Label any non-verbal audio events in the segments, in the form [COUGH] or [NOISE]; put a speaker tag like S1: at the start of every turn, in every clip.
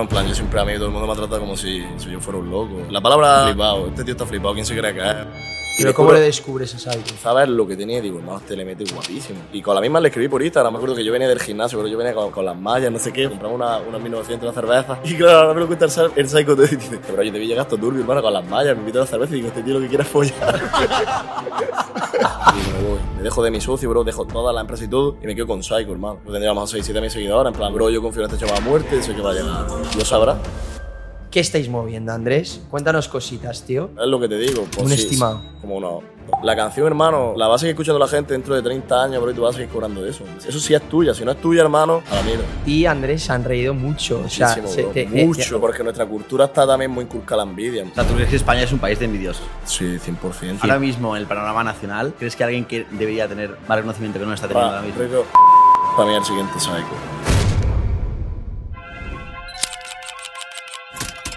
S1: En plan, yo siempre a mí todo el mundo me ha tratado como si, si yo fuera un loco. La palabra flipado, este tío está flipado, ¿quién se cree que es?
S2: Pero ¿cómo le descubres a Psycho?
S1: Empecé a ver lo que tenía y digo, no, este le mete guapísimo. Y con la misma le escribí por Instagram, me acuerdo que yo venía del gimnasio, pero yo venía con, con las mallas, no sé qué, compramos una, unas 1900 una cerveza. Y claro, ahora me lo cuenta el, el Psycho, te dice, pero yo te vi llegar esto turbio, hermano, con las mallas, me invito a la cerveza y digo, este tío lo que quiere es follar. [LAUGHS] y me voy, me dejo de mi socio, bro, dejo toda la empresa y todo, y me quedo con Psycho, hermano. Yo tendría más 6, 7 mil seguidores, en plan, bro, yo confío en este chaval a muerte, sé que va a llegar. Lo sabrá.
S2: ¿Qué estáis moviendo, Andrés? Cuéntanos cositas, tío.
S1: Es lo que te digo. pues
S2: Un
S1: sí,
S2: estimado.
S1: Como uno. La canción, hermano, la va a seguir escuchando la gente dentro de 30 años, pero tú vas a seguir cobrando eso. Eso sí es tuya. Si no es tuya, hermano, a la mierda.
S2: Y Andrés se han reído mucho. O sea,
S1: Muchísimo,
S2: se-
S1: bro,
S2: te- te-
S1: mucho, porque nuestra cultura está también muy inculcada la envidia.
S3: O sea, ¿tú crees que España es un país de envidiosos?
S1: Sí, 100%.
S3: Ahora mismo, en el panorama nacional, ¿crees que alguien que debería tener más reconocimiento que no lo está teniendo ahora mismo?
S1: que para mí el siguiente Psycho.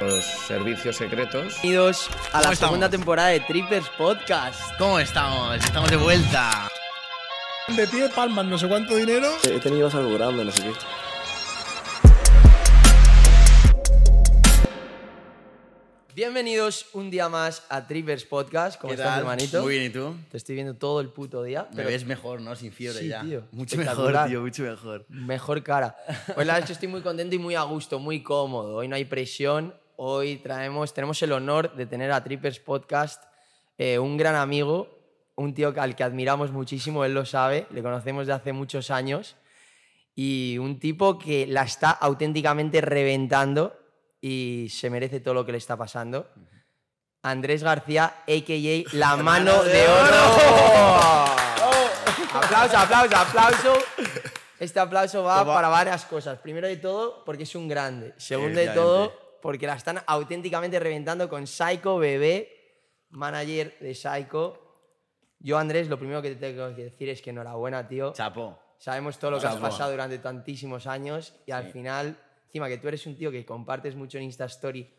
S4: Los servicios secretos.
S2: Bienvenidos a la segunda temporada de Trippers Podcast.
S5: ¿Cómo estamos? Estamos de vuelta.
S6: De pie palmas, no sé cuánto dinero.
S1: He tenido algo grande, no sé qué.
S2: Bienvenidos un día más a Trippers Podcast. ¿Cómo
S3: ¿Qué
S2: estás,
S3: tal?
S2: hermanito?
S3: Muy bien, ¿y tú?
S2: Te estoy viendo todo el puto día.
S3: Me
S2: pero
S3: ves mejor, ¿no? Sin fiebre
S2: Sí,
S3: ya.
S2: tío.
S3: Mucho mejor, tío, mucho mejor.
S2: Mejor cara. Pues la verdad estoy muy contento y muy a gusto, muy cómodo. Hoy no hay presión. Hoy traemos, tenemos el honor de tener a Trippers Podcast eh, un gran amigo, un tío al que admiramos muchísimo, él lo sabe, le conocemos de hace muchos años y un tipo que la está auténticamente reventando y se merece todo lo que le está pasando. Andrés García, a.k.a. La [LAUGHS] Mano de Oro. [LAUGHS] Aplauso, aplauso, aplauso. Este aplauso va para varias cosas. Primero de todo, porque es un grande. Segundo de todo, porque la están auténticamente reventando con Psycho Bebé, manager de Psycho. Yo, Andrés, lo primero que te tengo que decir es que enhorabuena, tío.
S3: Chapo.
S2: Sabemos todo lo que has
S3: Chapo.
S2: pasado durante tantísimos años y al final, encima que tú eres un tío que compartes mucho en Insta Story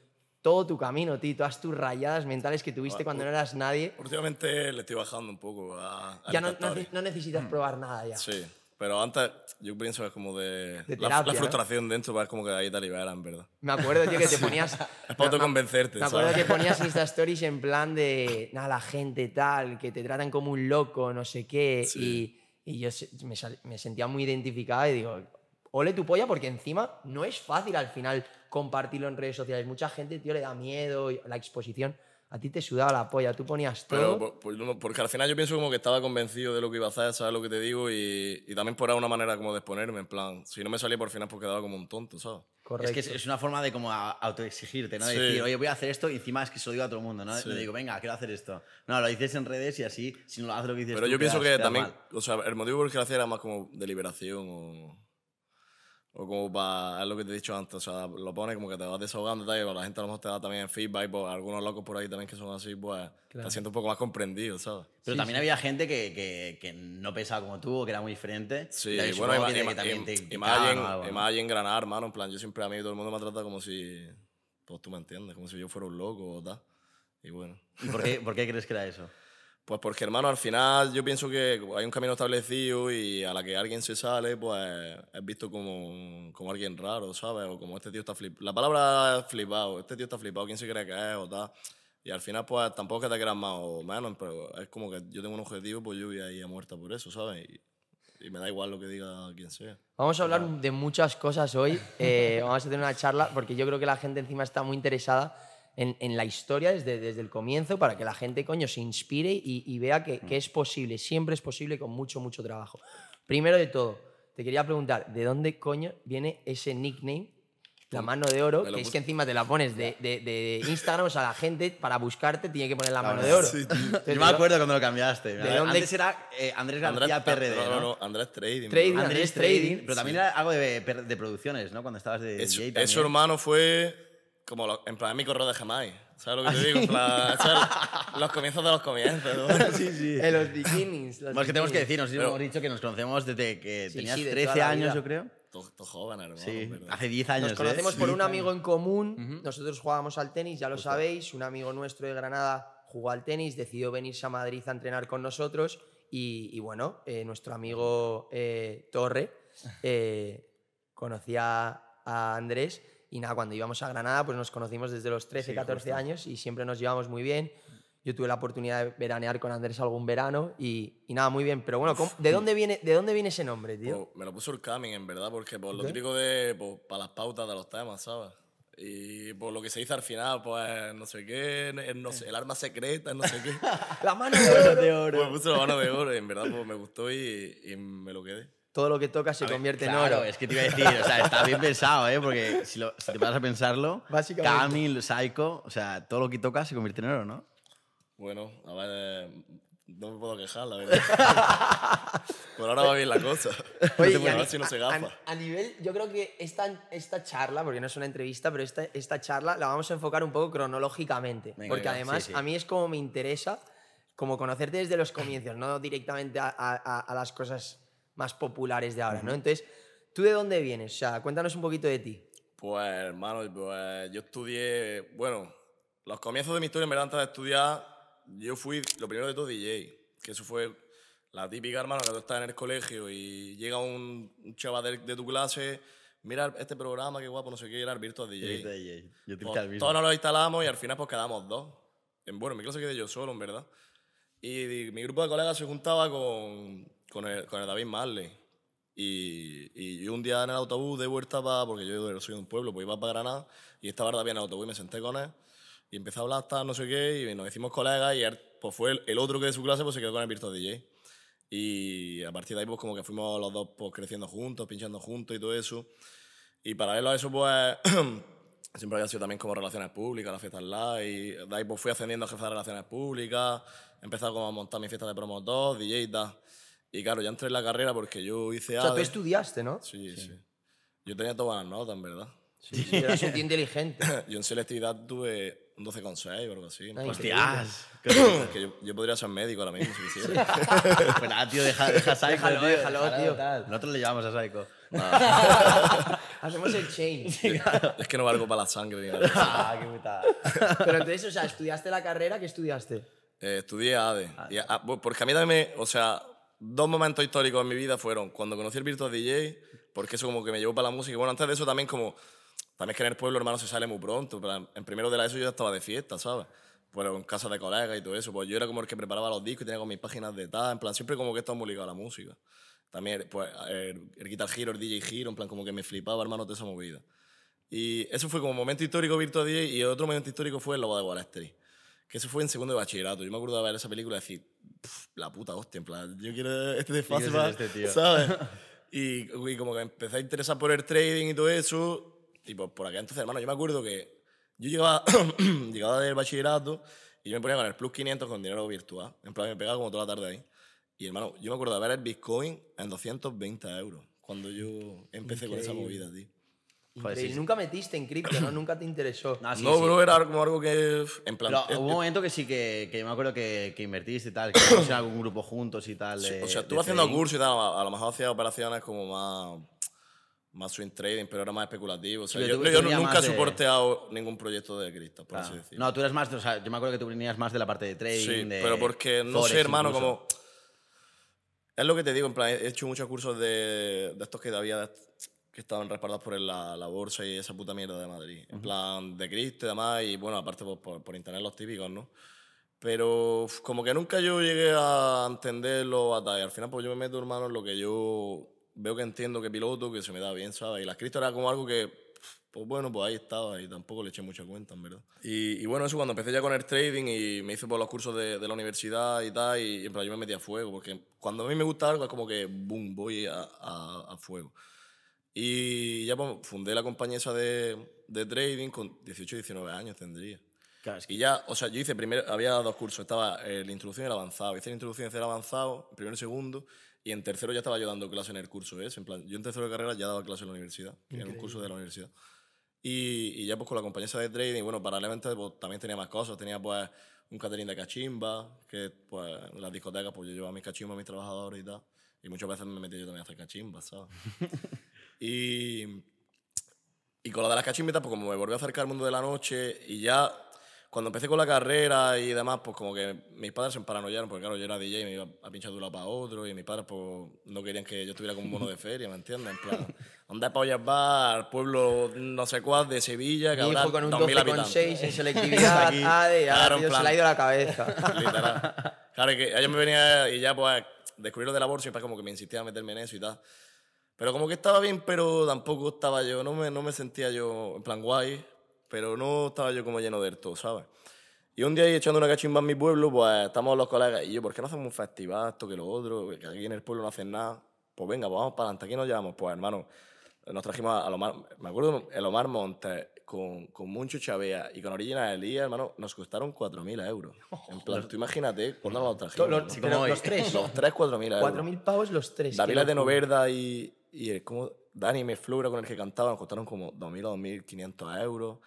S2: todo tu camino, tío, todas tus rayadas mentales que tuviste cuando no eras nadie.
S1: Últimamente le estoy bajando un poco a. a
S2: Ya no, no- no necesitas probar nada ya.
S1: Sí, pero antes yo pienso que es como de.
S2: De
S1: la,
S2: terapia,
S1: la
S2: ¿no?
S1: frustración dentro, pues, es como que ahí te liberan, ¿verdad?
S2: Me acuerdo, tío, que te [LAUGHS] ponías...
S1: Es para autoconvencerte,
S2: Me acuerdo
S1: ¿sabes?
S2: que ponías [LAUGHS] Insta Stories en plan de, nada, la gente tal, que te tratan como un loco, no sé qué.
S1: Sí.
S2: Y, y yo me, me sentía muy identificada y digo, ole tu polla, porque encima no es fácil al final compartirlo en redes sociales. Mucha gente, tío, le da miedo, la exposición. A ti te sudaba la polla, tú ponías todo.
S1: Pero por- porque al final yo pienso como que estaba convencido de lo que iba a hacer, ¿sabes lo que te digo? Y, y también por una manera como de exponerme, en plan, si no me salía por final pues quedaba como un tonto, ¿sabes?
S2: Correcto.
S3: Es que es, una forma de como autoexigirte, ¿no? De
S1: Sí.
S3: decir, oye, voy a hacer esto y encima es que se lo digo a todo el mundo, ¿no?
S1: Sí.
S3: Le digo, venga, quiero hacer esto. No, lo dices en redes y así, si no lo haces lo que dices
S1: Pero
S3: tú,
S1: yo pienso
S3: quedas-
S1: que también,
S3: mal.
S1: o sea, el motivo por el que lo hacía era más como de liberación o, o como para, es lo que te he dicho antes, o sea, lo pones como que te vas desahogando y tal, y para la gente a lo mejor te da también feedback, pues algunos locos por ahí también que son así, pues te sientes un poco más comprendido, ¿sabes?
S3: Pero también había gente que, que, que no pensaba como tú o que era muy diferente.
S1: Sí,
S3: Y
S1: bueno, y
S3: que
S1: y
S3: también
S1: y-
S3: te
S1: y más allí en- en Granada, hermano, en plan, yo siempre a mí todo el mundo me trata como si, pues tú me entiendes, como si yo fuera un loco o tal. Y bueno.
S3: ¿Y por qué, por qué crees que era eso?
S1: Pues porque, hermano, al final yo pienso que hay un camino establecido y a la que alguien se sale, pues es visto como, como alguien raro, ¿sabes? O como este tío está flipado. La palabra es flipado, este tío está flipado, ¿quién se cree que es o tal? Y al final, pues tampoco es que te creas más o menos, pero es como que yo tengo un objetivo, pues yo voy ahí a muerta por eso, ¿sabes? Y, y me da igual lo que diga quien sea.
S2: Vamos a hablar de muchas cosas hoy. Eh, vamos a tener una charla porque yo creo que la gente encima está muy interesada en, en la historia desde, desde el comienzo para que la gente, coño, se inspire y, y vea que, que es posible, siempre es posible con mucho, mucho trabajo. Primero de todo, te quería preguntar, ¿de dónde coño viene ese nickname? La mano de oro, que es que encima te la pones de, de- de Instagram, o sea, la gente para buscarte tiene que poner la mano de oro. Entonces,
S3: Yo me acuerdo cuando lo cambiaste.
S2: ¿De dónde-
S3: Antes era eh, Andrés García PRD,
S1: no,
S3: ¿no?
S1: no, Andrés Trading.
S2: Trading. Andrés
S3: Andrés
S2: Trading.
S3: Pero también era algo de, de producciones, ¿no? Cuando estabas de
S1: Eso,
S3: DJ
S1: eso, hermano, fue como lo- en plan mi correo de Jamás. ¿Sabes lo que te digo? En plan, [LAUGHS] los comienzos de los comienzos. ¿no? [LAUGHS]
S3: Sí, sí.
S2: En los beginnings. los
S3: Bueno, es que tenemos que
S2: beginnings.
S3: decir, nos
S1: Pero-
S3: hemos dicho que nos conocemos desde que
S2: Sí,
S3: tenías
S2: sí, de
S3: 13
S2: toda la
S3: años,
S2: vida.
S3: yo creo.
S1: Todo, todo joven, hermano.
S3: Sí,
S1: ¿verdad?
S3: hace 10 años.
S2: Nos conocemos
S3: ¿eh?
S2: por un amigo en común. Nosotros jugábamos al tenis, ya lo sabéis. Un amigo nuestro de Granada jugó al tenis, decidió venirse a Madrid a entrenar con nosotros. Y, y bueno, eh, nuestro amigo eh, Torre eh, conocía a Andrés Y nada, cuando íbamos a Granada, pues nos conocimos desde los 13, 14 años y siempre nos llevamos muy bien. Yo tuve la oportunidad de veranear con Andrés algún verano y, y nada, muy bien. Pero bueno, ¿cómo- ¿de dónde viene, de dónde viene ese nombre, tío?
S1: Pues, me lo puso el Camin, en verdad, porque por lo típico de. Pues, para las pautas de los temas, ¿sabes? Y por lo que se dice al final, pues no sé qué, el, no sé- el arma secreta, no sé qué. [LAUGHS]
S2: La mano de [LAUGHS] oro.
S1: Pues me puso la mano de oro y en verdad pues, me gustó y, y me lo quedé.
S2: Todo lo que toca se convierte en
S3: Claro,
S2: oro.
S3: es que te iba a decir, o sea, está bien pensado, ¿eh? Porque si, lo- si te vas a pensarlo,
S2: Básicamente.
S3: Camil, Psycho, o sea, todo lo que toca se convierte en oro, ¿no?
S1: Bueno, a ver, eh, no me puedo quejar, la verdad. [LAUGHS] Por ahora va bien la cosa.
S2: Oye,
S1: a
S2: y a,
S1: ver si no se
S2: a-
S1: gafa.
S2: a nivel, yo creo que esta, esta charla, porque no es una entrevista, pero esta, esta charla la vamos a enfocar un poco cronológicamente.
S3: Venga,
S2: porque
S3: venga,
S2: además
S3: sí, sí.
S2: a mí es como me interesa, como conocerte desde los comienzos, no directamente a, a- a- a las cosas más populares de ahora, ¿no? Entonces, ¿tú de dónde vienes? O sea, cuéntanos un poquito de ti.
S1: Pues, hermano, pues yo estudié. Bueno, los comienzos de mi historia, en verdad, antes de estudiar, yo fui lo primero de todo DJ. Que eso fue la típica, hermano, que tú estás en el colegio y llega un, un chaval de, de tu clase, mira este programa, qué guapo, no sé qué, era el Virtual DJ.
S3: Yo te
S1: Pues, todos nos lo instalamos y al final pues quedamos dos. En, bueno, en mi clase quedé yo solo, en verdad. Y, di- mi grupo de colegas se juntaba con, con, el, con el David Marley. Y, y yo un día en el autobús de vuelta para, porque yo soy de un pueblo, pues iba para Granada y estaba el David en el autobús y me senté con él y empecé a hablar hasta no sé qué y nos hicimos colegas y él pues fue el, el otro que de su clase pues se quedó con el Virtual DJ. Y a partir de ahí pues como que fuimos los dos pues creciendo juntos, pinchando juntos y todo eso. Y paralelo a eso, pues, [CLEARS THROAT] siempre había sido también como relaciones públicas, las fiestas live. Y de ahí pues fui ascendiendo a jefe de relaciones públicas. He empezado como a montar mis fiestas de promotor, DJ y tal. Y claro, ya entré en la carrera porque yo hice
S2: O sea, tú
S1: ADE.
S2: estudiaste, ¿no?
S1: Sí, sí, Yo tenía todas las notas, en verdad.
S2: Sí, sí, eras un tío inteligente. [LAUGHS]
S1: Yo en selectividad tuve un 12,6 o algo así.
S2: Ay,
S3: ¡Hostias!
S1: Es que yo, yo podría ser médico ahora mismo si quisiera. [LAUGHS]
S3: pues nada, tío, deja, deja Psycho,
S2: Déjalo,
S3: tío.
S2: déjalo, tío.
S3: tal. Nosotros le llamamos a Psycho. [LAUGHS]
S2: Hacemos el chain.
S1: es que no valgo para la sangre ni nada.
S3: ah, qué putada.
S2: Pero entonces, o sea, ¿estudiaste la carrera? ¿Qué estudiaste?
S1: Eh, estudié ADE. Y a- a- porque a mí también me. O sea, dos momentos históricos en mi vida fueron cuando conocí el Virtual DJ, porque eso como que me llevó para la música. Y bueno, antes de eso también como. También es que en el pueblo, hermano, se sale muy pronto. pero En primero de la ESO yo ya estaba de fiesta, ¿sabes? Pero en casa de colegas y todo eso. Pues yo era como el que preparaba los discos y tenía con mis páginas de tal. En plan, siempre como que estaba muy ligado a la música. También, pues, el, el Guitar Hero, el DJ Hero, en plan, como que me flipaba, hermano, de esa movida. Y eso fue como un momento histórico Virtual DJ y otro momento histórico fue el Lobo de Wall Street. Que eso fue en segundo de bachillerato. Yo me acuerdo de ver esa película y decir, "Pff, la puta hostia, en plan, yo quiero este de fase
S3: ser
S1: para-
S3: este.
S1: ¿sabes? [LAUGHS] y, y como que empecé a interesar por el trading y todo eso. Y por, por aquel entonces, hermano, yo me acuerdo que yo llegaba, [CLEARS THROAT] llegaba del bachillerato y yo me ponía con el plus 500 con dinero virtual. En plan, me pegaba como toda la tarde ahí. Y hermano, yo me acuerdo de ver el Bitcoin en 220 euros cuando yo empecé con esa movida, tío.
S3: Joder,
S2: Increíble.
S3: sí, sí.
S2: Nunca metiste en cripto, ¿no? Nunca te interesó.
S3: No, [CLEARS THROAT] sí,
S1: no,
S3: sí.
S1: bro, era como algo que. En plan.
S3: Pero
S1: eh,
S3: hubo un momento que sí que, que yo me acuerdo que, que invertiste y tal, que en algún grupo juntos y tal.
S1: sí,
S3: de-
S1: o sea, estuve haciendo cursos y tal. A, a lo mejor hacía operaciones como más. Más swing trading, pero era más especulativo. O sea,
S3: Sí,
S1: yo,
S3: tú-
S1: yo
S3: tú
S1: nunca he
S3: de-
S1: soporteado ningún proyecto de cripto, por
S3: Ah.
S1: así decirlo.
S3: No, tú eres más, o sea, yo me acuerdo que tú venías más de la parte de trading.
S1: Sí,
S3: de
S1: pero porque no sé, hermano,
S3: incluso.
S1: como. Es lo que te digo, en plan, he hecho muchos cursos de, de estos que había de- que estaban respaldados por la, la bolsa y esa puta mierda de Madrid. En plan, de Cristo y demás, y bueno, aparte por, por, por internet los típicos, ¿no? Pero como que nunca yo llegué a entenderlo hasta y al final pues yo me meto, hermano, en lo que yo veo que entiendo que piloto, que se me da bien, ¿sabes? Y las cripto era como algo que, pues bueno, pues ahí estaba y tampoco le eché mucha cuenta, en verdad. Y, y bueno, eso cuando empecé ya con el trading y me hice por los cursos de, de la universidad y tal, y, en plan yo me metí a fuego, porque cuando a mí me gusta algo es como que, boom, voy a, a, a fuego. Y ya pues, fundé la compañía esa de, de trading con 18, 19 años tendría.
S3: Claro, es que-
S1: Y ya, o sea, yo hice primero, había dos cursos, estaba eh, la introducción y el avanzado. Hice la introducción y el avanzado, primero y segundo, y en tercero ya estaba yo dando clase en el curso ese. En plan, yo en tercero de carrera ya daba clase en la universidad, en un curso de la universidad. Y, y ya pues con la compañía esa de trading, bueno, paralelamente pues, también tenía más cosas. Tenía pues un catering de cachimba, que pues en las discotecas pues yo llevaba mis cachimbas a mis trabajadores y tal. Y muchas veces me metía yo también a hacer cachimbas, ¿sabes? [LAUGHS] y, y con lo de las cachimbitas, pues como me volví a acercar al mundo de la noche y ya cuando empecé con la carrera y demás, pues como que mis padres se paranoiaron, porque claro, yo era DJ y me iba a pinchar de un lado para otro, y mis padres pues no querían que yo estuviera como un mono de feria, ¿me entiendes? En plan, ¿dónde pollas va al pueblo no sé cuál de Sevilla, que habrá
S2: con un
S1: 2.000
S2: 12,6
S1: habitantes?
S2: en selectividad,
S1: Aquí,
S2: ADE,
S1: claro, en
S2: se le ha ido la cabeza.
S1: Literal. Claro, que ellos me venían y ya pues descubrir lo del aborto y pues como que me insistía a meterme en eso y tal. Pero como que estaba bien, pero tampoco estaba yo, no me, no me sentía yo en plan guay, pero no estaba yo como lleno del todo, ¿sabes? Y un día ahí echando una cachimba en mi pueblo, pues estamos los colegas y yo, ¿por qué no hacemos un festival, esto que lo otro? Que aquí en el pueblo no hacen nada. Pues venga, pues vamos para adelante, aquí nos llevamos. Pues hermano, nos trajimos a Lomar, me acuerdo, el Omar Montes con, con Muncho Chavea y con Origina Elías, hermano, nos costaron 4.000 euros. En plan, tú imagínate cuándo nos lo trajimos.
S2: Los,
S4: hoy.
S2: los tres.
S1: Los tres, 4.000 euros.
S2: 4.000 pavos los tres.
S1: David de. Noverda y, y el, como Dani Meflura con el que cantaba nos costaron como 2.000 o 2.500 euros.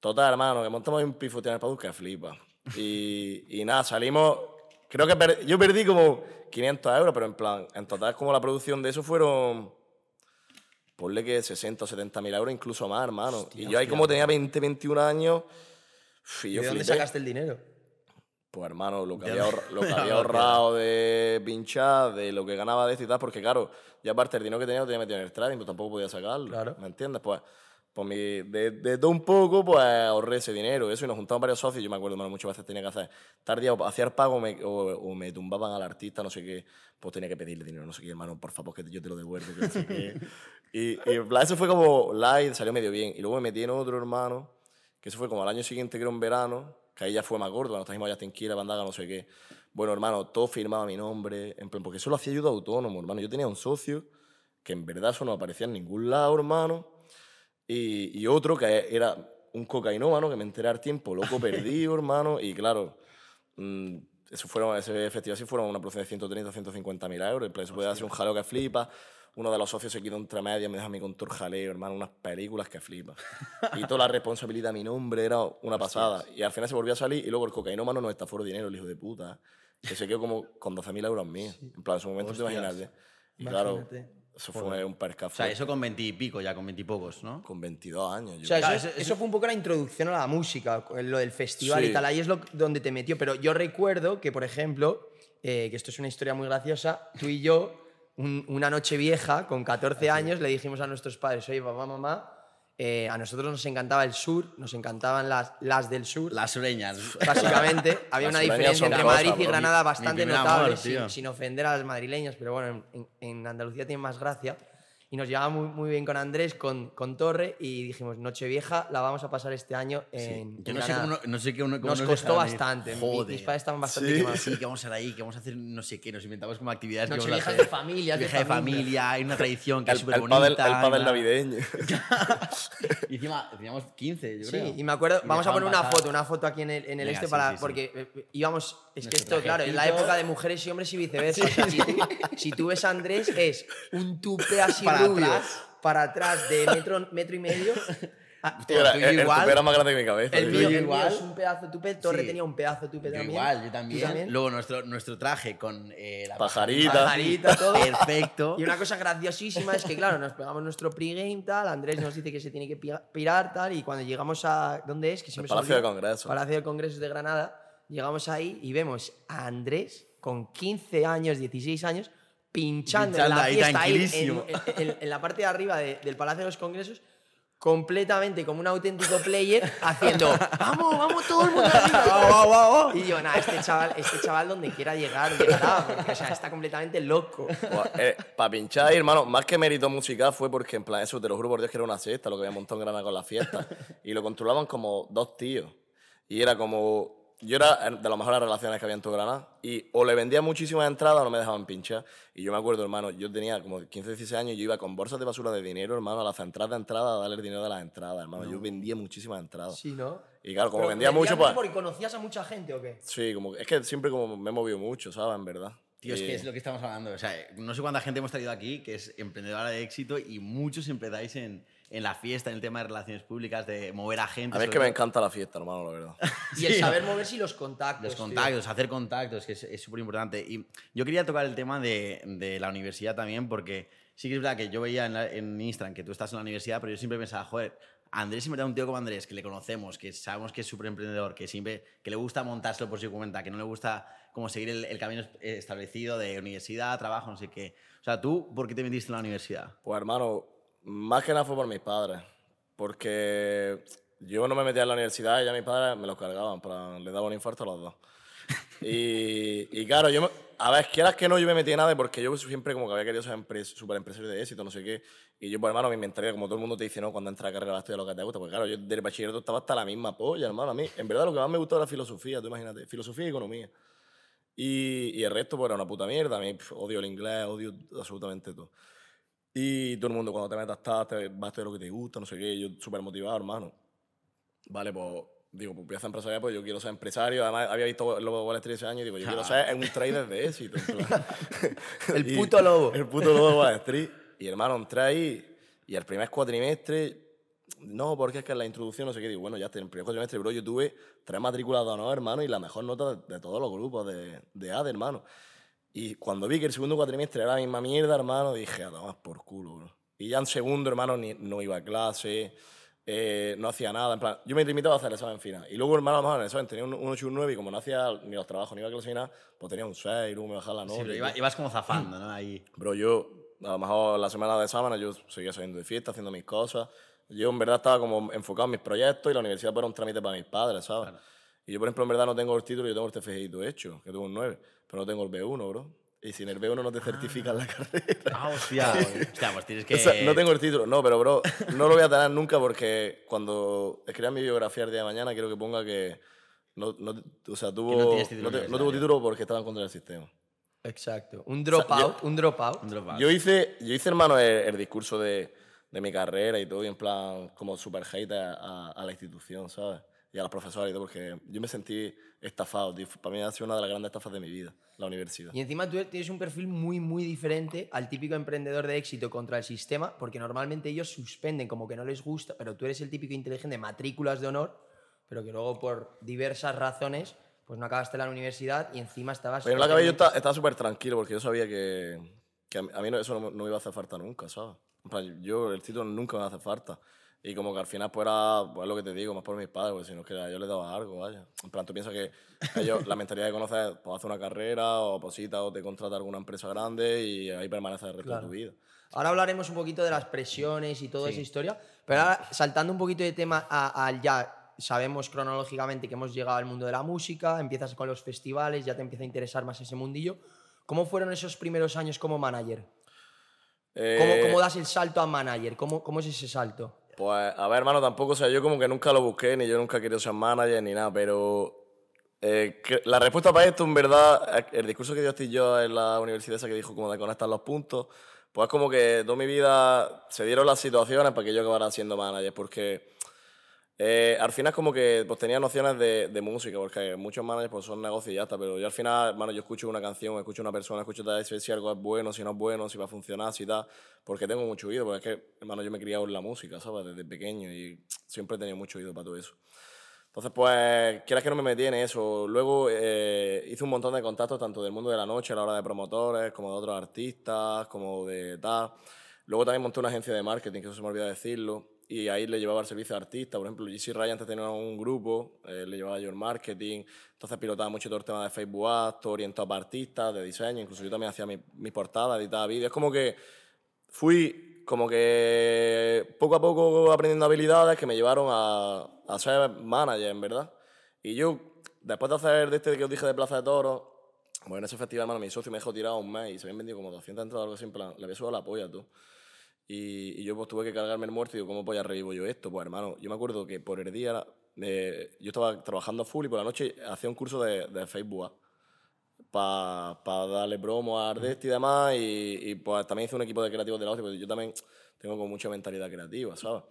S1: Total, hermano, que montamos un pifoteo en el que flipa. Y, y nada, salimos. Creo que per- yo perdí como 500 euros, pero en plan, en total, como la producción de eso fueron. Ponle que 60 o 70 mil euros, incluso más, hermano. y yo ahí, como tenía 20, 21 años. uf, Y
S2: ¿Y
S1: yo
S2: de dónde
S1: flipé.
S2: sacaste el dinero?
S1: Pues hermano, lo que había, ahorra- lo que [LAUGHS] había ahorrado de pinchar, de lo que ganaba de esto y tal, porque claro, ya aparte el dinero que tenía lo tenía metido en el trading, pues tampoco podía sacarlo.
S2: Claro.
S1: ¿Me entiendes? Pues, pues mi, de, de todo un poco, pues ahorré ese dinero. Eso, y nos juntamos varios socios. Yo me acuerdo, hermano, muchas veces tenía que hacer tardía o hacía el pago o me, o, o me tumbaban al artista, no sé qué. Pues tenía que pedirle dinero, no sé qué, hermano, por favor, que yo te lo devuelvo, que no sé qué. [LAUGHS] Y, y eso fue como light, salió medio bien. Y luego me metí en otro, hermano, que eso fue como al año siguiente, que era un verano, que ahí ya fue más gordo, cuando trajimos a Justin Kira, Bandaga, no sé qué. Bueno, hermano, todo firmaba mi nombre, en plan, porque eso lo hacía yo de autónomo, hermano. Yo tenía un socio que en verdad eso no aparecía en ningún lado, hermano. Y, y otro que era un cocainómano que me enteré al tiempo, loco [LAUGHS] perdido, hermano. Y claro, mm, eso fueron, ese festival sí fueron una producción de 130 150 mil euros. En plan, se puede hacer un jaleo que flipa. Uno de los socios se quitó entre medias, me deja a mí con todo jaleo, hermano, unas películas que flipa. Y toda la responsabilidad a mi nombre era una pasada. Y al final se volvió a salir y luego el cocainómano nos estafó el dinero, el hijo de puta. Que se quedó como con 12.000 euros míos. En plan, en su momento te imaginas. Y claro, eso fue un percaf.
S3: O sea, eso con 20 y pico, ya con 20 y pocos, ¿no?
S1: con 22 años. yo
S2: O sea, eso, es- eso fue un poco la introducción a la música, lo del festival
S1: Sí.
S2: y tal. Ahí es lo, donde te metió. Pero yo recuerdo que, por ejemplo, eh, que esto es una historia muy graciosa, tú y yo, un- una noche vieja, con 14 años, le dijimos a nuestros padres, oye, papá, mamá, eh, a nosotros nos encantaba el sur, nos encantaban las, las del sur.
S3: Las sureñas.
S2: Básicamente, [LAUGHS] había
S1: Las
S2: una diferencia entre
S1: cosas,
S2: Madrid y. Granada bastante notable,
S3: amor,
S2: sin, ofender a los madrileños, pero bueno, en, en Andalucía tiene más gracia. Y nos llevaba muy, muy bien con Andrés, con, con Torre, y dijimos, Nochevieja la vamos a pasar este año en,
S3: Yo
S2: en
S3: no sé, cómo, no, no sé qué uno, cómo
S2: Nos
S3: nos
S2: costó
S3: ir.
S2: bastante.
S3: Joder.
S2: Mis padres estaban bastante
S3: Sí,
S2: quemados.
S3: sí, que vamos a ir ahí, que vamos a hacer no sé qué, nos inventamos como actividades
S2: Nocheviejas de familias, de
S3: Vieja de
S2: familia.
S3: familia, hay una tradición que es
S1: el,
S3: súper
S1: el
S3: bonita.
S1: el pádel navideño. [LAUGHS]
S3: Y encima teníamos 15, yo
S2: Sí,
S3: creo.
S2: y me acuerdo, vamos a poner una
S3: pasar.
S2: foto, una foto aquí en el, en el
S3: Venga,
S2: este
S3: sí,
S2: para
S3: sí, sí.
S2: porque eh, íbamos, es que esto, claro, es la época de mujeres y hombres y viceversa. Si tú ves a Andrés es un tupe así
S3: Para
S2: rubio
S3: atrás.
S2: para atrás de metro, metro y medio. [LAUGHS] Ah,
S1: Tío, el, el
S3: igual.
S1: tupe era más grande que mi cabeza.
S2: el mío,
S3: igual.
S2: es un pedazo de tupe, Torre
S3: Sí.
S2: tenía un pedazo de tupe
S3: Yo
S2: también.
S3: igual, yo
S2: ¿Tú
S3: también. Luego nuestro, nuestro traje con eh, la
S1: Pajarita.
S2: Pajarita, todo.
S3: Perfecto.
S2: Y una cosa graciosísima es que, claro, nos pegamos nuestro pregame, tal, Andrés nos dice que se tiene que pi- pirar, tal, y cuando llegamos a... ¿Dónde es? Que siempre se me
S1: Palacio de
S2: olvida.
S1: Congresos.
S2: Palacio de Congresos de Granada. Llegamos ahí y vemos a Andrés con 15 años, 16 años, pinchando, en la
S3: ahí,
S2: fiesta, ahí, en,
S3: tranquilísimo.
S2: en- en- en la parte de arriba de- del Palacio de los Congresos, completamente como un auténtico player, haciendo [LAUGHS] ¡Vamos, vamos todo el mundo arriba! Y yo, nada, este chaval, este chaval donde quiera llegar, llegará, porque o sea, está completamente loco.
S1: para pinchar ahí, hermano, más que mérito musical fue porque, en plan, eso te lo juro por Dios que era una cesta, lo que había montado en Granada con la fiesta. y lo controlaban como dos tíos. Y era como. Yo era de las mejores relaciones que había en todo Granada. Y o le vendía muchísimas entradas o no me dejaban pinchar. Y yo me acuerdo, hermano, yo tenía como 15, 16 años y yo iba con bolsas de basura de dinero, hermano, a las entradas de entrada a darle el dinero de las entradas, hermano. Yo vendía muchísimas entradas.
S2: Sí, ¿no?
S1: Y claro, como
S2: Pero
S1: vendía mucho, pues.
S2: porque conocías a mucha gente o qué?
S1: Sí, como, es que siempre como me he movido mucho, ¿sabes? En verdad.
S3: Tío, es
S1: Y-
S3: que es lo que estamos hablando. O sea, no sé cuánta gente hemos traído aquí que es emprendedora de éxito y muchos empezáis en, en la fiesta, en el tema de relaciones públicas, de mover a gente.
S1: A mí es que me encanta la fiesta, hermano, la verdad. [LAUGHS]
S2: Y el saber moverse y los contactos.
S3: Los
S2: tío.
S3: contactos, hacer contactos, que es- súper importante. Y yo quería tocar el tema de, de la universidad también, porque sí que es verdad que yo veía en, la- en Instagram que tú estás en la universidad, pero yo siempre pensaba, joder, Andrés, en verdad, un tío como Andrés, que le conocemos, que sabemos que es súper emprendedor, que siempre que le gusta montárselo por su cuenta, que no le gusta como seguir el, el camino establecido de universidad, trabajo, no sé qué. O sea, ¿tú por qué te metiste en la universidad?
S1: Pues hermano, más que nada fue por mis padres. Porque yo no me metía en la universidad y ya mis padres me los cargaban, para, les daba un infarto a los dos. Y, y claro, yo, me- a ver, quieras que no, yo me metí en nada porque yo siempre como que había querido ser empres, super empresario de éxito, no sé qué. Y yo, pues hermano, mi mentalidad, como todo el mundo te dice, ¿no? Cuando entras a carrera vas a estudiar lo que te gusta. Pues claro, yo del bachillerato estaba hasta la misma polla, hermano. A mí, en verdad, lo que más me gustó era filosofía, tú imagínate. Filosofía y economía. Y, y el resto, pues era una puta mierda. A mí odio el inglés, odio absolutamente todo. Y todo el mundo, cuando te metas, estás, te, vas a estudiar lo que te gusta, no sé qué. Yo súper motivado, hermano. Vale, pues digo, pues voy a hacer empresario, pues yo quiero ser empresario. Además, había visto Lobo de Wall Street ese año y digo, yo quiero ser un trader de éxito. [LAUGHS]
S2: El [LAUGHS] puto lobo.
S1: El puto lobo de Wall Street. Y hermano, entré ahí y el primer cuatrimestre, no, porque es que en la introducción, no sé qué, digo, bueno, ya en el primer cuatrimestre, bro, yo tuve tres matrículas de honor, hermano, y la mejor nota de, de todos los grupos de, de ADE, hermano. Y cuando vi que el segundo cuatrimestre era la misma mierda, hermano, dije, a tomar por culo, bro. Y ya en segundo, hermano, ni- no iba a clase, eh, no hacía nada. En plan, yo me limitaba a hacer el examen final. Y luego, hermano, mejor en el examen tenía un, un 8 y un 9 y como no hacía ni los trabajos ni iba a clase ni nada, pues tenía un 6 y luego me bajaba la nota.
S3: Sí, pero iba- ibas como zafando, ¿no? Ahí.
S1: Bro, yo, a lo mejor la semana de exámenes yo seguía saliendo de fiesta, haciendo mis cosas. Yo en verdad estaba como enfocado en mis proyectos y la universidad pues, era un trámite para mis padres, ¿sabes? Y yo, por ejemplo, en verdad no tengo el título, yo tengo el TFGI hecho, que tengo un 9, pero no tengo el B1, bro. Y sin el B1 no te certifican la [LAUGHS] carrera.
S3: Ah, hostia. [LAUGHS] hostia, pues tienes que.
S1: O sea, no tengo el título, no, pero bro, no lo voy a tener nunca porque cuando escriba mi biografía el día de mañana quiero que ponga que no, no- o sea, tuvo,
S3: no tienes título
S1: no te- no tuvo título porque estaba en contra del sistema.
S2: Exacto. Un dropout, un dropout.
S3: Un dropout.
S1: Yo hice, yo hice hermano, el, el discurso de, de mi carrera y todo, y en plan, como super hate a, a- a la institución, ¿sabes? Y a los profesores y todo, porque yo me sentí estafado. Para mí ha sido una de las grandes estafas de mi vida, la universidad.
S2: Y encima tú tienes un perfil muy, muy diferente al típico emprendedor de éxito contra el sistema, porque normalmente ellos suspenden como que no les gusta, pero tú eres el típico inteligente matrículas de honor, pero que luego por diversas razones pues no acabaste la universidad y encima estabas...
S1: Pero en la cabeza yo estaba súper tranquilo porque yo sabía que, que a mí, a no- eso no, no me iba a hacer falta nunca, ¿sabes? Yo el título nunca me hace falta. Y como que al final pues era pues, lo que te digo, más por mis padres, porque si no es que a ellos les daba algo, vaya. En plan, tú piensas que ellos, la mentalidad de conocer, pues hacer una carrera o posita o te contrata alguna empresa grande y ahí permaneces el resto de tu vida.
S2: Ahora hablaremos un poquito de las presiones y toda esa historia, pero ahora saltando un poquito de tema a- al ya, sabemos cronológicamente que hemos llegado al mundo de la música, empiezas con los festivales, ya te empieza a interesar más ese mundillo. ¿Cómo fueron esos primeros años como manager? ¿Cómo,
S1: Eh,
S2: cómo das el salto a manager? ¿Cómo, cómo es ese salto?
S1: Pues, a ver, hermano, tampoco, o sea, yo como que nunca lo busqué, ni yo nunca querido ser manager, ni nada, pero eh, la respuesta para esto, en verdad, el discurso que dio Steve Jobs en la universidad esa que dijo como de conectar los puntos, pues es como que toda mi vida se dieron las situaciones para que yo acabara siendo manager, porque eh, al final como que pues tenía nociones de, de música, porque muchos managers pues son negocios y ya está, pero yo al final, hermano, yo escucho una canción, escucho una persona, escucho tal, si algo es bueno, si no es bueno, si va a funcionar, si tal, porque tengo mucho oído, porque es que, hermano, yo me he criado en la música, ¿sabes? Desde pequeño y siempre he tenido mucho oído para todo eso. Entonces, pues, quieras que no me metí en eso. Luego eh, hice un montón de contactos, tanto del mundo de la noche, a la hora de promotores, como de otros artistas, como de tal. Luego también monté una agencia de marketing, que eso se me olvidó decirlo, y ahí le llevaba el servicio de artistas. Por ejemplo, GC Ryan antes tenía un grupo, eh, le llevaba yo el marketing, entonces pilotaba mucho todo el tema de Facebook Ads, todo orientado para artistas, de diseño, incluso yo también hacía mi, mi portada, editaba vídeos. Es como que fui como que poco a poco aprendiendo habilidades que me llevaron a, a ser manager, en verdad. Y yo, después de hacer de este que os dije de Plaza de Toros, bueno, en ese festival, hermano, mi socio me dejó tirado un mes y se habían vendido como 200 entradas o algo así, en plan, le había sudado la polla, tú. Y, y yo pues tuve que cargarme el muerto y digo, ¿cómo polla revivo yo esto? Pues hermano, yo me acuerdo que por el día eh, yo estaba trabajando full y por la noche hacía un curso de, de Facebook para darle promo a Ardest y demás. Y, y, pues también hice un equipo de creativos de la hostia, porque yo también tengo como mucha mentalidad creativa, ¿sabes?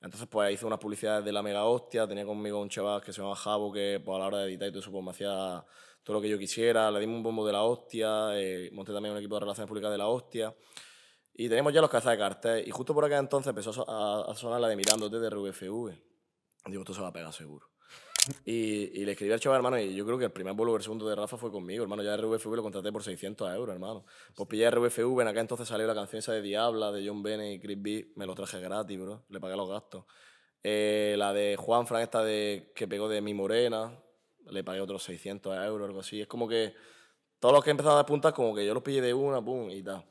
S1: Entonces, pues hice unas publicidades de la mega hostia. Tenía conmigo un chaval que se llama Javo, que pues, a la hora de editar y todo eso, pues me hacía todo lo que yo quisiera. Le dimos un bombo de la hostia. eh, monté también un equipo de relaciones públicas de la hostia. Y teníamos ya los cazas de cartel. Y justo por aquel entonces empezó a so- a, a sonar la de Mirándote de RVFV. Digo, esto se va a pegar seguro. [LAUGHS] Y, y le escribí al chaval, hermano, y yo creo que el primer vuelo el segundo de Rafa fue conmigo, hermano. Ya RVFV lo contraté por 600 euros, hermano. Pues pillé RVFV, en aquel entonces salió la canción esa de Diabla, de John Bennett y Chris B. Me lo traje gratis, bro. Le pagué los gastos. Eh, la de Juan Fran, esta de, que pegó de Mi Morena, le pagué otros 600 euros, algo así. Es como que todos los que empezaron a despuntar, como que yo los pillé de una, pum, y tal.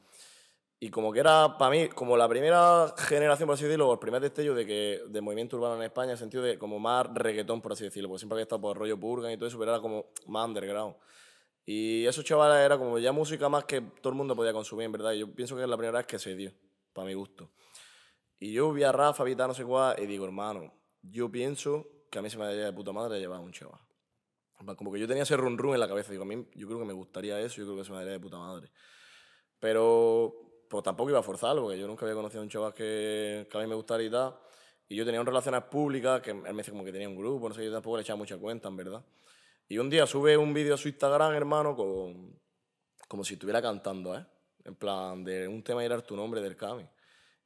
S1: Y como que era, para mí, como la primera generación, por así decirlo, o el primer destello de, que, de movimiento urbano en España, en el sentido de como más reggaetón, por así decirlo, porque siempre había estado por rollo Purgan y todo eso, pero era como más underground. Y esos chavales era como ya música más que todo el mundo podía consumir, en verdad. Y yo pienso que es la primera vez que se dio, para mi gusto. Y yo vi a Rafa, vi a no sé cuál, y digo, hermano, yo pienso que a mí se me daría de puta madre llevar a un chaval. Como que yo tenía ese run run en la cabeza. Digo, a mí yo creo que me gustaría eso, yo creo que se me daría de puta madre. Pero pues tampoco iba a forzarlo, porque yo nunca había conocido a un chaval que, que a mí me gustara y tal. Y yo tenía un relaciones públicas, que él me decía como que tenía un grupo, no sé, yo tampoco le echaba mucha cuenta, en verdad. Y un día sube un vídeo a su Instagram, hermano, con, como si estuviera cantando, ¿eh? En plan, de un tema era tu nombre del Cami.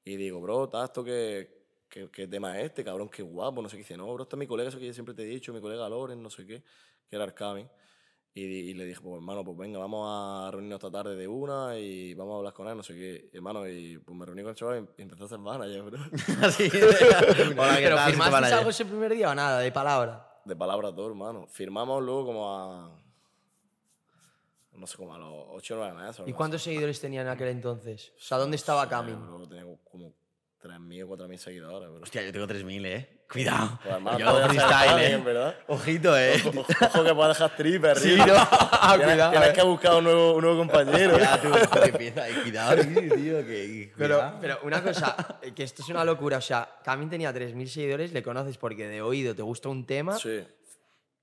S1: Y digo, bro, ¿está esto qué, qué, qué tema es este? Cabrón, qué guapo, no sé qué. Dice, no, bro, este es mi colega, eso que yo siempre te he dicho, mi colega Loren, no sé qué, que era Arcami. Y, le dije, pues hermano, pues venga, vamos a reunirnos esta tarde de una y vamos a hablar con él, no sé qué. Hermano, y pues me reuní con el chaval y empecé a hacer manager, bro. [LAUGHS]
S3: Así. [LAUGHS] Hola, ¿qué
S2: ¿Pero
S3: tal? Manager.
S2: algo ese primer día o nada, de palabra?
S1: De palabra todo, hermano. Firmamos luego como a. No sé, como a los 8 o 9 meses.
S2: ¿Y cuántos seguidores tenía en aquel entonces? O sea, ¿dónde estaba. Camin?
S1: Tenía como 3.000 o 4.000 seguidores, bro.
S3: Hostia, yo tengo 3.000, ¿eh? Cuidado.
S1: Pues,
S3: yo hago freestyle, ¿eh? Ojito, ¿eh?
S1: Ojo, ojo que puedas dejar stripper,
S3: Sí,
S1: tío.
S3: no.
S1: Tienes, [LAUGHS]
S2: Cuidado,
S1: tienes
S2: eh.
S1: que buscar un nuevo, un nuevo compañero.
S3: Ya, tú, que empieza ahí. Cuidado, [LAUGHS] tío, tío, que...
S2: Pero,
S3: cuidado.
S2: pero una cosa, que esto es una locura. O sea, Camin tenía 3.000 seguidores, le conoces porque de oído te gusta un tema,
S1: Sí.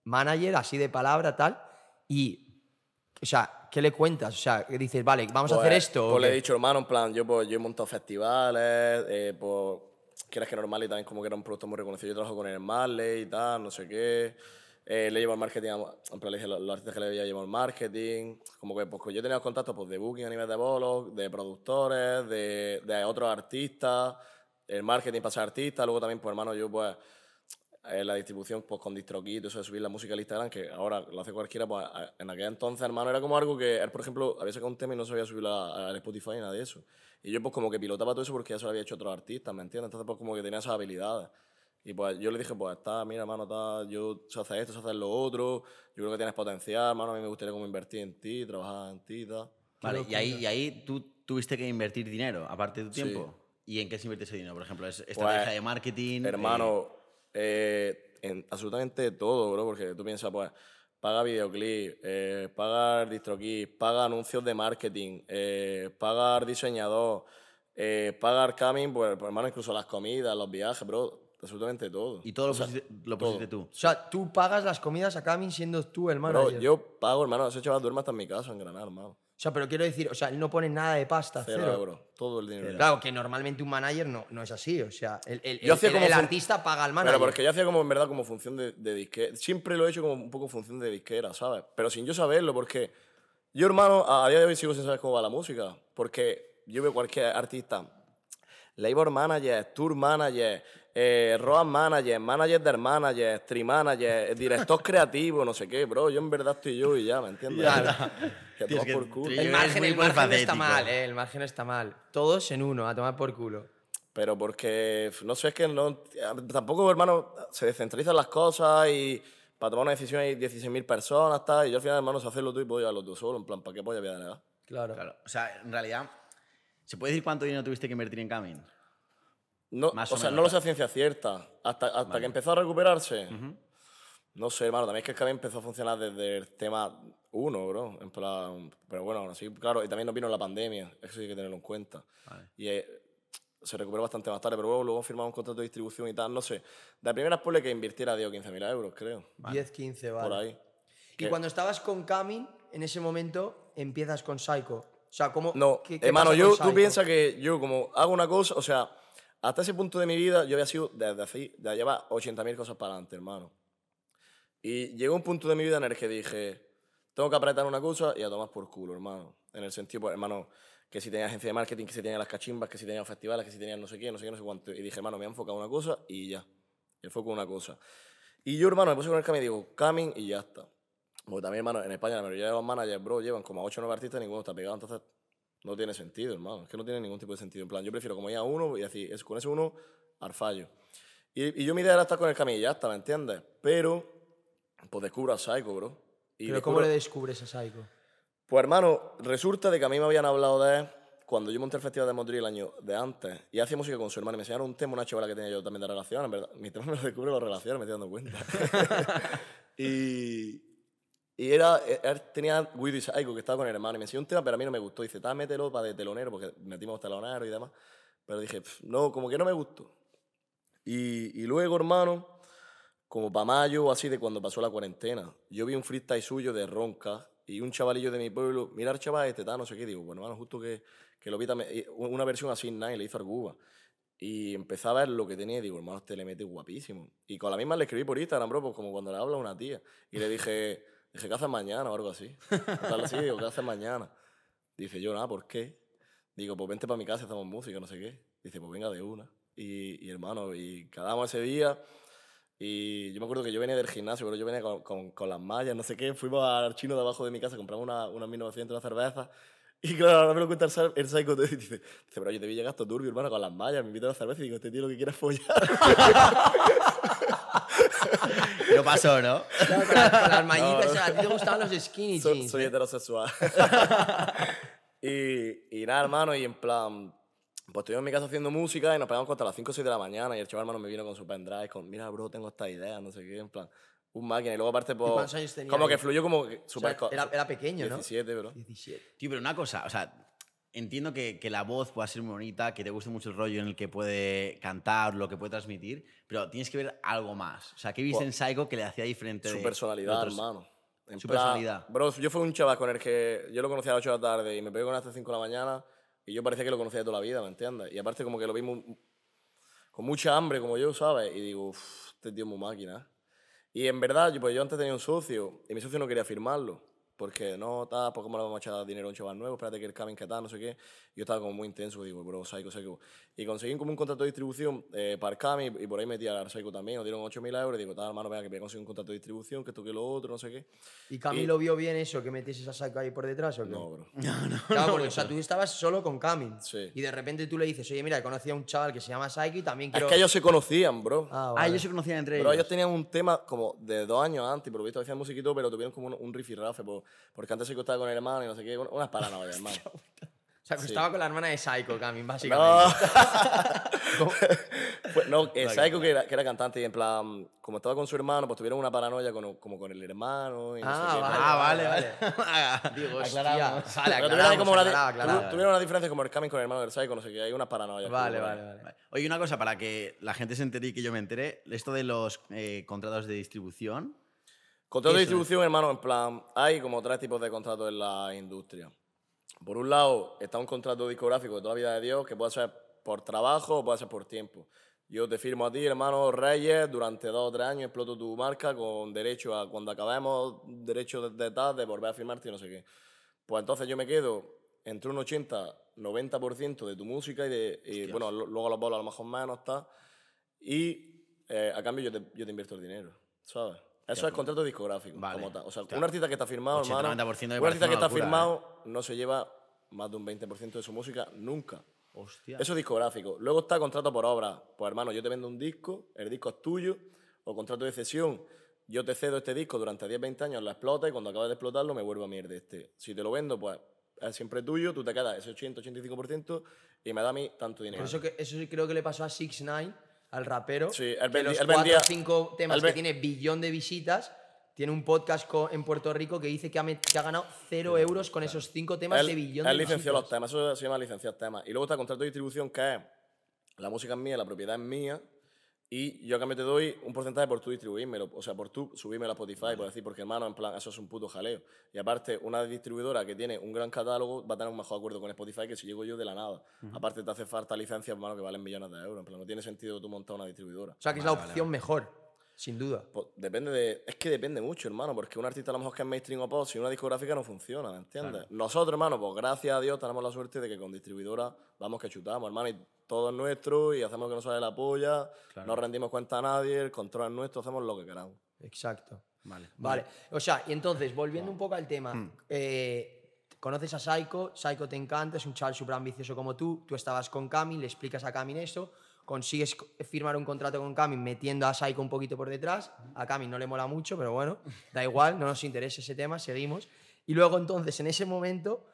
S2: manager, así de palabra, tal. Y, o sea, ¿qué le cuentas? O sea, que dices, vale, vamos a
S1: Pues,
S2: hacer esto. o
S1: Pues le he dicho, hermano, en plan, yo, pues, yo he montado festivales, eh, pues, quieres que normal y también como que era un producto muy reconocido. Yo trabajo con el Marley y tal, no sé qué. Eh, le llevo el marketing, a- en plan, le dije a los los artistas que le había llevado el marketing. Como que, pues, que yo tenía contactos pues, de booking a nivel de bolos, de productores, de, de otros artistas, el marketing para ser artista. Luego también, pues, hermano, yo, pues, eh, la distribución pues con DistroKid, eso de subir la música al Instagram, que ahora lo hace cualquiera, pues a- en aquel entonces, hermano, era como algo que él, por ejemplo, había sacado un tema y no sabía subirlo a- al Spotify ni nada de eso. Y yo pues como que pilotaba todo eso porque ya se lo había hecho otros artistas, ¿me entiendes? Entonces pues como que tenía esas habilidades. Y pues yo le dije, pues está, mira, hermano, está, yo sé hacer esto, sé hacer lo otro, yo creo que tienes potencial, hermano, a mí me gustaría como invertir en ti, trabajar en ti y tal.
S3: Vale, y ahí, y ahí tú tuviste que invertir dinero, aparte de tu
S1: Sí.
S3: tiempo. ¿Y en qué se invierte ese dinero? Por ejemplo, ¿es estrategia
S1: Pues,
S3: de marketing?
S1: Hermano, eh, en absolutamente todo, bro, porque tú piensas, pues, paga videoclip, eh, pagar DistroKid, paga anuncios de marketing, eh, pagar diseñador, eh, pagar coming, pues, pues, hermano, incluso las comidas, los viajes, bro, absolutamente todo.
S3: Y todo lo
S1: O sea,
S3: pusiste, lo pusiste tú.
S2: O sea, tú pagas las comidas a Camin siendo tú el manager.
S1: Bro, yo pago, hermano, ese chaval duerme hasta en mi casa en Granada, hermano.
S2: O sea, pero quiero decir, o sea, él no pone nada de pasta,
S1: Cero,
S2: cero.
S1: euros, todo el dinero.
S2: Claro, que normalmente un manager no, no es así. O sea, el, el-
S1: Yo
S2: el- el- artista paga al manager.
S1: Pero porque yo hacía como en verdad como función de, de disquera. Siempre lo he hecho como un poco función de disquera, ¿sabes? Pero sin yo saberlo, porque yo, hermano, a, a día de hoy sigo sin saber cómo va la música. Porque yo veo cualquier artista, labor manager, tour manager, eh, road manager, manager del manager, stream manager, director creativo, no sé qué, bro. Yo en verdad estoy yo y ya, ¿me entiendes? que
S3: Tío, es que
S1: por culo.
S2: el margen, el margen está mal, eh, el margen está mal. Todos en uno, a tomar por culo.
S1: Pero porque, no sé, es que no, tampoco, hermano, se descentralizan las cosas y para tomar una decisión hay 16.000 personas, tal, y yo al final, hermano, sé hacerlo tú y puedo llevarlo tú solo, en plan, ¿para qué voy a denegar?
S2: Claro.
S3: Claro. O sea, en realidad, ¿se puede decir cuánto dinero tuviste que invertir en Camin?
S1: No,
S3: Más
S1: o,
S3: o
S1: sea,
S3: menos,
S1: no lo sé a ciencia cierta. Hasta, hasta que empezó a recuperarse, no sé, hermano, también es que el cambio empezó a funcionar desde el tema 1, bro, en plan, pero bueno, aún así, claro, y también nos vino la pandemia, eso hay que tenerlo en cuenta. Y eh, se recuperó bastante más tarde, pero luego, luego firmamos un contrato de distribución y tal, no sé. De primeras ponle que invirtiera 10 o 15.000 euros, creo.
S2: 10, 15, vale.
S1: Por ahí.
S2: Y
S1: Que-
S2: cuando estabas con Camin, en ese momento empiezas con Psycho. O sea, ¿cómo.
S1: No,
S2: qué- qué
S1: hermano, yo, tú piensas que yo como hago una cosa, o sea, hasta ese punto de mi vida yo había sido desde así, de llevar 80.000 cosas para adelante, hermano. Y llegó un punto de mi vida en el que dije, tengo que apretar una cosa y a tomar por culo, hermano. En el sentido, pues, hermano, que si tenía agencia de marketing, que si tenía las cachimbas, que si tenía festivales, que si tenía no sé qué, no sé qué, no sé cuánto. Y dije, hermano, me a enfocar en una cosa y ya. Y enfoco en una cosa. Y yo, hermano, me puse con el cami y digo, coming y ya está. Porque también, hermano, en España la mayoría de los managers, bro, llevan como a 8 o 9 artistas y ninguno está pegado. Entonces, no tiene sentido, hermano. Es que no tiene ningún tipo de sentido. En plan, yo prefiero como ir a uno y decir, es, con ese uno, al fallo. Y, y yo mi idea era estar con el Cami y ya está, ¿me entiendes? Pero, pues descubro a Psycho, bro. Y
S2: Pero ¿cómo
S1: descubro-
S2: le descubres a Psycho?
S1: Pues hermano, resulta de que a mí me habían hablado de él cuando yo monté el Festival de Madrid el año de antes y hacía música con su hermano y me enseñaron un tema, una chavala que tenía yo también de relaciones, en verdad. Mi tema me lo descubre las relaciones, me estoy dando cuenta. [LAUGHS] [LAUGHS] y, y era, él tenía Willy Psycho que estaba con el hermano y me enseñó un tema, pero a mí no me gustó. Dice, está mételo para de telonero, porque metimos telonero y demás. Pero dije, "Pff, no, como que no me gustó. Y, y luego, hermano, como para mayo así de cuando pasó la cuarentena, yo vi un freestyle suyo de Ronca y un chavalillo de mi pueblo, mirar chaval este, tal, no sé qué, digo, bueno, hermano, justo que, que lo vi también, una versión así, Nine, le hizo Arguba. Y empecé a ver lo que tenía y digo, hermano, este le mete guapísimo. Y con la misma le escribí por Instagram, bro, pues como cuando le habla a una tía. Y le dije, dije, ¿qué haces mañana o algo así? Tal así, digo, ¿qué haces mañana? Dice, yo, nada, ¿por qué? Digo, pues vente para mi casa hacemos música, no sé qué. Dice, pues venga de una. Y, y hermano, y quedamos ese día. Y yo me acuerdo que yo venía del gimnasio, pero yo venía con, con, con las mallas, no sé qué. Fuimos al chino de abajo de mi casa, compramos una, una 1900, una cerveza. Y claro, ahora me lo cuenta el, el psycho. [LAUGHS] Dice, dice, pero oye, te vi llegar esto turbio, hermano, con las mallas. Me invita a la cerveza y digo, este tío lo que quiere es follar. [LAUGHS] [LAUGHS]
S3: No pasó, ¿no?
S2: Claro, con, las- con las mallitas, o sea, a ti te gustaban los skinny
S1: soy,
S2: jeans.
S1: soy
S2: ¿eh?
S1: heterosexual. [LAUGHS] y, y nada, hermano, y en plan, pues estuvimos en mi casa haciendo música y nos pegamos hasta las 5 o 6 de la mañana y el chaval, hermano, me vino con su pendrive, con, mira, bro, tengo esta idea, no sé qué, en plan, un máquina. Y luego aparte, pues,
S2: cuántos años tenía
S1: como
S2: ahí?
S1: que fluyó como que
S2: O sea, era, era pequeño, ¿no?
S1: 17, bro.
S2: 17.
S3: Tío, pero una cosa, o sea, entiendo que, que la voz pueda ser muy bonita, que te guste mucho el rollo en el que puede cantar, lo que puede transmitir, pero tienes que ver algo más. O sea, ¿qué viste en Psycho que le hacía diferente
S1: Su
S3: de-
S1: personalidad,
S3: de
S1: hermano. En
S3: Su
S1: plan,
S3: personalidad.
S1: Bro, yo fui un chaval con el que yo lo conocía a las 8 de la tarde y me pegué con él hasta 5 de la mañana y yo parecía que lo conocía de toda la vida, ¿me entiendes? Y aparte como que lo vi muy- con mucha hambre como yo, ¿sabes? Y digo, "Uf, este tío es muy máquina. Y en verdad, yo, pues yo antes tenía un socio y mi socio no quería firmarlo. Porque no, tal, pues cómo le vamos a echar dinero a un chaval nuevo, espérate que el Camin que tal, no sé qué. Yo estaba como muy intenso, digo, bro, Psycho, Psycho. Y conseguí como un contrato de distribución eh, para el Camin y por ahí metí al Psycho también, nos dieron 8.000 euros y digo, tal, hermano, venga, que voy a conseguir un contrato de distribución, que esto que lo otro, no sé qué.
S2: ¿Y Camilo vio bien eso, que metieses a Psycho ahí por detrás o qué?
S1: No, bro. [LAUGHS]
S2: Claro, porque o sea, tú estabas solo con Camin.
S1: Sí.
S2: Y de repente tú le dices, oye, mira, he conocido a un chaval que se llama Psycho y también
S1: Es
S2: quiero...
S1: que ellos se conocían, bro.
S2: Ah,
S3: Ah,
S2: vale.
S3: ellos se conocían entre
S1: Pero
S3: ellos.
S1: ellos tenían un tema como de dos años antes, por lo visto hacían musiquito, pero tuvieron como un, un rifirrafe, por- porque antes se estaba con el hermano y no sé qué, unas paranoias, [LAUGHS] hermano.
S2: O sea, que
S1: Sí.
S2: estaba con la hermana de Psycho, Camin,
S1: No, [LAUGHS]
S2: básicamente. [LAUGHS]
S1: Pues, no eh, Psycho que era, que era cantante y en plan, como estaba con su hermano, pues tuvieron una paranoia con, como con el hermano y no
S2: Ah,
S1: sé qué.
S2: vale,
S3: Ah,
S2: vale,
S3: vale,
S2: vale. Digo, hostia.
S3: Aclaramos.
S2: Vale,
S1: Pero tuvieron,
S2: aclaramos,
S1: una tuvieron una diferencia como el Camin con el hermano del Psycho, no sé qué, hay unas paranoias.
S2: Vale,
S1: como
S2: vale,
S1: ahí.
S2: vale.
S3: Oye, una cosa, para que la gente se entere y que yo me entere, esto de los eh, contratos de distribución,
S1: Contrato de
S3: Eso es.
S1: distribución, hermano, en plan, hay como tres tipos de contratos en la industria. Por un lado, está un contrato discográfico de toda la vida de Dios, que puede ser por trabajo o puede ser por tiempo. Yo te firmo a ti, hermano Reyes, durante dos o tres años exploto tu marca con derecho a, cuando acabemos, derecho de, de tal, de volver a firmarte y no sé qué. Pues entonces yo me quedo entre un 80, 90% de tu música y, de, y, bueno, luego los bolos a lo mejor menos, tal. Y eh, a cambio yo te, yo te invierto el dinero, ¿sabes? Eso es contrato discográfico,
S3: Vale.
S1: como tal. O sea,
S3: Hostia.
S1: un artista que está firmado,
S3: 80,
S1: hermano,
S3: 90% me
S1: un artista que está
S3: locura, ¿eh?
S1: firmado no se lleva más de un 20% de su música nunca.
S3: hostia.
S1: Eso es discográfico. Luego está contrato por obra. Pues hermano, yo te vendo un disco, el disco es tuyo, o contrato de cesión. Yo te cedo este disco durante 10, 20 años, lo explota y cuando acabes de explotarlo me vuelvo a mierda este. Si te lo vendo, pues es siempre tuyo, tú te quedas ese 80, 85% y me da a mí tanto dinero.
S2: Por eso, que, eso sí creo que le pasó a 6 9 al rapero.
S1: Sí, él
S2: los
S1: él
S2: cuatro
S1: vendía-
S2: o cinco temas
S1: él
S2: que
S1: ve-
S2: tiene billón de visitas. Tiene un podcast co- en Puerto Rico que dice que ha, met- que ha ganado cero euros con esos cinco temas
S1: él,
S2: de billón
S1: él
S2: de
S1: licenció
S2: visitas.
S1: los temas, eso se llama licenciar temas. Y luego está el contrato de distribución, que es la música es mía, la propiedad es mía, y yo a cambio te doy un porcentaje por tú distribuírmelo, o sea, por tú subirme a Spotify, por decir, porque hermano, en plan, eso es un puto jaleo. Y aparte, una distribuidora que tiene un gran catálogo va a tener un mejor acuerdo con Spotify que si llego yo de la nada. Aparte, te hace falta licencias, hermano, que valen millones de euros. En plan, no tiene sentido tú montar una distribuidora.
S2: O sea, que es la opción mejor, sin duda.
S1: Pues depende de. Es que depende mucho, hermano, porque un artista a lo mejor que es mainstream o pop, si una discográfica no funciona, ¿me entiendes? Nosotros, hermano, pues gracias a Dios tenemos la suerte de que con distribuidora vamos que chutamos, hermano, y todo es nuestro y hacemos lo que nos sale la polla, no rendimos cuenta a nadie, el control es nuestro, hacemos lo que queramos.
S2: Exacto.
S3: Vale.
S2: Vale. O sea, y entonces, volviendo un poco al tema, eh, conoces a Psycho, Psycho te encanta, es un chaval súper ambicioso como tú, tú estabas con Camin, le explicas a Camin eso. Consigues co- firmar un contrato con Camin metiendo a Saiko un poquito por detrás. A Camin no le mola mucho, pero bueno, da igual, no nos interesa ese tema, seguimos. Y luego entonces, en ese momento,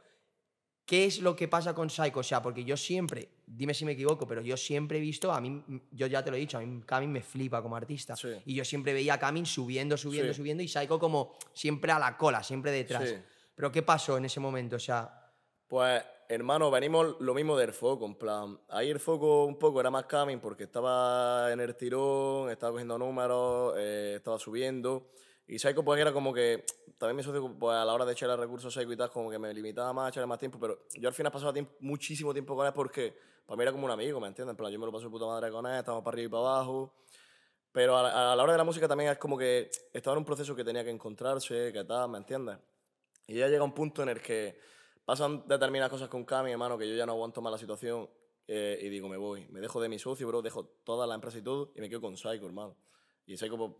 S2: ¿qué es lo que pasa con Saiko? O sea, porque yo siempre, dime si me equivoco, pero yo siempre he visto, a mí, yo ya te lo he dicho, a mí Camin me flipa como artista.
S1: Sí.
S2: Y yo siempre veía a Camin subiendo, subiendo,
S1: Sí.
S2: subiendo y Saiko como siempre a la cola, siempre detrás.
S1: Sí.
S2: Pero ¿qué pasó en ese momento? O sea,
S1: Pues, hermano, venimos lo mismo del foco, en plan, ahí el foco un poco era más coming porque estaba en el tirón, estaba cogiendo números, eh, estaba subiendo. Y Psycho pues era como que, también mi socio pues, a la hora de echar recursos Psycho y tal, como que me limitaba más, echarle más tiempo, pero yo al final pasaba tiempo, muchísimo tiempo con él porque para mí era como un amigo, ¿me entiendes? En plan, yo me lo paso de puta madre con él, estábamos para arriba y para abajo. Pero a la, a la hora de la música también es como que estaba en un proceso que tenía que encontrarse, que tal, ¿me entiendes? Y ya llega un punto en el que pasan determinadas cosas con Cami, hermano, que yo ya no aguanto más la situación eh, y digo, me voy. Me dejo de mi socio, bro, dejo toda la empresa y todo y me quedo con Psycho, hermano. Y Psycho, pues,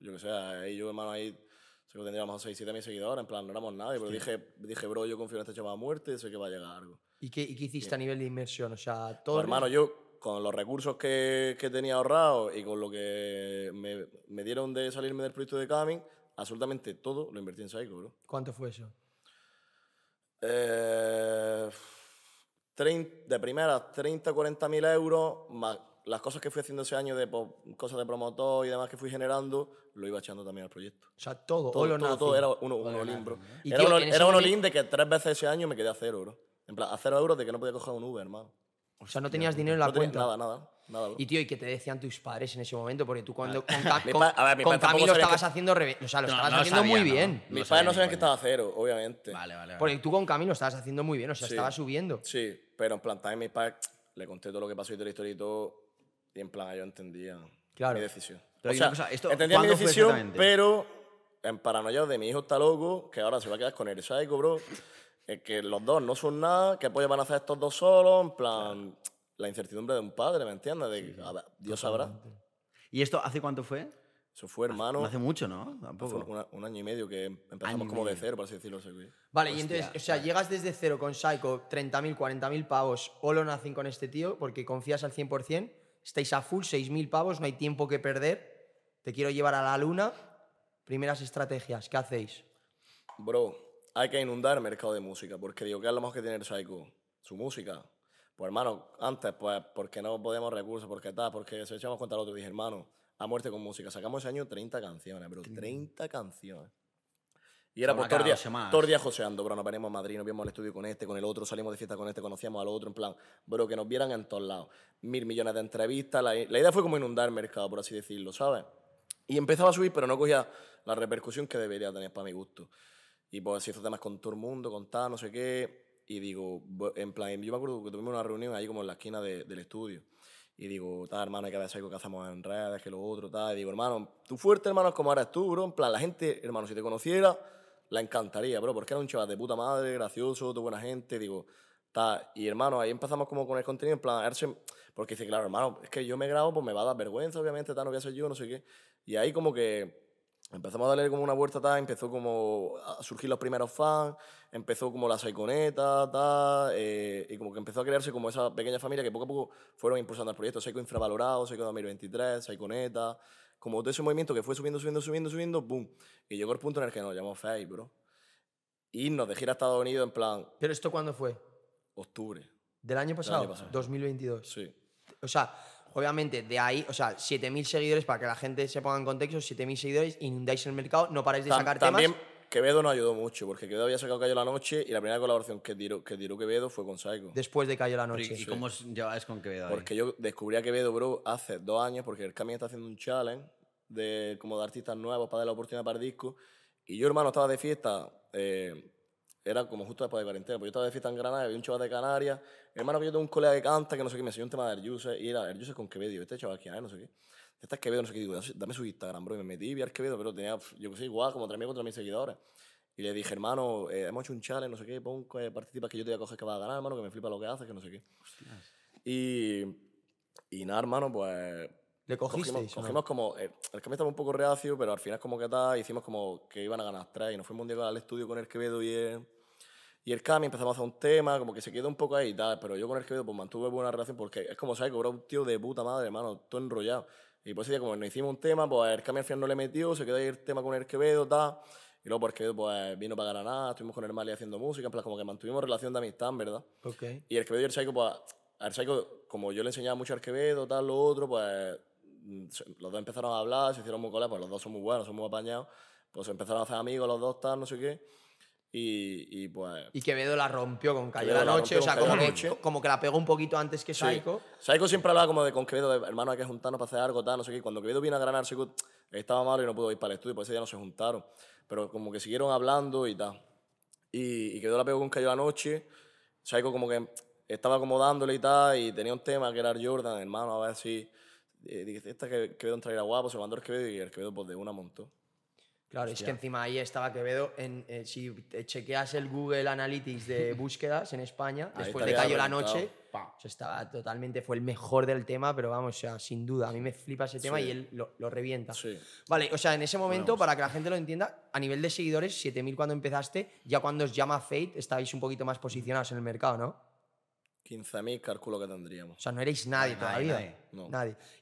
S1: yo que sé, ahí yo, hermano, ahí Psycho tendríamos 6, 7 mil seguidores, en plan, no éramos nadie, pero dije, dije, bro, yo confío en este chaval a muerte, sé que va a llegar algo.
S2: ¿y qué, y qué hiciste a nivel de inversión? O sea, todo...
S1: Pues, hermano, yo con los recursos que, que tenía ahorrados y con lo que me, me dieron de salirme del proyecto de Camin, absolutamente todo lo invertí en Psycho, bro.
S2: ¿Cuánto fue eso?
S1: Eh, de primera, 30, 40 mil euros, más las cosas que fui haciendo ese año de po- cosas de promotor y demás que fui generando, lo iba echando también al proyecto.
S2: O sea, todo,
S1: Todo, todo, era uno, un all-in, bro.
S2: Y,
S1: Era,
S2: tío,
S1: un, era un de que tres veces ese año me quedé a cero, bro. En plan, a cero euros de que no podía coger un Uber, hermano.
S2: O sea, no tenías dinero en la
S1: no tenía
S2: cuenta.
S1: nada, nada, nada.
S2: Y tío, ¿y qué te decían tus padres en ese momento? Porque tú cuando con,
S1: Mi
S2: con-
S1: pa- a ver, mi
S2: con Camilo estabas
S1: que-
S2: haciendo O sea, lo
S5: No,
S2: estabas
S5: no
S2: haciendo
S5: sabía,
S2: muy
S5: ¿no?
S2: bien.
S1: Mis padres no sabían que estaba a cero, obviamente.
S5: Vale, vale, vale.
S2: Porque tú con Camilo estabas haciendo muy bien, o sea,
S1: Sí.
S2: estabas subiendo.
S1: Sí, pero en plan, también mis padres le conté todo lo que pasó y toda la historia y todo, y en plan, ellos entendían
S2: Claro.
S1: mi decisión.
S3: Pero
S1: o sea,
S3: cosa, esto,
S1: entendían mi
S3: ¿cuándo fue
S1: decisión, pero en paranoia de mi hijo está loco, que ahora se va a quedar con el psycho, bro, eh, que los dos no son nada, que apoyo van a hacer estos dos solos, en plan, la incertidumbre de un padre, ¿me entiendes? De, a ver, Dios sabrá.
S3: ¿Y esto hace cuánto fue?
S1: Eso fue, hermano,
S3: No hace mucho, ¿no? Tampoco.
S1: una- un año y medio que empezamos como de cero, por así decirlo. güey.
S2: Vale, y entonces, o sea, llegas desde cero con Psycho, 30.000, 40.000 pavos, all or nothing con este tío, porque confías al 100%, estáis a full, 6.000 pavos, no hay tiempo que perder, te quiero llevar a la luna, primeras estrategias, ¿qué hacéis?
S1: Bro, hay que inundar el mercado de música, porque digo, ¿qué es lo mejor que tiene el Psycho? Su música. Pues hermano, antes, pues, porque no podíamos recursos, porque tal, porque se echamos contra el otro. Dije, hermano, a muerte con música. Sacamos ese año 30 canciones, bro. 30 canciones. Y era por
S3: cada
S1: todo el día,
S3: dos semanas.
S1: todo el día joseando, bro. Nos venimos a Madrid, nos vimos al estudio con este, con el otro, salimos de fiesta con este, conocíamos al otro, en plan, bro, que nos vieran en todos lados. Mil millones de entrevistas. La, la idea fue como inundar el mercado, por así decirlo, ¿sabes? Y empezaba a subir, pero no cogía la repercusión que debería tener para mi gusto. Y pues se hizo temas con todo el mundo, con tal, no sé qué. Y digo, en plan, yo me acuerdo que tuvimos una reunión ahí como en la esquina de- del estudio. Y digo, tal, hermano, hay que ver algo que hacemos en redes, que lo otro, tal. Y digo, hermano, tú fuerte, hermano, es como eres tú, bro. En plan, la gente, hermano, si te conociera, la encantaría, bro, porque era un chaval de puta madre, gracioso, de buena gente. Digo. Y hermano, ahí empezamos como con el contenido, en plan, porque dice, claro, hermano, es que yo me grabo, pues me va a dar vergüenza, obviamente, tal, no voy a ser yo, no sé qué. Y ahí como que Empezamos a darle como una vuelta, tal, empezó como a surgir los primeros fans, empezó como la Saiconeta, tal, eh, y como que empezó a crearse como esa pequeña familia que poco a poco fueron impulsando el proyecto. Saico Infravalorado, Saico 2023, Saiconeta, como todo ese movimiento que fue subiendo, subiendo, subiendo, subiendo, boom. Y llegó el punto en el que nos llamamos Face, bro. Y nos de gira a Estados Unidos en plan
S2: ¿Pero esto cuándo fue?
S1: octubre.
S2: ¿Del año pasado?
S1: pasado.
S2: 2022.
S1: Sí.
S2: O sea, obviamente, de ahí, o sea, 7.000 seguidores, para que la gente se ponga en contexto, 7.000 seguidores, inundáis el mercado, no paráis de
S1: Tam-
S2: sacar
S1: también
S2: temas.
S1: Quevedo nos ayudó mucho, porque Quevedo había sacado Cayo la Noche y la primera colaboración que tiró, que tiró Quevedo fue con Saico.
S2: Después de Cayó la Noche.
S3: ¿Y cómo lleváis con Quevedo ahí?
S1: Porque yo descubrí a Quevedo, bro, hace dos años, porque el Cami está haciendo un challenge de, como de artistas nuevos para dar la oportunidad para el disco. Y yo, hermano, estaba de fiesta, eh, era como justo después de cuarentena, porque yo estaba de fiesta en Granada, había un chaval de Canarias. Hermano, que yo tengo un colega que canta, que no sé qué, me enseñó un tema de Erjuse, y era Erjuse con Quevedo. Este chaval, ¿quién es? No sé qué. Este es Quevedo, no sé qué. Digo, dame su Instagram, bro. Y me metí vi al Quevedo, pero tenía, yo qué sé, igual, como 3.000 4.000 seguidores. Y le dije, hermano, eh, hemos hecho un challenge, no sé qué, pon, que participa, que yo te voy a coger que vas a ganar, hermano, que me flipa lo que haces, que no sé qué. Y, y nada, hermano, pues
S2: ¿Le cogisteis?
S1: cogimos,
S2: o no?
S1: cogimos como. eh, el cambio estaba un poco reacio, pero al final, como que tal, hicimos como que iban a ganar tres. Y nos fuimos un día al estudio con el Quevedo y el, Y el Cami empezamos a hacer un tema, como que se quedó un poco ahí y tal, pero yo con el Quevedo pues mantuve buena relación porque es como, ¿sabes? Era un tío de puta madre, hermano, todo enrollado. Y pues ese día, como nos hicimos un tema, pues el Cami al final no le metió, se quedó ahí el tema con el Quevedo, tal. Y luego, el Quevedo pues, vino para Granada, estuvimos con el Mali haciendo música, en plan, como que mantuvimos relación de amistad, verdad.
S2: Ok.
S1: Y el Quevedo y el Psycho, pues, al Psycho, como yo le enseñaba mucho al Quevedo, tal, lo otro, pues, los dos empezaron a hablar, se hicieron muy colegas, pues los dos son muy buenos, son muy apañados, pues empezaron a hacer amigos los dos, tal, no sé qué. Y, y pues,
S2: Y Quevedo la rompió con Cayó la
S1: la
S2: Noche, o sea, como que,
S1: Noche.
S2: como que la pegó un poquito antes que
S1: Sí.
S2: Psycho.
S1: Psycho siempre hablaba como de con Quevedo, de, hermano, hay que juntarnos para hacer algo, tal, no sé qué. Cuando Quevedo vino a Granada, Psycho estaba malo y no pudo ir para el estudio, por ese día no se juntaron. Pero como que siguieron hablando y tal. Y, y Quevedo la pegó con Cayó la Noche. Psycho como que estaba como dándole y tal, y tenía un tema que era el Jordan, hermano, a ver si... eh, dije, esta que Quevedo entraría guapo, se lo mandó el Quevedo y el Quevedo pues de una montó.
S2: Claro, es que encima ahí estaba Quevedo. En, eh, si chequeas el Google Analytics de [LAUGHS] búsquedas en España,
S1: Ahí
S2: después de Cayó la. Noche, o sea, estaba totalmente, fue el mejor del tema, pero vamos, o sea, sin duda, a mí me flipa ese tema
S1: Sí.
S2: y él lo, lo revienta.
S1: Sí.
S2: Vale, o sea, en ese momento, para que la gente lo entienda, a nivel de seguidores, 7000 cuando empezaste, ya cuando os llama Fate, estabais un poquito más posicionados en el mercado, ¿no?
S1: 15.000 calculo que tendríamos.
S2: O sea, no erais nadie todavía.
S3: nadie.
S1: No.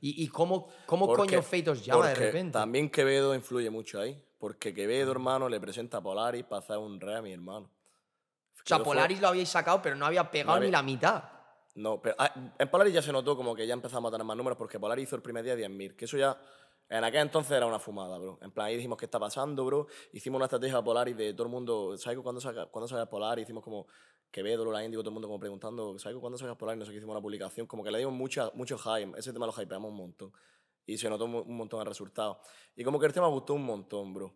S2: ¿Y, y cómo, cómo
S1: Porque-
S2: coño Fate os llama de repente?
S1: También Quevedo influye mucho ahí. Porque Quevedo, hermano, le presenta a Polaris para hacer un re a mi hermano.
S2: O sea,
S1: Quevedo fue-
S2: Polaris lo habíais sacado, pero no había pegado
S1: había-
S2: ni la mitad.
S1: No, pero ah, en Polaris ya se notó como que ya empezamos a tener más números porque Polaris hizo el primer día 10.000, que eso ya en aquel entonces era una fumada, bro. En plan, ahí dijimos, ¿qué está pasando, bro? Hicimos una estrategia Polaris de todo el mundo, ¿sabes cuándo saca, cuándo saca Polaris? Hicimos como Quevedo, Lola Índigo, todo el mundo como preguntando, ¿sabes cuándo sacas Polaris? No sé qué, hicimos una publicación, como que le dimos mucha, mucho hype, ese tema lo hypeamos un montón. Y se notó un montón el resultado. Y como que el tema gustó un montón, bro.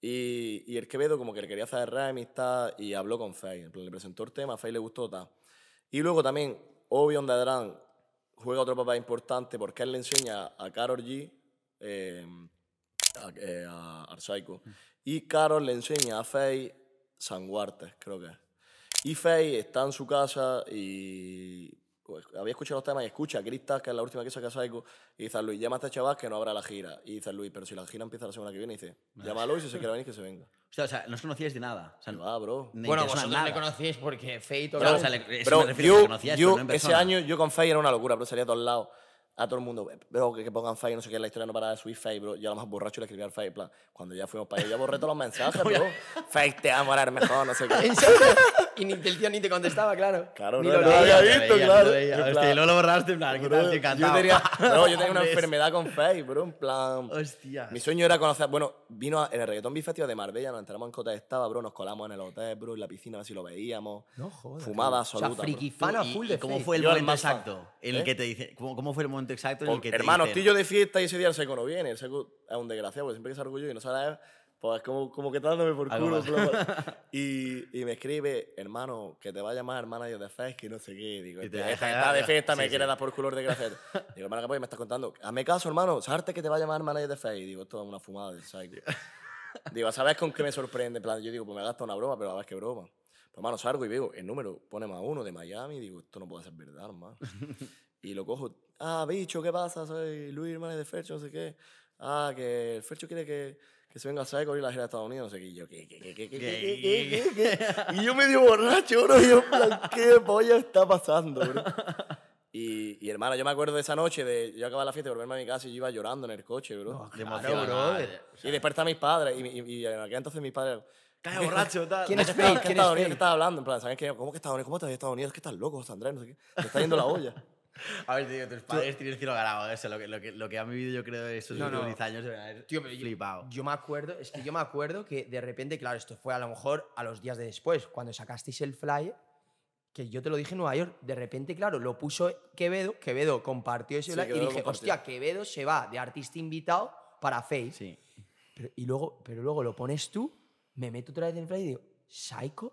S1: Y, y el Quevedo como que le quería hacer re amistad y habló con Faye. Le presentó el tema, a Faye le gustó, tal. Y luego también, the Drum juega otro papel importante porque él le enseña a Carol G, eh, a, eh, a Archaico, y Carol le enseña a Faye Sanguartes, creo que es. Y Faye está en su casa y había escuchado los temas y escucha a Cristas, que es la última que saca Psycho, y dice a Luis, llama a este chaval que no habrá la gira. Y dice Luis, pero si la gira empieza la semana que viene, y dice, llámalo y si se quiere venir, que se venga.
S3: O sea, o sea, no os conocíais de nada. O sea,
S1: Y va, bro.
S2: bueno, vosotros
S3: nada.
S2: le conocíais porque Fate
S3: Bro,
S2: obviamente-
S3: o sea, le- eso
S1: Bro,
S3: me refiero,
S1: yo,
S3: que conocíais,
S1: yo
S3: pero no en
S1: ese año yo con Faye era una locura, bro. Salía a todos lados, a todo el mundo, bro, que, que pongan Faye, no sé qué, la historia no para de subir Faye, bro. Yo a lo más borracho le escribía al Faye, en plan, cuando ya fuimos para allá, ya borré todos los mensajes, [LAUGHS] bro. Faye, te amo, eres mejor, no sé qué. [LAUGHS]
S2: Y ni el tío ni te contestaba, claro.
S1: Claro,
S2: Ni
S1: no,
S2: lo
S1: no había visto, claro.
S3: Hostia, y luego lo borraste, en plan, ¿qué
S1: bro,
S3: tal, tío?
S1: yo
S3: Encantado.
S1: tenía, [LAUGHS] bro, yo tenía una enfermedad con Faye, bro, en plan...
S3: Hostia.
S1: Mi sueño era conocer, bueno, vino a- en el Reggaeton Beat Festival de Marbella, nos enteramos en Cota estaba, bro, nos colamos en el hotel, bro, en la piscina a ver si lo veíamos.
S2: No jodas.
S1: Fumada
S2: O sea,
S1: absoluta.
S2: friki fan a
S3: ¿y-
S2: full
S3: y
S2: de
S3: ¿Cómo
S2: Fate.
S3: fue el momento exacto en el
S1: ¿Eh?
S3: que te dice, cómo, cómo fue el momento exacto en el que te
S1: hermano, estoy yo de fiesta y ese día el seco no viene. El seco es un desgraciado, porque siempre que salgo yo y no sale pues como, como que está dándome por culo. [LAUGHS] y, y me escribe, hermano, que te va a llamar el manager de Face, que no sé qué. Digo,
S3: Y te deja-
S1: está de fiesta,
S3: sí,
S1: me
S3: sí.
S1: quiere dar por culo el desgraciado. [LAUGHS] Digo, hermano, ¿qué pues, me estás contando? Hazme caso, hermano, sabes que te va a llamar el manager de Face. Digo, esto es una fumada del psycho. [LAUGHS] digo, ¿sabes con qué me sorprende? En plan, yo digo, pues me gasta una broma, pero a ver qué broma. Pues, hermano, salgo y veo el número, pone más uno de Miami. Digo, esto no puede ser verdad, hermano. Y lo cojo, ah, bicho, ¿qué pasa? Soy Luis, hermano de Fercho, no sé qué. Ah, que el Fercho quiere que, que se venga Psycho y la gira de Estados Unidos. No sé Y yo, ¿qué, qué, qué, qué, qué qué Y yo medio borracho, bro. Y yo, ¿qué polla está pasando, bro? Y, y hermano, yo me acuerdo de esa noche, de yo acababa la fiesta, volverme a mi casa y yo iba llorando en el coche, bro.
S3: No,
S2: claro, bro.
S1: Y después están mis padres, y, y, y en entonces mis padres...
S3: Estás borracho, tal.
S2: ¿Quién es
S1: fake?
S2: ¿Quién es
S1: ¿Qué estás hablando? En plan, ¿sabes qué? ¿Cómo que Estados Unidos? ¿Cómo te estás de Estados Unidos? ¿Qué estás loco, José Andrés? No sé qué. Te está yendo la olla.
S3: A ver, tío, tus padres tienen cielo ganado. Eso, lo que, lo, que, lo que han vivido, yo creo, esos
S2: No,
S3: últimos 10 años, se van a
S2: Tío, pero yo-
S3: flipado.
S2: Yo me acuerdo, es que yo me acuerdo que de repente, claro, esto fue a lo mejor a los días de después, cuando sacasteis el flyer, que yo te lo dije en Nueva York, de repente, claro, lo puso Quevedo, Quevedo compartió ese
S1: Sí,
S2: flyer y dije,
S1: compartió.
S2: hostia, Quevedo se va de artista invitado para Face.
S3: Sí.
S2: Pero, y luego, pero luego lo pones tú, me meto otra vez en el flyer y digo, ¿Psycho?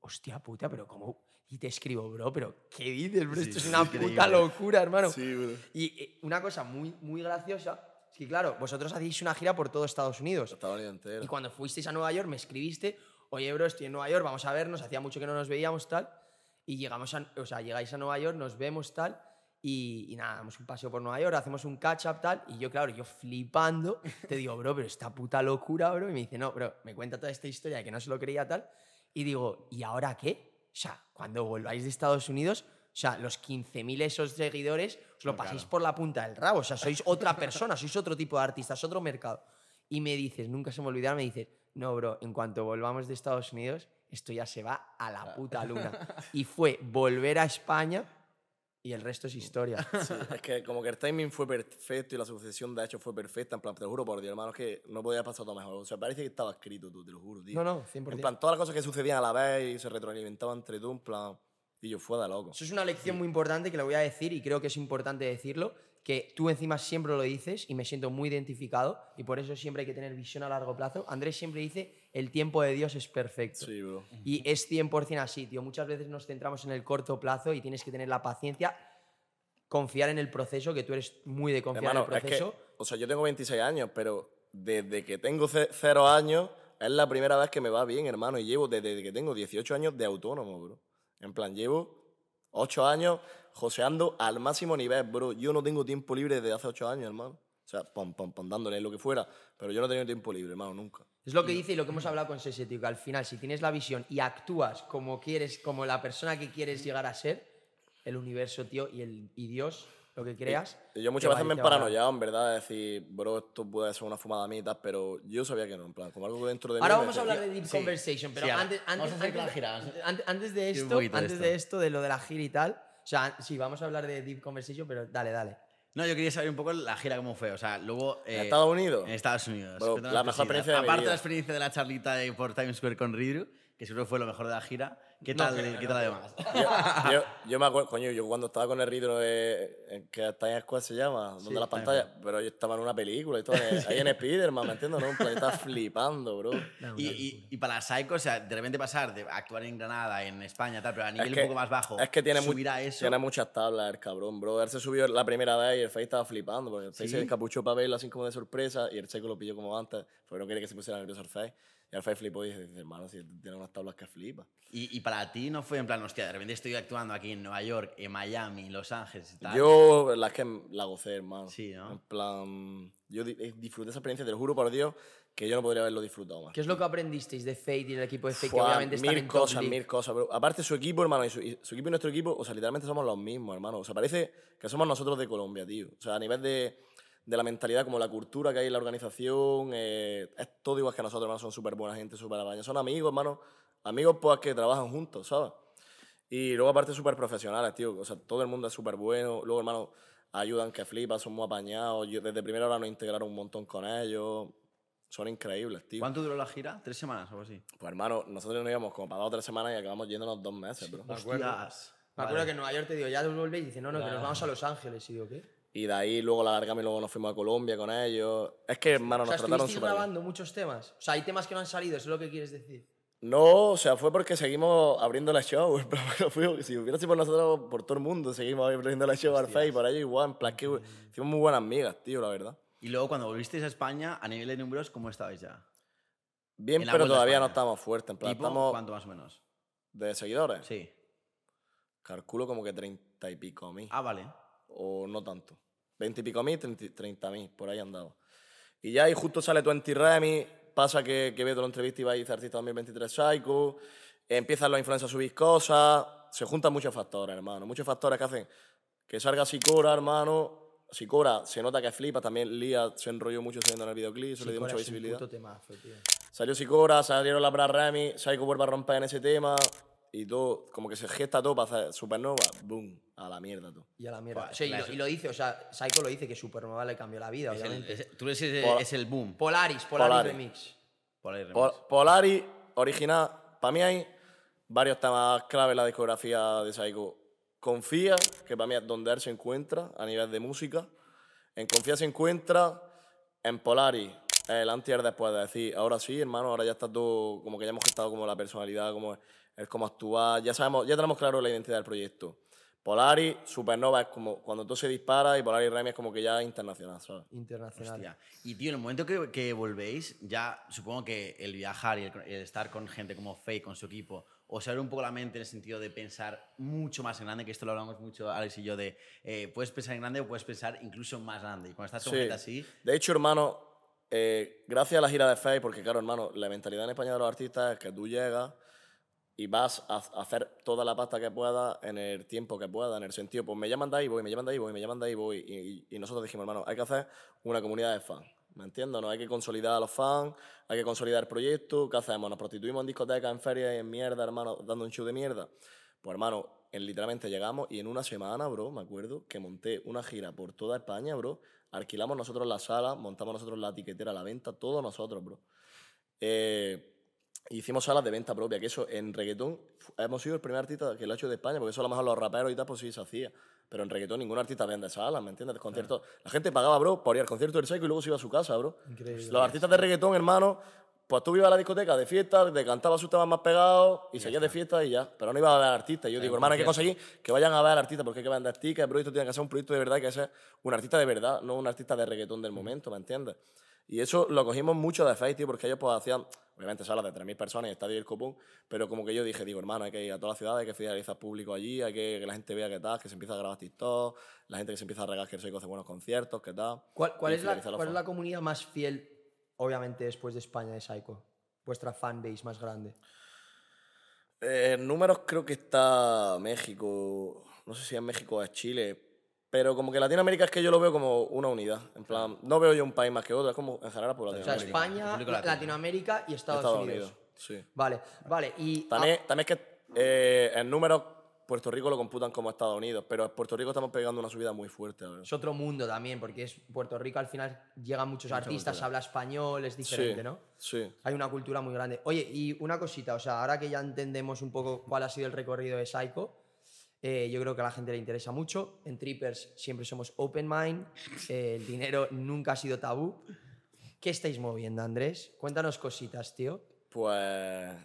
S2: Hostia puta, pero ¿cómo? Y te escribo, bro, pero ¿qué dices, bro?
S3: Sí,
S2: Esto es una
S3: increíble.
S2: puta locura, hermano.
S1: Sí, bro.
S2: Y eh, una cosa muy, muy graciosa es que, claro, vosotros hacéis una gira por todo Estados Unidos.
S1: Estados Unidos entero.
S2: Y cuando fuisteis a Nueva York me escribiste, oye, bro, estoy en Nueva York, vamos a vernos, hacía mucho que no nos veíamos, tal. Y llegamos a, o sea, llegáis a Nueva York, nos vemos, tal. Y, y nada, damos un paseo por Nueva York, hacemos un catch-up, tal. Y yo, claro, yo flipando, te digo, bro, pero esta puta locura, bro. Y me dice, no, bro, me cuenta toda esta historia de que no se lo creía, tal. Y digo, ¿y ahora qué? O sea, cuando volváis de Estados Unidos, o sea, los 15.000 esos seguidores os lo pasáis por la punta del rabo. O sea, sois otra persona, sois otro tipo de artistas, otro mercado. Y me dices, nunca se me olvidará, me dices, no, bro, en cuanto volvamos de Estados Unidos, esto ya se va a la puta luna. [LAUGHS] Y fue volver a España y el resto es historia. [LAUGHS]
S1: Sí, es que como que el timing fue perfecto y la sucesión de hechos fue perfecta. En plan, te lo juro por Dios, hermano, es que no podía pasar todo mejor. O sea, parece que estaba escrito tú, te lo juro, tío.
S2: No, no, 100%.
S1: En plan, todas las cosas que sucedían a la vez y se retroalimentaban entre tú, en plan. Y yo fue de loco.
S2: Eso es una lección muy importante que le voy a decir y creo que es importante decirlo, que tú encima siempre lo dices y me siento muy identificado y por eso siempre hay que tener visión a largo plazo. Andrés siempre dice, el tiempo de Dios es perfecto.
S1: Sí, bro.
S2: Y es 100% así, tío. Muchas veces nos centramos en el corto plazo y tienes que tener la paciencia, confiar en el proceso, que tú eres muy de confiar
S1: Hermano,
S2: en el
S1: es que,
S2: proceso.
S1: o sea, yo tengo 26 años, pero desde que tengo ce- cero años es la primera vez que me va bien, hermano. Y llevo desde que tengo 18 años de autónomo, bro. En plan, llevo 8 años joseando al máximo nivel, bro. Yo no tengo tiempo libre desde hace 8 años, hermano. O sea, pom, pom, pom, dándole lo que fuera. Pero yo no he tenido tiempo libre, hermano, nunca.
S2: Es lo que dice y lo que hemos hablado con Sese, tío, que al final, si tienes la visión y actúas como quieres, como la persona que quieres llegar a ser, el universo, tío, y, el, y Dios, lo que creas.
S1: Y yo muchas veces me he paranoiado, en verdad, de decir, bro, esto puede ser una fumada a mí y tal, pero yo sabía que no, en plan, como algo dentro de mí.
S2: Ahora vamos a hablar de Deep
S3: Sí.
S2: Conversation, pero
S3: Sí, ahora.
S2: antes,
S3: Vamos
S2: antes,
S3: a hacer
S2: antes
S3: la
S2: de-
S3: gira.
S2: antes- antes de esto, antes
S3: esto.
S2: de esto, de lo de la gira y tal, o sea, sí, vamos a hablar de Deep Conversation, pero dale, dale.
S3: No, yo quería saber un poco la gira cómo fue. O sea, luego.
S1: ¿En
S3: eh,
S1: Estados Unidos?
S3: En Estados Unidos.
S1: La mejor experiencia de
S3: Aparte de la experiencia de la charlita de por Times Square con Ridru, que seguro fue lo mejor de la gira. ¿Qué
S2: No
S3: tal, ¿qué
S2: no
S3: tal
S2: creo.
S3: además?
S1: yo, yo, yo me acuerdo, coño, yo cuando estaba con el ritmo de, en que Times Square se llama, donde
S3: Sí,
S1: las pantallas, pero yo estaba en una película y todo, en- ahí en Spiderman, ¿me entiendes? No? En plan, yo estaba flipando, bro.
S3: Y, y, y para Psycho, o sea, de repente pasar de actuar en Granada, en España, tal, pero a nivel
S1: que-
S3: un poco más bajo,
S1: Es que tiene,
S3: subir a eso.
S1: tiene muchas tablas el cabrón, bro. Él se subió la primera vez y el Face estaba flipando, porque el Face
S3: ¿Sí?
S1: se encapuchó para verlo así como de sorpresa y el Checo lo pilló como antes, porque no quería que se pusiera nervioso el Face. Y Face flipó y dice, hermano, si tiene unas tablas que flipa.
S3: Y, y para ti no fue en plan, hostia, de repente estoy actuando aquí en Nueva York, en Miami, Los Ángeles y tal.
S1: Yo, la verdad es que la gocé, hermano.
S3: Sí, ¿no?
S1: En plan, yo eh, disfruté esa experiencia, te lo juro por Dios, que yo no podría haberlo disfrutado más.
S2: ¿Qué es lo que aprendisteis de Fate y el equipo de Fate? que obviamente están
S1: mil
S2: en top
S1: cosas, mil cosas. Pero aparte, su equipo, hermano, y su, y su equipo y nuestro equipo, o sea, literalmente somos los mismos, hermano. O sea, parece que somos nosotros de Colombia, tío. O sea, a nivel de, de la mentalidad, como la cultura que hay en la organización, eh, es todo igual que nosotros, hermano. Son súper buena gente, súper apañados. Son amigos, hermano. Amigos, pues, que trabajan juntos, ¿sabes? Y luego, aparte, súper profesionales, tío. O sea, todo el mundo es súper bueno. Luego, hermano, ayudan que flipas, son muy apañados. Yo, desde primera hora nos integraron un montón con ellos. Son increíbles, tío.
S3: ¿Cuánto duró la gira? ¿Tres semanas o algo así?
S1: Pues hermano, nosotros nos íbamos como para dos o tres semanas y acabamos yéndonos dos meses, bro.
S3: Hostias.
S2: Me acuerdo que en Nueva York te digo, ya volvéis y dice, no, no, que nos vamos a Los Ángeles. Y digo, ¿qué?
S1: Y de ahí luego la largamos y luego nos fuimos a Colombia con ellos. Es que, hermano,
S2: O sea,
S1: nos trataron súper bien.
S2: grabando muchos temas. O sea, hay temas que no han salido, eso es lo que quieres decir.
S1: No, o sea, fue porque seguimos abriendo la show. [LAUGHS] si hubiera sido por nosotros, por todo el mundo, seguimos abriendo la show al Face, por ellos igual. En plan, que hicimos muy buenas amigas, tío, la verdad.
S3: Y luego cuando volvisteis a España, a nivel de números, ¿cómo estabais ya?
S1: Bien, pero
S3: a
S1: todavía no estamos fuertes. En plan,
S3: ¿Tipo?
S1: estamos
S3: ¿Cuánto más o menos?
S1: de seguidores.
S3: Sí.
S1: Calculo como que treinta y pico mil.
S3: Ah, vale.
S1: O no tanto. 20 y pico mil, 30 mil, por ahí andaba. Y ya ahí justo sale Twenty Remy, pasa que, que Beto lo entrevista y va a dice Artista 2023 Psycho, empiezan los influencers a subir cosas, se juntan muchos factores, hermano, muchos factores que hacen que salga Sicora, hermano. Sicora se nota que flipa, también Lía se enrolló mucho saliendo en el videoclip, eso le dio mucha
S2: es un
S1: visibilidad.
S2: puto temazo, tío.
S1: Salió Sicora, salieron las Brad Remy, Psycho vuelve a romper en ese tema y todo, como que se gesta todo para hacer Supernova, boom, a la mierda todo.
S2: Y a la mierda.
S3: Buah,
S2: Sí, y, lo, y lo dice, o sea, Psycho lo dice que Supernova le cambió la vida,
S3: Es el-
S2: obviamente.
S3: es- tú eres el,
S1: Pola-
S3: es el boom.
S2: Polaris, Polaris,
S1: Polaris.
S2: Remix.
S3: Ahí, remix.
S1: Pol- Polari, original. Para mí hay varios temas clave en la discografía de Psycho. Confía, que para mí es donde él se encuentra a nivel de música. En Confía se encuentra. En Polari, el antes y el después de decir, ahora sí, hermano, ahora ya está todo, como que ya hemos gestado como la personalidad, como el cómo actuar. Ya sabemos, ya tenemos claro la identidad del proyecto. Polari, Supernova es como cuando todo se dispara y Polari Remy es como que ya es internacional, ¿sabes?
S2: Internacional.
S3: Hostia. Y tío, en el momento que, que volvéis, ya supongo que el viajar y el, el estar con gente como Faye, con su equipo, os abre un poco la mente en el sentido de pensar mucho más en grande, que esto lo hablamos mucho Alex y yo, de eh, puedes pensar en grande o puedes pensar incluso más grande. Y cuando estás con
S1: Sí.
S3: gente así,
S1: De hecho, hermano, eh, gracias a la gira de Face, porque claro, hermano, la mentalidad en España de los artistas es que tú llegas, y vas a hacer toda la pasta que puedas en el tiempo que puedas, en el sentido, pues me llaman de ahí, voy, me llaman de ahí, voy, me llaman de ahí, voy. Y, nosotros dijimos, hermano, hay que hacer una comunidad de fans. ¿Me entiendes? No hay que consolidar a los fans, hay que consolidar el proyecto. ¿Qué hacemos? Nos prostituimos en discotecas, en ferias y en mierda, hermano, dando un show de mierda. Pues, hermano, en, literalmente llegamos y en una semana, bro, me acuerdo que monté una gira por toda España, bro. Alquilamos nosotros la sala, montamos nosotros la tiquetera, la venta, todo nosotros, bro. Eh, hicimos salas de venta propia, que eso en reggaetón hemos sido el primer artista que lo ha hecho de España, porque eso a lo mejor los raperos y tal, pues sí se hacía. Pero en reggaetón ningún artista vende salas, ¿me entiendes? Conciertos. La gente pagaba, bro, por ir al concierto del Psycho y luego se iba a su casa, bro. Los artistas de reggaetón, hermano, pues tú ibas a la discoteca de fiesta, te cantabas sus temas más pegados y seguías de fiesta y ya. Pero no ibas a ver al artista. Y yo digo, hermano, hay que conseguir que vayan a ver al artista porque hay que vender tickets, el proyecto tiene que ser un proyecto de verdad, que ser un artista de verdad, no un artista de reggaetón del momento, ¿me entiendes? Y eso lo cogimos mucho de tío, porque ellos pues hacían, obviamente, salas de 3.000 personas y estadio y el copón, pero como que yo dije, digo, hermano, hay que ir a todas las ciudades, hay que fidelizar público allí, hay que que la gente vea qué tal, que se empieza a grabar TikTok, la gente que se empieza a regar que el Psycho hace buenos conciertos, qué tal.
S2: ¿Cuál, cuál es la, cuál es la comunidad más fiel, obviamente, después de España de Psycho? Vuestra fanbase más grande.
S1: Eh, números creo que está México, no sé si es México o es Chile, pero como que Latinoamérica es que yo lo veo como una unidad. En plan, no veo yo un país más que otro, es como en general por
S2: O sea,
S1: Latinoamérica.
S2: España. Latinoamérica y Estados,
S1: Estados
S2: Unidos.
S1: Unidos, sí.
S2: Vale, vale. Y
S1: También, también es que eh, en números Puerto Rico lo computan como Estados Unidos, pero en Puerto Rico estamos pegando una subida muy fuerte. ahora.
S2: es otro mundo también, porque es Puerto Rico al final llegan muchos artistas, habla español, es diferente,
S1: sí,
S2: ¿no?
S1: Sí.
S2: Hay una cultura muy grande. Oye, y una cosita, o sea, ahora que ya entendemos un poco cuál ha sido el recorrido de Psycho, eh, yo creo que a la gente le interesa mucho. En Trippers siempre somos open mind, eh, el dinero nunca ha sido tabú. ¿Qué estáis moviendo, Andrés? Cuéntanos cositas, tío.
S1: Pues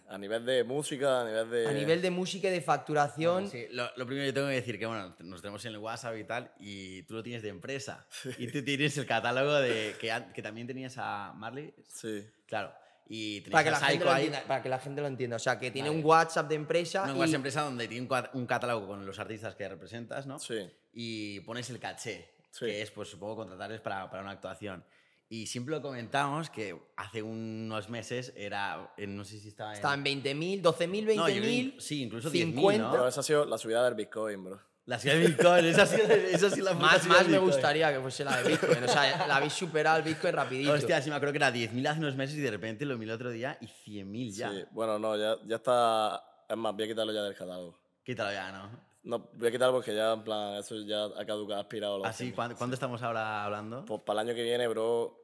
S1: a nivel de música, a nivel de...
S2: A nivel de música y de facturación,
S3: Sí, lo, lo primero que tengo que decir que bueno, nos tenemos en el WhatsApp y tal, y tú lo tienes de empresa. Y tú tienes el catálogo de que, que también tenías a Marley.
S1: Sí.
S3: Claro. Y
S2: para que,
S3: a
S2: la gente lo entienda, para que la gente lo entienda. O sea, que tiene
S3: Vale.
S2: un WhatsApp de empresa.
S3: Una
S2: y-
S3: WhatsApp empresa donde tiene un, catálogo con los artistas que representas, ¿no?
S1: Sí.
S3: Y pones el caché,
S1: Sí.
S3: que es, pues supongo, contratarles para, para una actuación. Y siempre lo comentamos que hace unos meses era, en- no sé si estaba en...
S2: Está en 20.000, 12.000,
S3: No, yo creo
S2: 20.000.
S3: que- sí, incluso 10.000,
S2: 50.
S3: ¿no?
S1: Pero esa ha sido la subida del Bitcoin, bro.
S3: La ciudad de Bitcoin, esa sido, esa sido la
S2: Más, más me gustaría que fuese la de Bitcoin. O sea, la habéis superado el Bitcoin rapidito.
S3: Hostia, sí me acuerdo que era 10.000 hace unos meses y de repente lo vi el otro día y 100.000 ya.
S1: Sí. Bueno, no, ya, ya está... Es más, voy a quitarlo ya del catálogo.
S3: Quítalo ya, ¿no?
S1: No, voy a quitarlo porque ya, en plan, eso ya ha caducado, ha aspirado. los
S3: Así,
S1: 100.000.
S3: ¿cuándo, cuándo estamos ahora hablando?
S1: Pues para el año que viene, bro,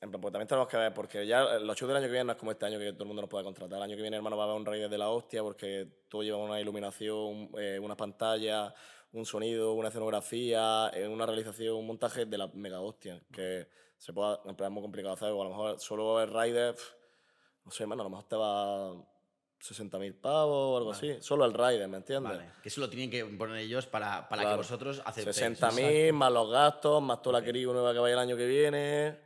S1: en plan, pues también tenemos que ver, porque ya eh, los shows del año que viene no es como este año que todo el mundo nos puede contratar. El año que viene, hermano, va a haber un rey de la hostia, porque todo lleva una iluminación, eh, unas pantallas, un sonido, una escenografía, una realización, un montaje de la mega hostia, que se pueda, es muy complicado hacer, o a lo mejor solo el rider, no sé, hermano, a lo mejor te va 60.000 pavos o algo así, solo el rider, ¿me entiendes?
S3: Vale. Que eso lo tienen que poner ellos para, para que
S1: Claro.
S3: vosotros aceptéis.
S1: 60.000 más los gastos, más toda la querida nueva que vaya el año que viene.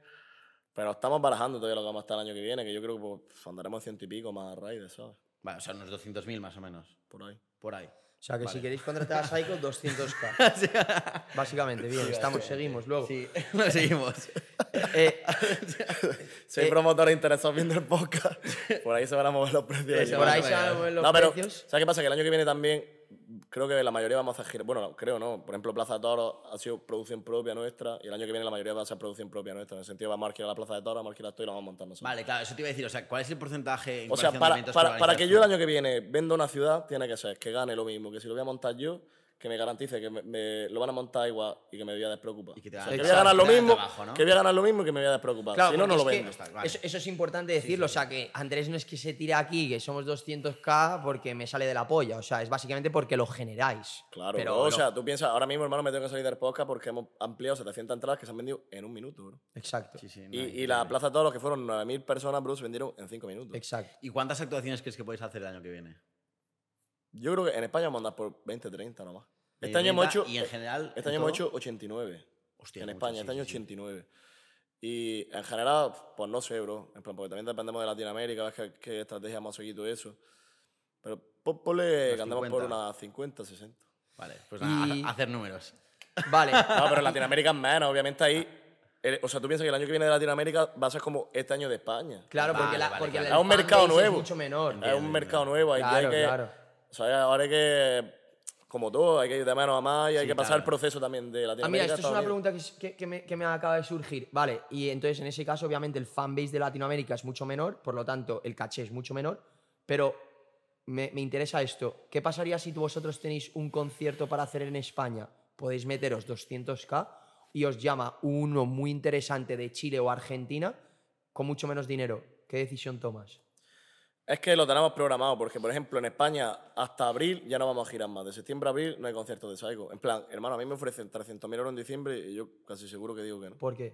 S1: Pero estamos barajando todavía lo que vamos a estar el año que viene, que yo creo que pues, andaremos en ciento y pico más raiders, ¿sabes?
S3: Vale, o sea, unos 200.000 más o menos.
S1: Por ahí.
S3: Por ahí.
S2: O sea, que si queréis contratar a Psycho, [LAUGHS] 200k. Básicamente, bien, estamos, seguimos luego.
S3: Sí, [LAUGHS] seguimos.
S2: Eh, [LAUGHS]
S1: hay
S2: Eh,
S1: promotores interesados viendo el podcast, por ahí se van a mover los precios.
S2: Por ahí se van a mover los
S1: no, pero,
S2: precios.
S1: ¿sabes qué pasa? Que el año que viene también, creo que la mayoría vamos a hacer giras. Bueno, no, creo no. Por ejemplo, Plaza de Toros ha sido producción propia nuestra y el año que viene la mayoría va a ser producción propia nuestra. En el sentido, vamos a alquilar la Plaza de Toros, vamos a alquilar esto y lo vamos a montar nosotros.
S3: Vale, claro, eso te iba a decir. O sea, ¿cuál es el porcentaje en
S1: O sea,
S3: de
S1: para,
S3: eventos
S1: para, para que yo el año que viene venda una ciudad, tiene que ser que gane lo mismo, que si lo voy a montar yo, que me garantice que me, me- lo van a montar igual y que me voy a despreocupar.
S3: Y que te
S1: O
S3: hagan-
S1: sea, que voy a ganar lo mismo,
S3: trabajo, ¿no?
S1: que voy a ganar lo mismo y que me voy a despreocupar.
S2: Claro,
S1: si no, no lo vendo.
S3: vale.
S2: eso, eso es importante decirlo. O sea, que Andrés no es que se tire aquí, que somos 200k porque me sale de la polla. O sea, es básicamente porque lo generáis.
S1: Claro,
S2: Pero
S1: bro, o sea, tú piensas, ahora mismo, hermano, me tengo que salir del podcast porque hemos ampliado 700 entradas que se han vendido en un minuto, bro.
S2: Exacto.
S3: Sí, sí, no,
S1: Y, la Plaza de Toros, que fueron 9.000 personas, bro, se vendieron en 5 minutos.
S2: Exacto.
S3: ¿Y cuántas actuaciones crees que podéis hacer el año que viene?
S1: Yo creo que en España vamos a andar por 20, 30 nomás. Este
S3: 20,
S1: año hemos
S3: 30,
S1: hecho...
S3: y en general,
S1: Este año hemos hecho 89.
S3: Hostia,
S1: en
S3: mucho,
S1: España,
S3: sí,
S1: este año
S3: sí, sí.
S1: 89. Y en general, pues no sé, bro. En plan, porque también dependemos de Latinoamérica, ves qué, qué estrategia hemos seguido eso. Pero pon- ponle que andamos por
S3: 50.
S1: unas 50, 60.
S3: Vale, pues nada,
S2: Y-
S3: a- hacer números. [LAUGHS]
S2: Vale.
S1: No, pero en Latinoamérica es menos, obviamente ahí el- o sea, tú piensas que el año que viene de Latinoamérica va a ser como este año de España.
S2: Claro, porque,
S3: Vale,
S2: la,
S3: vale,
S2: porque
S3: claro.
S2: el
S1: Es un mercado nuevo.
S2: Es mucho menor.
S1: es un mercado nuevo, que-
S2: Claro,
S1: hay que,
S2: claro.
S1: O sea, ahora hay que, como todo, hay que ir de menos a más y hay
S3: Sí,
S1: que pasar
S3: claro.
S1: el proceso también de
S2: Ah,
S1: Latinoamérica.
S2: mira,
S1: a
S2: esto es una pregunta que, que- que me, que me acaba de surgir. Vale, y entonces en ese caso, obviamente, el fanbase de Latinoamérica es mucho menor, por lo tanto, el caché es mucho menor, pero me, me interesa esto. ¿Qué pasaría si vosotros tenéis un concierto para hacer en España? Podéis meteros 200k y os llama uno muy interesante de Chile o Argentina con mucho menos dinero. ¿Qué decisión tomas?
S1: Es que lo tenemos programado, porque por ejemplo en España hasta abril ya no vamos a girar más. De septiembre a abril no hay conciertos de Psycho. En plan, hermano, a mí me ofrecen 300.000 euros en diciembre y yo casi seguro que digo que no.
S2: ¿Por qué?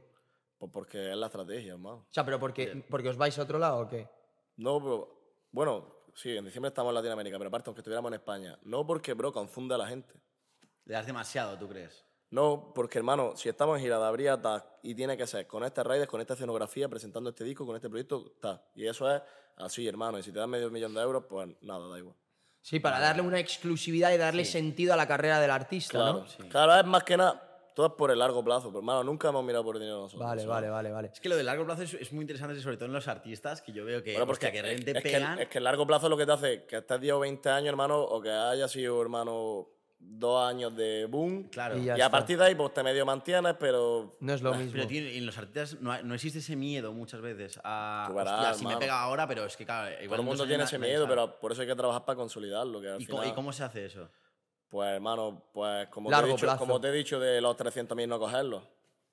S1: Pues porque es la estrategia, hermano.
S2: O sea, pero porque, porque os vais a otro lado o qué?
S1: No, pero bueno, sí, en diciembre estamos en Latinoamérica, pero aparte, aunque estuviéramos en España. No porque, bro, confunda a la gente.
S3: Le das demasiado, ¿tú crees?
S1: No, porque hermano, si estamos en gira de Abría, ta, y tiene que ser con este raíces, con esta escenografía, presentando este disco, con este proyecto, está. Y eso es así, hermano. Y si te dan medio millón de euros, pues nada, da igual.
S2: Sí, para darle una exclusividad y darle sentido a la carrera del artista,
S1: Claro,
S2: ¿no?
S1: claro, es más que nada, todo es por el largo plazo. Pero hermano, nunca hemos mirado por dinero nosotros.
S2: Vale,
S1: ¿sabes?
S2: vale, vale, vale.
S3: Es que lo de largo plazo es, es muy interesante, sobre todo en los artistas, que yo veo que,
S1: Bueno, porque
S3: hostia, que de repente
S1: es, que,
S3: pegan.
S1: es que el largo plazo es lo que te hace que estés 10 o 20 años, hermano, o que haya sido, hermano, dos años de boom.
S3: Claro.
S2: Y
S1: a partir de ahí, pues te medio mantienes, pero.
S2: No es lo mismo.
S3: Pero tío, en los artistas no, no existe ese miedo muchas veces a.
S1: Tú verás,
S3: hostia, si me pega ahora, pero es que claro, igual
S1: Todo el mundo tiene ese miedo, pero por eso hay que trabajar para consolidarlo. Que al
S3: ¿Y cómo,
S1: final,
S3: y cómo se hace eso?
S1: Pues, hermano, pues como, te he dicho,
S2: plazo.
S1: como te he dicho de los 300.000 no cogerlos.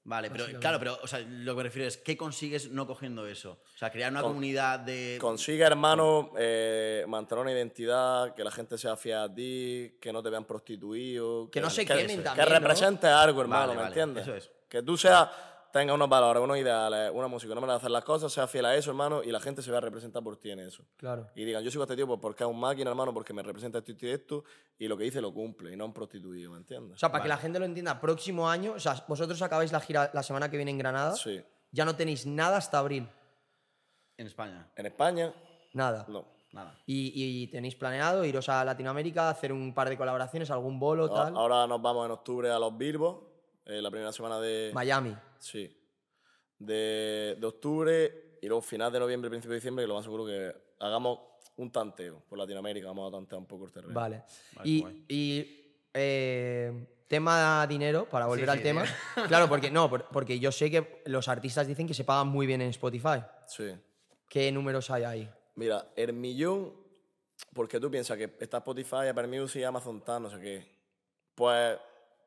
S3: Vale, pero claro, pero o sea, lo que me refiero es, ¿qué consigues no cogiendo eso? O sea, crear una
S1: Con-
S3: comunidad de.
S1: Consigue, hermano, eh, mantener una identidad, que la gente sea fiel a ti, que no te vean prostituido.
S2: Que no se quemen
S1: Que
S2: también, ¿no?
S1: representes algo, hermano,
S3: Vale,
S1: ¿me
S3: vale,
S1: entiendes?
S3: eso es.
S1: Que tú seas, tengas unos valores, unos ideales, una música, no me de hacer las cosas, seas fiel a eso, hermano, y la gente se va a representar por ti en eso.
S2: Claro.
S1: Y digan, yo sigo a este tío pues, porque es un máquina, hermano, porque me representa esto y esto y esto, y lo que dice lo cumple, y no un prostituido, ¿me entiendes?
S2: O sea, para que la gente lo entienda, próximo año, o sea, vosotros acabáis la gira la semana que viene en Granada,
S1: sí.
S2: ya no tenéis nada hasta abril.
S3: En España.
S1: En España,
S2: Nada.
S1: no.
S3: Nada.
S2: Y, y tenéis planeado iros a Latinoamérica, hacer un par de colaboraciones, algún bolo,
S1: A-
S2: tal.
S1: Ahora nos vamos en octubre a los Bilbos, eh, la primera semana de...
S2: Miami.
S1: Sí. De, de octubre y luego final de noviembre, principio de diciembre, que lo más seguro que hagamos un tanteo por Latinoamérica, vamos a tantear un poco el terreno.
S2: Vale.
S3: Vale,
S2: y y, eh, tema dinero, para volver
S3: Sí,
S2: al
S3: sí,
S2: tema. [LAUGHS] Claro, porque no, por- porque yo sé que los artistas dicen que se pagan muy bien en Spotify.
S1: Sí.
S2: ¿Qué números hay ahí?
S1: Mira, el millón, porque tú piensas que está Spotify, Apple Music, Amazon tal, no sé qué. Pues,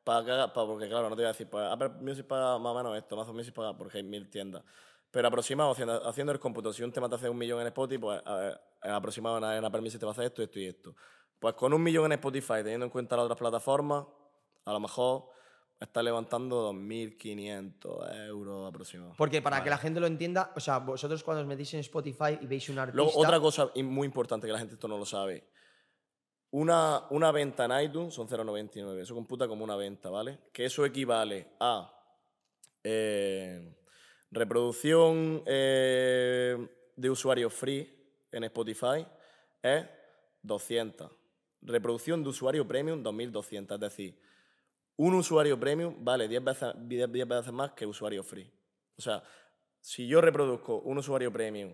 S1: para que haga- pa- porque claro, no te voy a decir, pues Apple Music paga más o menos esto, Amazon Music paga, porque hay mil tiendas. Pero aproximado, haciendo, haciendo el cómputo, si un tema te hace un millón en Spotify, pues ver, aproximado en, en Apple Music te va a hacer esto, esto y esto. Pues con un millón en Spotify, teniendo en cuenta las otras plataformas, a lo mejor estás levantando 2.500 euros aproximadamente.
S2: Porque para que la gente lo entienda, o sea, vosotros cuando os metís en Spotify y veis un artista...
S1: Luego, otra cosa muy importante que la gente esto no lo sabe. Una, una venta en iTunes son 0,99. Eso computa como una venta, ¿vale? Que eso equivale a eh, reproducción eh, de usuario free en Spotify es 200. Reproducción de usuario premium, 2.200. Es decir, un usuario premium vale 10 veces, 10 10 veces más que usuario free. O sea, si yo reproduzco un usuario premium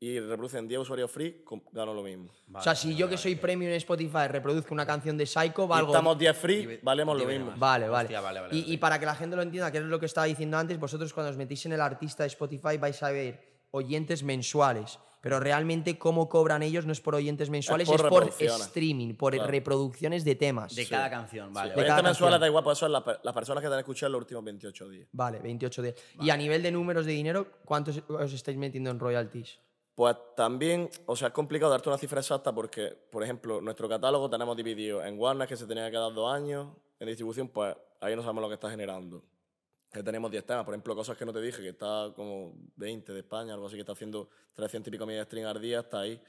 S1: y reproducen 10 usuarios free, gano lo mismo.
S2: o sea, si yo que soy premium en Spotify reproduzco una canción de Psycho,
S1: Si
S2: valgo...
S1: estamos 10 free, valemos lo mismo.
S2: Vale, vale.
S3: Hostia, vale, vale,
S2: y,
S3: vale.
S2: y para que la gente lo entienda, que es lo que estaba diciendo antes, vosotros cuando os metís en el artista de Spotify vais a ver oyentes mensuales. Pero realmente cómo cobran ellos no es por oyentes mensuales, es
S1: por
S2: por,
S1: reproducciones.
S2: streaming, por
S1: Claro.
S2: reproducciones de temas.
S3: De cada canción, vale.
S2: De
S3: vale.
S2: cada
S1: Oyentes mensuales
S2: canción.
S1: da igual, pues eso es las, per- las personas que te han escuchado los últimos 28 días.
S2: Vale, 28 días. Y a nivel de números de dinero, ¿cuántos os estáis metiendo en royalties?
S1: Pues también, o sea, es complicado darte una cifra exacta porque, por ejemplo, nuestro catálogo tenemos dividido en Warner, que se tenía que dar dos años, en distribución, pues ahí no sabemos lo que está generando. Que tenemos 10 temas, por ejemplo, cosas que no te dije, que está como 20 de España, algo así, que está haciendo 300 y pico millas de stream al día, está ahí.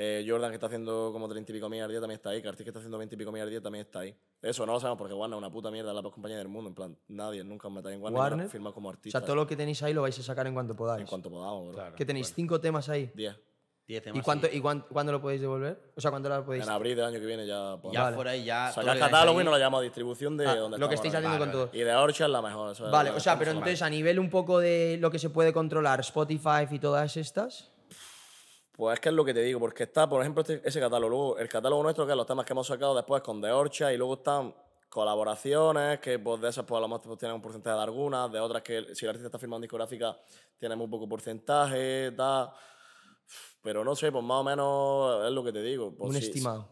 S1: Eh, Jordan, que está haciendo como 30 y pico millas al día, también está ahí. Cartier, que está haciendo 20 y pico millas al día, también está ahí. Eso no lo sabemos porque Warner es una puta mierda, es la peor compañía del mundo. En plan, nadie nunca me en Warner,
S2: Warner,
S1: firma como
S2: O
S1: artista.
S2: sea, todo lo que tenéis ahí lo vais a sacar en cuanto podáis.
S1: En cuanto podamos, bro.
S2: que tenéis cinco temas ahí.
S1: 10.
S3: 10 temas.
S2: ¿Y, cuánto, ¿Y cuán- cuándo lo podéis devolver? O sea, ¿cuándo lo podéis...?
S1: En abril del año que viene ya podemos.
S3: Ya
S2: Vale.
S3: fuera y ya. que
S1: catálogo y nos
S3: ahí-
S1: lo llamamos distribución de
S2: Ah,
S1: donde
S2: lo que estáis haciendo con
S3: Vale,
S2: todo.
S1: Y de Orcha es la mejor. eso
S2: Vale, o sea, pero entonces a nivel un poco de lo que se puede controlar, Spotify y todas estas...
S1: Pues es que es lo que te digo, porque está, por ejemplo, este- ese catálogo. Luego, el catálogo nuestro, que es los temas que hemos sacado después con The Orcha, y luego están colaboraciones, que pues de esas pues a lo mejor pues, tienen un porcentaje de algunas, de otras que si el artista está firmando discográfica tiene muy poco porcentaje, tal. Pero no sé, pues más o menos es lo que te digo. Pues
S2: un
S1: si-
S2: estimado.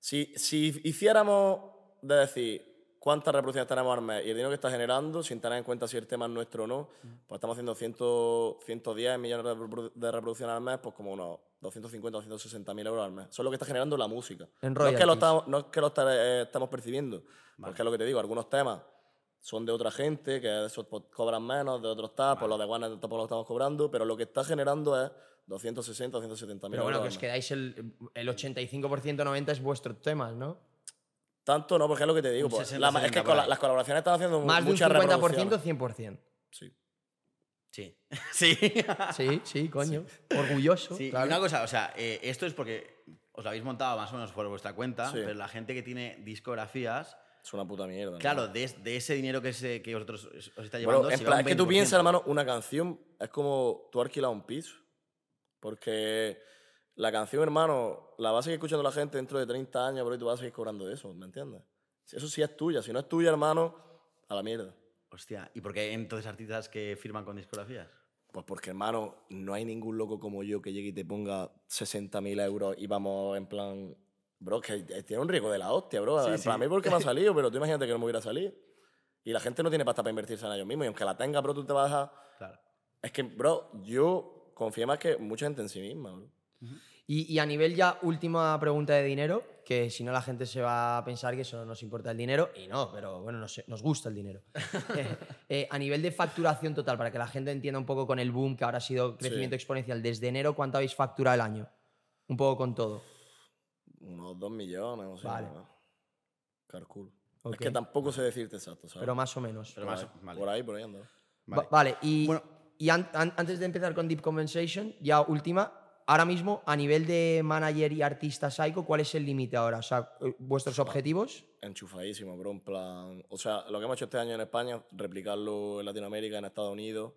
S1: Si, si hiciéramos de decir cuántas reproducciones tenemos al mes y el dinero que está generando, sin tener en cuenta si el tema es nuestro o no, pues estamos haciendo 100, 110 millones de reprodu- de reproducciones al mes, pues como unos 250 o 260 mil euros al mes. Eso es lo que está generando la música.
S2: En
S1: no, es que lo estamos, no es que lo está- eh, estamos percibiendo, porque es lo que te digo, algunos temas son de otra gente, que esos pues, cobran menos, de otros tal, pues los de Warner tampoco lo estamos cobrando, pero lo que está generando es 260 o 270 mil
S2: Pero
S1: euros
S2: bueno, que os quedáis el, el 85%, 90% es vuestros temas, ¿no?
S1: Tanto no, porque es lo que te digo. Pues,
S3: 60,
S1: la- es que
S3: 70
S1: con la-
S3: por ahí.
S1: las colaboraciones están haciendo
S2: Más de un
S1: muchas
S2: 50%,
S1: reproducciones.
S2: 100%.
S1: Sí. [LAUGHS]
S3: Sí. sí.
S2: Sí, sí, coño. Orgulloso.
S3: Sí, y
S2: claro.
S3: una cosa, o sea, eh, esto es porque os lo habéis montado más o menos por vuestra cuenta,
S1: Sí.
S3: pero la gente que tiene discografías,
S1: Es una puta mierda. ¿no?
S3: claro, de, de ese dinero que, se, que vosotros os está llevando,
S1: en
S3: se
S1: plan, es que tú
S3: 20%.
S1: piensas, hermano, una canción es como tú alquilas un piso. Porque la canción, hermano, la va a seguir escuchando la gente dentro de 30 años, bro, y tú vas a seguir cobrando de eso, ¿me entiendes? Eso sí es tuya. Si no es tuya, hermano, a la mierda.
S3: Hostia, ¿y por qué hay entonces artistas que firman con discografías?
S1: Pues porque, hermano, no hay ningún loco como yo que llegue y te ponga 60.000 euros y vamos en plan... Bro, que tiene un riesgo de la hostia, bro.
S3: Sí,
S1: en
S3: sí.
S1: plan, a mí porque me ha [LAUGHS] salido, pero tú imagínate que no me hubiera salido. Y la gente no tiene pasta para invertirse en ellos mismos. Y aunque la tenga, bro, tú te vas a...
S3: Claro.
S1: Es que, bro, yo confío más que mucha gente en sí misma, bro.
S2: Y, y a nivel ya, última pregunta de dinero, que si no la gente se va a pensar que solo nos importa el dinero, y no, pero bueno, nos, nos gusta el dinero. [LAUGHS] Eh, eh, a nivel de facturación total, para que la gente entienda un poco con el boom, que ahora ha sido crecimiento exponencial, desde enero, ¿cuánto habéis facturado el año? Un poco con todo.
S1: Unos dos millones, no sé.
S2: Vale.
S1: Calculo.
S2: Ok.
S1: Es que tampoco sé decirte exacto, ¿sabes?
S2: Pero más o menos.
S3: Pero
S1: por,
S3: más-
S1: ahí,
S3: vale.
S1: por ahí, por ahí ando.
S2: Va- Vale, y,
S3: Bueno.
S2: y an- an- antes de empezar con Deep Compensation, ya última, ahora mismo, a nivel de manager y artista psycho, ¿cuál es el límite ahora? O sea, eh, vuestros objetivos.
S1: Enchufadísimo, bro, en plan... O sea, lo que hemos hecho este año en España, replicarlo en Latinoamérica, en Estados Unidos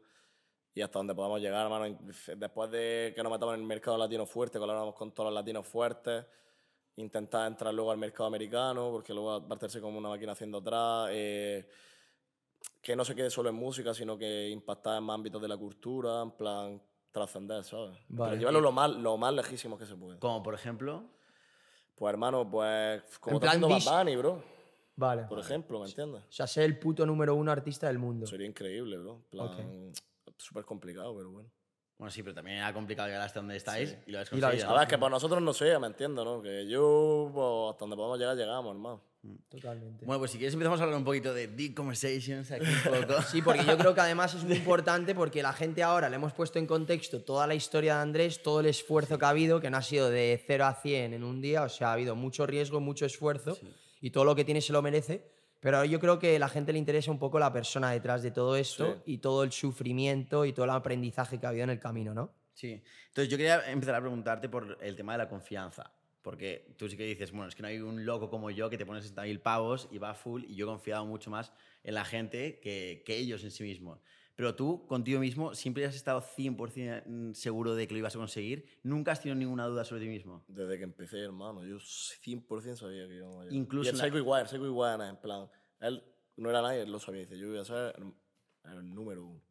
S1: y hasta donde podamos llegar, hermano. Después de que nos metamos en el mercado latino fuerte, colaboramos con todos los latinos fuertes, intentar entrar luego al mercado americano, porque luego va a hacerse como una máquina haciendo atrás. eh, que no se quede solo en música, sino que impactar en más ámbitos de la cultura, en plan trascender, ¿sabes?
S2: Vale.
S1: Pero llevarlo lo más, lo más lejísimo que se puede.
S3: Como por ejemplo,
S1: Pues hermano, pues como
S2: En plan
S1: Bad Bunny, bro,
S2: Vale.
S1: por ejemplo, ¿me entiendes?
S2: O sea, ser el puto número uno artista del mundo.
S1: Sería increíble, bro. Plan, súper complicado, pero bueno.
S3: bueno, sí, pero también era complicado llegar hasta donde estáis y lo habéis
S2: Y lo habéis
S3: conseguido.
S1: A ver, que para nosotros no sea, ¿me entiendes? ¿no? Que yo, pues, hasta donde podamos llegar, llegamos, hermano.
S2: Totalmente.
S3: Bueno, pues si quieres empezamos a hablar un poquito de Deep Conversations aquí un poco.
S2: Sí, porque yo creo que además es muy [LAUGHS] importante porque la gente ahora le hemos puesto en contexto toda la historia de Andrés, todo el esfuerzo que ha habido, que no ha sido de 0 a 100 en un día, o sea, ha habido mucho riesgo, mucho esfuerzo y todo lo que tiene se lo merece. Pero yo creo que a la gente le interesa un poco la persona detrás de todo esto y todo el sufrimiento y todo el aprendizaje que ha habido en el camino, ¿no?
S3: Sí. Entonces yo quería empezar a preguntarte por el tema de la confianza. Porque tú sí que dices, bueno, es que no hay un loco como yo que te pone 60.000 pavos y va full y yo he confiado mucho más en la gente que, que ellos en sí mismos. Pero tú, contigo mismo, siempre has estado 100% seguro de que lo ibas a conseguir. Nunca has tenido ninguna duda sobre ti mismo.
S1: Desde que empecé, hermano, yo 100% sabía que llegar.
S3: Incluso
S1: Y el Psycho igual, el Psycho igual, en plan, él no era nadie, él lo sabía. Dice, yo voy a ser el, el número uno.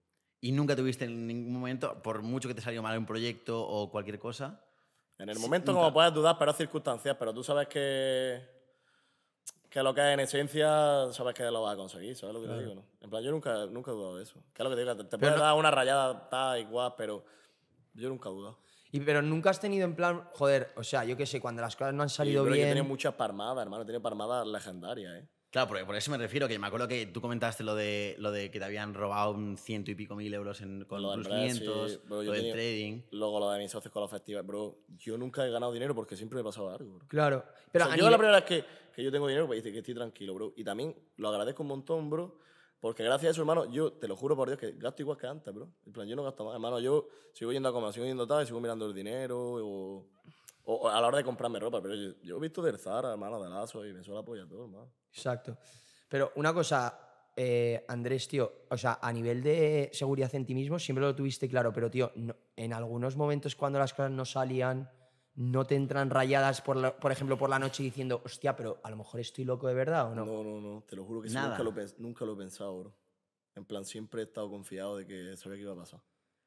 S3: Y nunca tuviste en ningún momento, por mucho que te salió mal un proyecto o cualquier cosa,
S1: En el momento como puedes dudar, pero circunstancias, pero tú sabes que, que lo que es en esencia, sabes que lo vas a conseguir, ¿sabes lo que te digo? No? En plan, yo nunca, nunca he dudado de eso. ¿Qué es lo que te digo? Te, te puede dar una rayada tal igual, pero yo nunca he dudado.
S2: Y, pero nunca has tenido en plan, joder, o sea, yo qué sé, cuando las cosas no han salido
S1: bro, Yo he
S2: bien.
S1: tenido muchas palmadas, hermano, he tenido palmadas legendarias, ¿eh?
S3: Claro, porque por eso me refiero, que me acuerdo que tú comentaste lo de, lo de que te habían robado un ciento y pico mil euros en, con
S1: Lo
S3: los
S1: Brexit,
S3: 500,
S1: bro, yo
S3: lo del
S1: tenía-
S3: trading.
S1: Luego lo de mis socios con los festivales, bro. Yo nunca he ganado dinero porque siempre me pasaba algo, bro.
S2: Claro. Pero
S1: O sea, yo
S2: nivel-
S1: la primera vez que, que yo tengo dinero, pues dice que estoy tranquilo, bro. Y también lo agradezco un montón, bro, Porque gracias a eso, hermano, yo te lo juro por Dios que gasto igual que antes, bro. En plan, yo no gasto más. Hermano, yo sigo yendo a comer, sigo yendo tal, y sigo mirando el dinero o, o a la hora de comprarme ropa. Pero yo, yo he visto del Zara, hermano, de Lazo y me suele apoyar todo, hermano.
S2: Exacto. Pero una cosa, eh, Andrés, tío, o sea, a nivel de seguridad en ti mismo siempre lo tuviste claro, pero, tío, no- en algunos momentos cuando las cosas no salían, no te entran rayadas, por, la- por ejemplo, por la noche diciendo, hostia, pero a lo mejor estoy loco de verdad o no.
S1: No, no, no, te lo juro que sí,
S3: Nada.
S1: nunca lo, nunca lo he pensado, bro. En plan, siempre he estado confiado de que sabía que iba a pasar.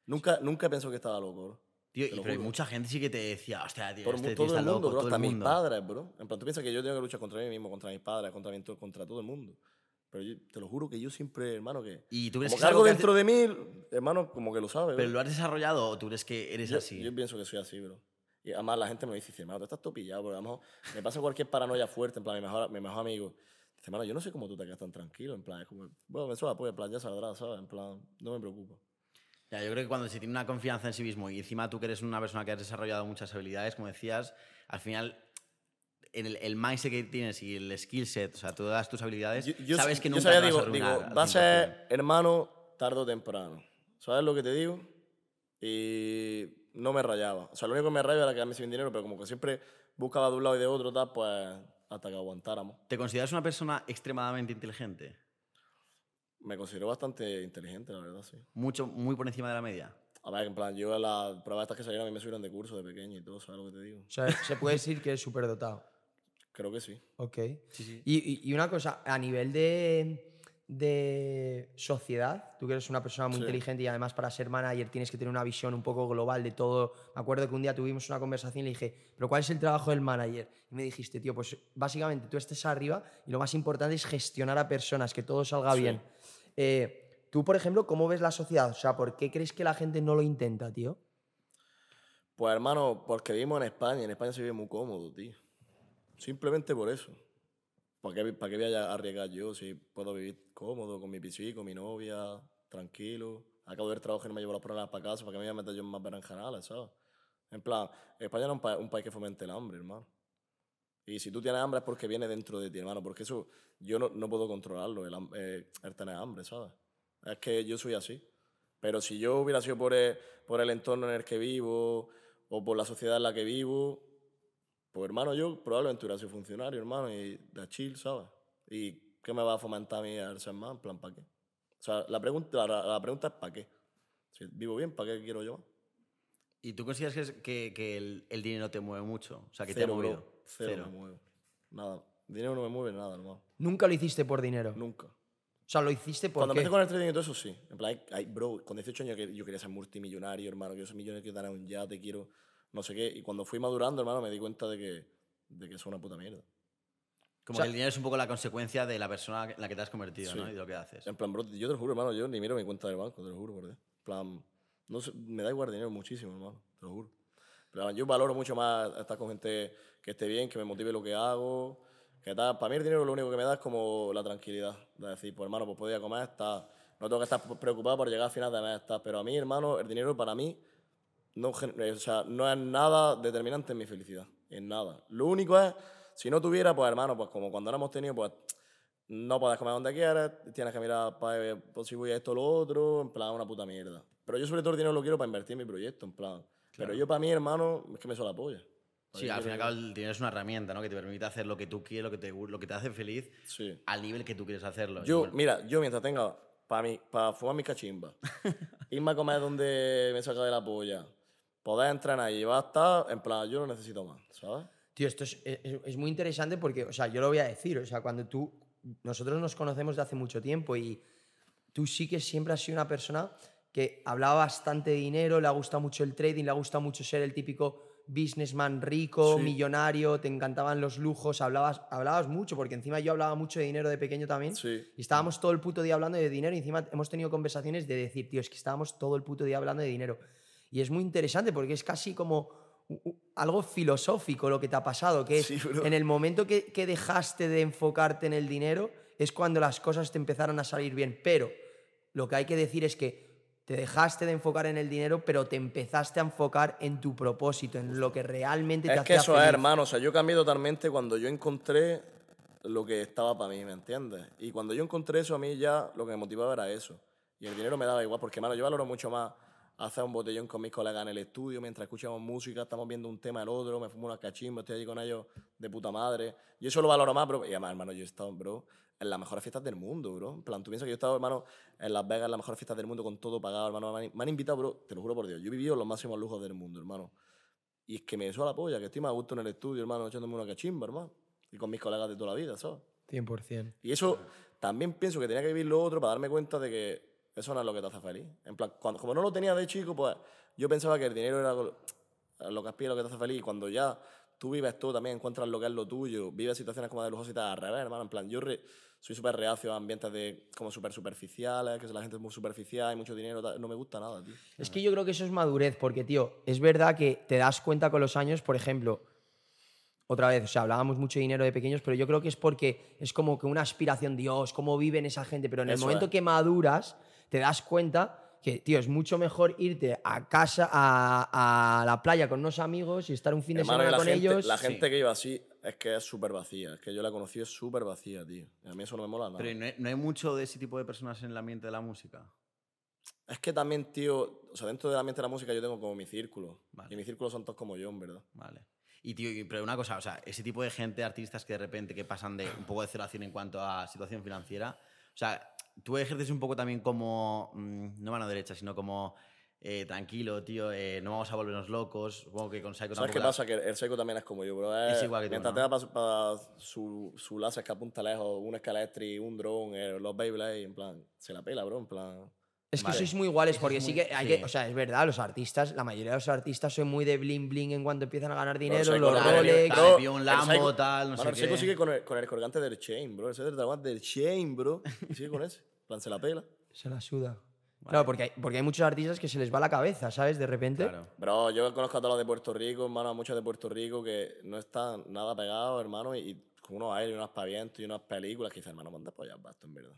S1: Nunca, nunca pensado que estaba loco, bro.
S3: Tío, y pero hay mucha gente sí que te decía, hostia, tío,
S1: Por
S3: este
S1: mu-
S3: tío
S1: todo
S3: está
S1: el mundo,
S3: loco,
S1: bro,
S3: todo
S1: hasta
S3: el
S1: mis
S3: mundo.
S1: padres, bro. En plan, tú piensas que yo tengo que luchar contra mí mismo, contra mis padres, contra, mi- contra todo el mundo. Pero yo te lo juro que yo siempre, hermano, que.
S3: ¿Y tú crees
S1: como
S3: que
S1: que
S3: algo que
S1: dentro de mí, hermano, como que lo sabe.
S3: ¿Pero
S1: bro.
S3: lo has desarrollado o tú crees que eres
S1: yo,
S3: así?
S1: yo pienso que soy así, bro. Y además la gente me dice, hermano, tú estás todo pillado, porque a lo mejor me pasa cualquier paranoia fuerte, en plan, mi mejor, mi mejor amigo. Dice, hermano, yo no sé cómo tú te quedas tan tranquilo, en plan, es como, bueno, me suena apoyo, en plan, ya saldrá, ¿sabes? En plan, no me preocupa.
S3: Ya, yo creo que cuando se tiene una confianza en sí mismo y encima tú que eres una persona que has desarrollado muchas habilidades, como decías, al final en el, el mindset que tienes y el skill set, o sea, todas tus habilidades,
S1: Yo, yo-
S3: sabes que
S1: yo
S3: nunca
S1: sabía,
S3: te vas
S1: digo,
S3: a
S1: digo, va a
S3: 100%.
S1: ser hermano tarde o temprano. ¿Sabes lo que te digo? Y no me rayaba. O sea, lo único que me rayaba era quedarme sin dinero, pero como que siempre buscaba de un lado y de otro, tal, pues hasta que aguantáramos.
S3: ¿Te consideras una persona extremadamente inteligente?
S1: Me considero bastante inteligente, la verdad, sí.
S3: Mucho, muy por encima de la media.
S1: A ver, en plan, yo a las pruebas estas que salieron a mí me subieron de curso de pequeño y todo, ¿sabes lo que te digo?
S2: O sea, se puede decir que eres súper dotado.
S1: Creo que sí.
S2: Ok. Y, y- y una cosa, a nivel de, de sociedad, tú que eres una persona muy
S1: Sí.
S2: inteligente y además para ser manager tienes que tener una visión un poco global de todo. Me acuerdo que un día tuvimos una conversación y le dije, ¿pero cuál es el trabajo del manager? Y me dijiste, tío, pues básicamente tú estés arriba y lo más importante es gestionar a personas, que todo salga
S1: Sí.
S2: bien. Eh, tú, por ejemplo, ¿cómo ves la sociedad? O sea, ¿por qué crees que la gente no lo intenta, tío?
S1: Pues hermano, porque vivimos en España y en España se vive muy cómodo, tío. Simplemente por eso. ¿Para qué, para qué voy a arriesgar yo si puedo vivir cómodo con mi con mi novia, tranquilo? Acabo de ver trabajo y no me llevo los problemas para casa, ¿para qué me voy a meter yo en más berenjenales, sabes? En plan, España no es un, pa- un país que fomente el hambre, hermano. Y si tú tienes hambre es porque viene dentro de ti, hermano, porque eso yo no, no puedo controlarlo, el, eh, el tener hambre, ¿sabes? Es que yo soy así. Pero si yo hubiera sido por el, por el entorno en el que vivo o por la sociedad en la que vivo, pues hermano, yo probablemente hubiera sido funcionario, hermano, y de chill, ¿sabes? ¿Y qué me va a fomentar a mí el ser más? En plan, ¿para qué? O sea, la pregunta, la, la pregunta es ¿para qué? Si vivo bien, ¿para qué quiero yo?
S3: ¿Y tú consideras que, es- que, que el, el dinero te mueve mucho? O sea, que te ha
S1: Cero, bro.
S3: movido.
S1: Cero, me muevo. Nada. Dinero no me mueve nada, hermano.
S2: Nunca lo hiciste por dinero.
S1: Nunca.
S2: O sea, lo hiciste por
S1: Cuando empecé con el trading y todo eso, sí. En plan, hay- hay- bro, con 18 años yo quería ser multimillonario, hermano. Quiero ser millonario, quiero tener un yate, quiero no sé qué. Y cuando fui madurando, hermano, me di cuenta de que, de que es una puta mierda.
S3: Como
S2: O sea-
S3: que el dinero es un poco la consecuencia de la persona en la que te has convertido,
S1: Sí.
S3: ¿no? Y de lo que haces.
S1: En plan, bro, yo te lo juro, hermano, yo ni miro mi cuenta del banco, te lo juro, por. En plan, no sé, me da igual dinero muchísimo, hermano, te lo juro. Pero yo valoro mucho más estar con gente que esté bien, que me motive lo que hago. Que tal. Para mí el dinero lo único que me da es como la tranquilidad. De decir, pues hermano, pues puedo ir a comer, está. No tengo que estar preocupado por llegar a final de mes, está. Pero a mí, hermano, el dinero para mí no, eh, o sea, no es nada determinante en mi felicidad. En nada. Lo único es, si no tuviera, pues hermano, pues como cuando no hemos tenido, pues no puedes comer donde quieras, tienes que mirar para ver pues, si voy a esto o lo otro, en plan, una puta mierda. Pero yo sobre todo el dinero lo quiero para invertir en mi proyecto, en plan. Pero yo para mí, hermano, es que me la polla.
S3: Sí, al fin y al cabo el dinero es una herramienta, ¿no? Que te permite hacer lo que tú quieres, lo que te, lo que te hace feliz
S1: Sí.
S3: al nivel que tú quieres hacerlo.
S1: Yo,
S3: bueno,
S1: mira, yo mientras tenga para para fumar mi cachimba, [LAUGHS] irme a comer donde me saca de la polla, poder entrenar y va a estar, en plan, yo no necesito más, ¿sabes?
S2: Tío, esto es, es- es muy interesante porque, o sea, yo lo voy a decir, o sea, cuando tú, nosotros nos conocemos de hace mucho tiempo y tú sí que siempre has sido una persona que hablaba bastante de dinero, le ha gustado mucho el trading, le ha gustado mucho ser el típico businessman rico,
S1: Sí.
S2: millonario, te encantaban los lujos, hablabas, hablabas mucho, porque encima yo hablaba mucho de dinero de pequeño también.
S1: Sí.
S2: Y estábamos todo el puto día hablando de dinero y encima hemos tenido conversaciones de decir, tío, es que estábamos todo el puto día hablando de dinero. Y es muy interesante porque es casi como algo filosófico lo que te ha pasado, que es
S1: Sí,
S2: en el momento que, que dejaste de enfocarte en el dinero es cuando las cosas te empezaron a salir bien. Pero lo que hay que decir es que te dejaste de enfocar en el dinero, pero te empezaste a enfocar en tu propósito, en lo que realmente te
S1: Es que
S2: hacía
S1: eso es, hermano. O sea, yo cambié totalmente cuando yo encontré lo que estaba para mí, ¿me entiendes? Y cuando yo encontré eso, a mí ya lo que me motivaba era eso. Y el dinero me daba igual, porque, mano, yo valoro mucho más hacer un botellón con mis colegas en el estudio mientras escuchamos música, estamos viendo un tema el otro, me fumo unas cachimbas, estoy allí con ellos de puta madre. Yo eso lo valoro más, bro. Y además, hermano, yo he estado, bro, en las mejores fiestas del mundo, bro. En plan, tú piensas que yo he estado, hermano, en Las Vegas, en las mejores fiestas del mundo, con todo pagado, hermano. Me han, me han invitado, bro, te lo juro por Dios. Yo he vivido los máximos lujos del mundo, hermano. Y es que me suena la polla, que estoy más a gusto en el estudio, hermano, echándome una cachimba, hermano. Y con mis colegas de toda la vida, ¿sabes?
S2: 100%.
S1: Y eso también pienso que tenía que vivir lo otro para darme cuenta de que eso no es lo que te hace feliz. En plan, cuando, como no lo tenía de chico, pues yo pensaba que el dinero era lo lo que aspira, lo que te hace feliz. Y cuando ya tú vives todo, también encuentras lo que es lo tuyo, vives situaciones como de lujosidad y tal, al revés, hermano. En plan, yo re- soy súper reacio a ambientes de, como súper superficiales, que la gente es muy superficial, hay mucho dinero, no me gusta nada, tío.
S2: Es que yo creo que eso es madurez, porque, tío, es verdad que te das cuenta con los años, por ejemplo, otra vez, o sea, hablábamos mucho de dinero de pequeños, pero yo creo que es porque es como que una aspiración, Dios, cómo viven esa gente, pero en el
S1: Eso
S2: momento
S1: es.
S2: que maduras, te das cuenta que, tío, es mucho mejor irte a casa, a, a la playa con unos amigos y estar un fin de
S1: Hermano,
S2: semana con
S1: gente,
S2: ellos.
S1: La gente que iba así es que es súper vacía. Es que yo la conocí es súper vacía, tío. Y a mí eso no me mola nada.
S3: Pero ¿no hay, no hay mucho de ese tipo de personas en el ambiente de la música.
S1: Es que también, tío, o sea, dentro del ambiente de la música yo tengo como mi círculo.
S3: Vale.
S1: Y mi círculo son todos como yo, en verdad.
S3: Vale. Y, tío, pero una cosa, o sea, ese tipo de gente, artistas que de repente que pasan de un poco de cero a cien en cuanto a situación financiera, o sea, tú ejerces un poco también como, mm, no mano derecha, sino como eh, tranquilo, tío, eh, no vamos a volvernos locos. Supongo que con Psycho
S1: ¿Sabes qué pasa? Que el seco también es como yo, bro. Es,
S3: Es igual que tú,
S1: Mientras
S3: ¿no?
S1: te da para su, su láser que apunta lejos, un escaletri, un drone, eh, los Beyblade, en plan, se la pela, bro, en plan...
S2: Es que
S3: Vale.
S2: sois muy iguales, porque
S3: es
S2: sí
S3: muy-
S2: que hay
S3: sí.
S2: que, o sea, es verdad, los artistas, la mayoría de los artistas son muy de bling bling en cuanto empiezan a ganar dinero, los
S1: no,
S3: Rolex, un
S1: el
S3: Lambo,
S1: Psycho-
S3: tal, no sé
S1: seco
S3: qué.
S1: sigue con el, con el colgante del Chain, bro. Ese es el dragón del Chain, bro. Sigue con ese. En plan, se la pela.
S2: Se la suda. Claro, porque hay, porque hay muchos artistas que se les va la cabeza, ¿sabes? De repente.
S3: Claro.
S1: Bro, yo conozco a todos los de Puerto Rico, hermano, a muchos de Puerto Rico que no están nada pegados, hermano, y, y con unos aires y unos pavientos y unas películas que dicen, hermano, manda pues ya basta, en verdad.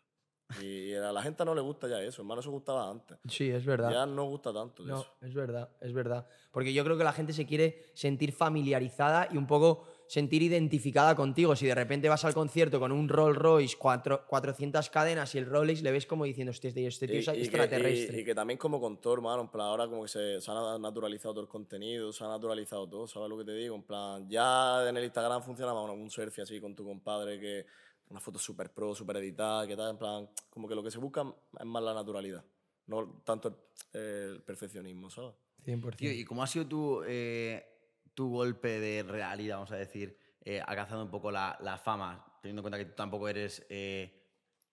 S1: Y a la gente no le gusta ya eso, hermano, eso gustaba antes.
S2: Sí, es verdad.
S1: Ya no gusta tanto de
S2: No,
S1: eso.
S2: es verdad, es verdad. Porque yo creo que la gente se quiere sentir familiarizada y un poco sentir identificada contigo. Si de repente vas al concierto con un Rolls Royce, cuatro, 400 cadenas y el Rolex, le ves como diciendo, este, este tío es
S1: Y- y que-
S2: extraterrestre.
S1: Y, y que también como con todo, hermano, en plan, ahora como que se, se ha naturalizado todo el contenido, se ha naturalizado todo, ¿sabes lo que te digo? En plan, ya en el Instagram funcionaba un, un selfie así con tu compadre, que una foto súper pro, súper editada, que tal, en plan, como que lo que se busca es más la naturalidad, no tanto el, el perfeccionismo, ¿sabes?
S2: 100%.
S3: Tío, ¿y cómo ha sido tu, eh, tu golpe de realidad, vamos a decir, eh, alcanzando un poco la, la fama, teniendo en cuenta que tú tampoco eres eh,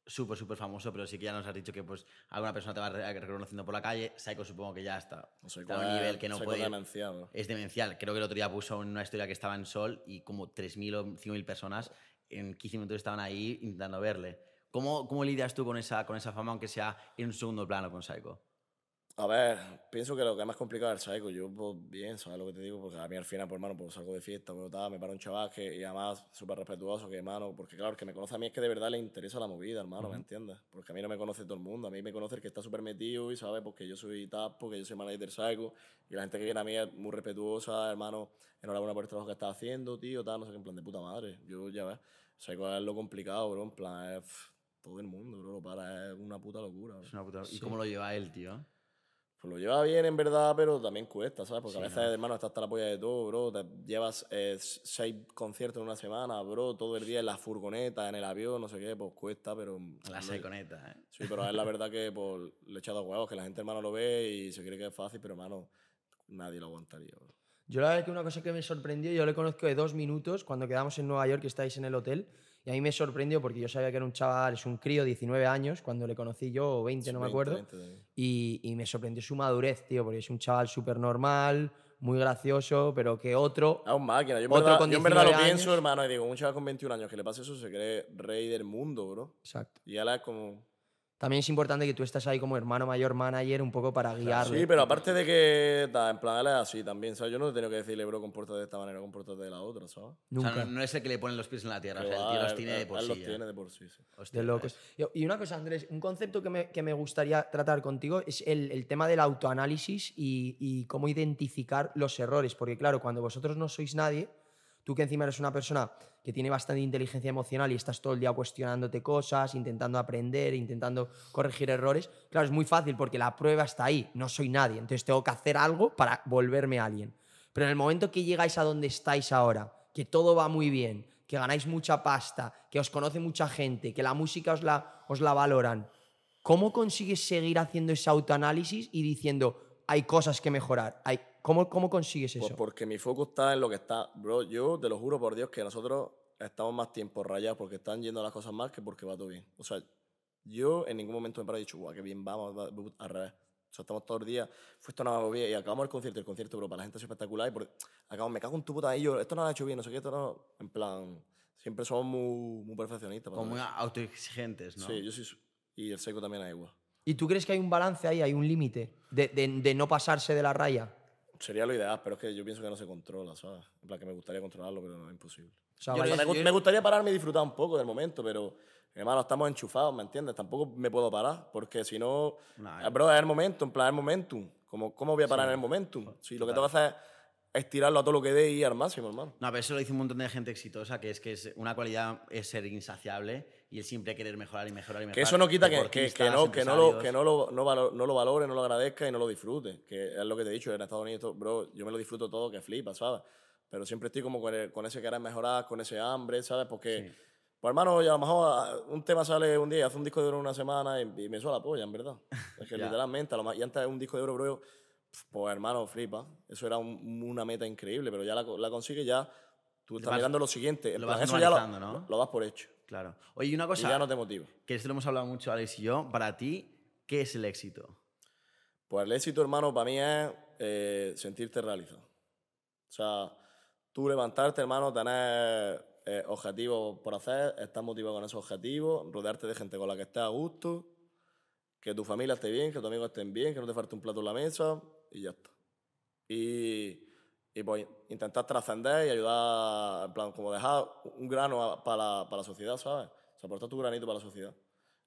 S3: súper, súper famoso, pero sí que ya nos has dicho que pues alguna persona te va re- reconociendo por la calle, Psycho supongo que ya está, a un nivel que no puede...
S1: demenciado, bro.
S3: Es demencial. Creo que el otro día puso en una historia que estaba en Sol y como 3.000 o 5.000 personas en 15 minutos estaban ahí intentando verle. ¿Cómo, cómo lidias tú con esa, con esa fama, aunque sea en un segundo plano con Psycho?
S1: A ver, pienso que lo que es más complicado es el psycho. Yo, pues, bien, ¿sabes lo que te digo? Porque a mí al final, pues, hermano, pues salgo de fiesta, pues, tal, me para un chaval que, y además súper respetuoso, que, hermano, porque claro, el que me conoce a mí es que de verdad le interesa la movida, hermano, ¿me entiendes? Porque a mí no me conoce todo el mundo, a mí me conoce el que está súper metido y sabe, porque yo soy tap, porque yo soy manager psycho, y la gente que viene a mí es muy respetuosa, hermano, enhorabuena por el trabajo que estás haciendo, tío, tal, no sé qué, en plan de puta madre. Yo, ya ves, psycho es lo complicado, bro, en plan, es pff, todo el mundo, bro, lo para, es una puta locura, bro.
S3: Es una puta- ¿Y cómo lo lleva él, tío?
S1: Pues lo lleva bien en verdad, pero también cuesta, ¿sabes? Porque
S3: Sí,
S1: a veces,
S3: ¿no?
S1: hermano, estás hasta la polla de todo, bro. Te llevas eh, seis conciertos en una semana, bro, todo el día en la furgoneta, en el avión, no sé qué, pues cuesta, pero...
S3: La Psyconeta, ¿eh?
S1: Sí, pero es la verdad que pues, le he echado huevos, que la gente, hermano, lo ve y se cree que es fácil, pero, hermano, nadie lo aguantaría, bro.
S2: Yo la verdad es que una cosa que me sorprendió, yo le conozco de dos minutos cuando quedamos en Nueva York, que estáis en el hotel, y a mí me sorprendió porque yo sabía que era un chaval, es un crío, 19 años, cuando le conocí yo, o 20, no me
S1: 20,
S2: acuerdo,
S1: 20 también.
S2: y, y me sorprendió su madurez, tío, porque es un chaval súper normal, muy gracioso, pero que otro...
S1: Es un máquina. Yo en,
S2: Otro
S1: verdad,
S2: con
S1: yo en verdad lo
S2: 19
S1: pienso,
S2: años.
S1: hermano, y digo, un chaval con 21 años que le pase eso se cree rey del mundo, bro.
S2: Exacto.
S1: Y él es como...
S2: También es importante que tú estás ahí como hermano mayor manager un poco para guiarle.
S1: Sí, pero aparte de que, ta, en plan, él es así también, ¿sabes? Yo no he tenido que decirle, bro, compórtate de esta manera, compórtate de la otra, ¿sabes?
S3: O
S2: Nunca.
S3: sea, no, no es el que le pone los pies en la tierra, o
S1: Que
S3: sea, el tío los
S1: él-
S3: tiene de por
S1: él
S3: sí.
S1: los tiene de por sí, sí.
S3: Hostia,
S2: De locos.
S3: es-
S2: y una cosa, Andrés, un concepto que me, que me gustaría tratar contigo es el, el tema del autoanálisis y, y cómo identificar los errores. Porque claro, cuando vosotros no sois nadie, Tú que encima eres una persona que tiene bastante inteligencia emocional y estás todo el día cuestionándote cosas, intentando aprender, intentando corregir errores, claro, es muy fácil porque la prueba está ahí, no soy nadie, entonces tengo que hacer algo para volverme alguien. Pero en el momento que llegáis a donde estáis ahora, que todo va muy bien, que ganáis mucha pasta, que os conoce mucha gente, que la música os la, os la valoran, ¿cómo consigues seguir haciendo ese autoanálisis y diciendo, hay cosas que mejorar? Hay, ¿cómo, ¿Cómo consigues eso?
S1: Pues porque mi foco está en lo que está. Bro, yo te lo juro por Dios que nosotros estamos más tiempo rayados porque están yendo las cosas mal que porque va todo bien. O sea, yo en ningún momento me paro y he dicho, guau, qué bien vamos, va- va- al revés. O sea, estamos todo el día, fue esto no va bien y acabamos el concierto, el concierto, bro, para la gente es espectacular y por, acabamos, me cago en tu puta y yo, esto no lo ha hecho bien, no sé qué, esto no, en plan, siempre somos muy, muy perfeccionistas.
S3: Como muy autoexigentes, ¿no?
S1: Sí, yo sí, y el seco también es igual.
S2: ¿Y tú crees que hay un balance ahí, hay un límite de, de- de no pasarse de la raya?
S1: Sería lo ideal, pero es que yo pienso que no se controla, ¿sabes? En plan, que me gustaría controlarlo, pero no es imposible.
S2: O sea,
S1: O
S2: vais-
S1: sea, me, me gustaría pararme y disfrutar un poco del momento, pero, hermano, estamos enchufados, ¿me entiendes? Tampoco me puedo parar, porque si no,
S3: Nah,
S1: eh, bro, es el momento, en plan, es el momentum. ¿Cómo, cómo voy a parar en el momentum? Si lo que tengo que hacer es tirarlo a todo lo que dé y al máximo, hermano.
S3: No, pero eso lo dice un montón de gente exitosa, que es que es una cualidad es ser insaciable y el siempre querer mejorar y mejorar y mejorar.
S1: Que eso no quita que, que, que no, que, no, lo, que no, lo, no, valo- no lo valore, no lo agradezca y no lo disfrute. Que es lo que te he dicho, en Estados Unidos, bro, yo me lo disfruto todo, que flipa, ¿sabes? Pero siempre estoy como con, el- con ese querer mejorar, con ese hambre, ¿sabes? Porque, pues hermano, a lo mejor ah, un tema sale un día hace un disco de oro una semana y, y me suena la polla, en verdad. [LAUGHS] Es que literalmente, a lo más- y antes un disco de oro, bro, pues hermano, flipa. Eso era un- una meta increíble, pero ya la, la consigues ya. Tú estás
S3: vas-
S1: mirando lo siguiente. en
S3: lo
S1: plan,
S3: vas
S1: eso ya lo,
S3: ¿no?
S1: lo das por hecho.
S3: Claro. Oye, y una
S1: Y
S3: cosa,
S1: ya no te motiva.
S3: que esto lo hemos hablado mucho Alex y yo, para ti, ¿qué es el éxito?
S1: Pues el éxito, hermano, para mí es eh, sentirte realizado. O sea, tú levantarte, hermano, tener eh, objetivos por hacer, estar motivado con esos objetivos, rodearte de gente con la que estés a gusto, que tu familia esté bien, que tus amigos estén bien, que no te falte un plato en la mesa y ya está. Y, y pues intentar trascender y ayudar, en plan, como dejar un grano a- para la, para la sociedad, ¿sabes? O sea, aportar tu granito para la sociedad.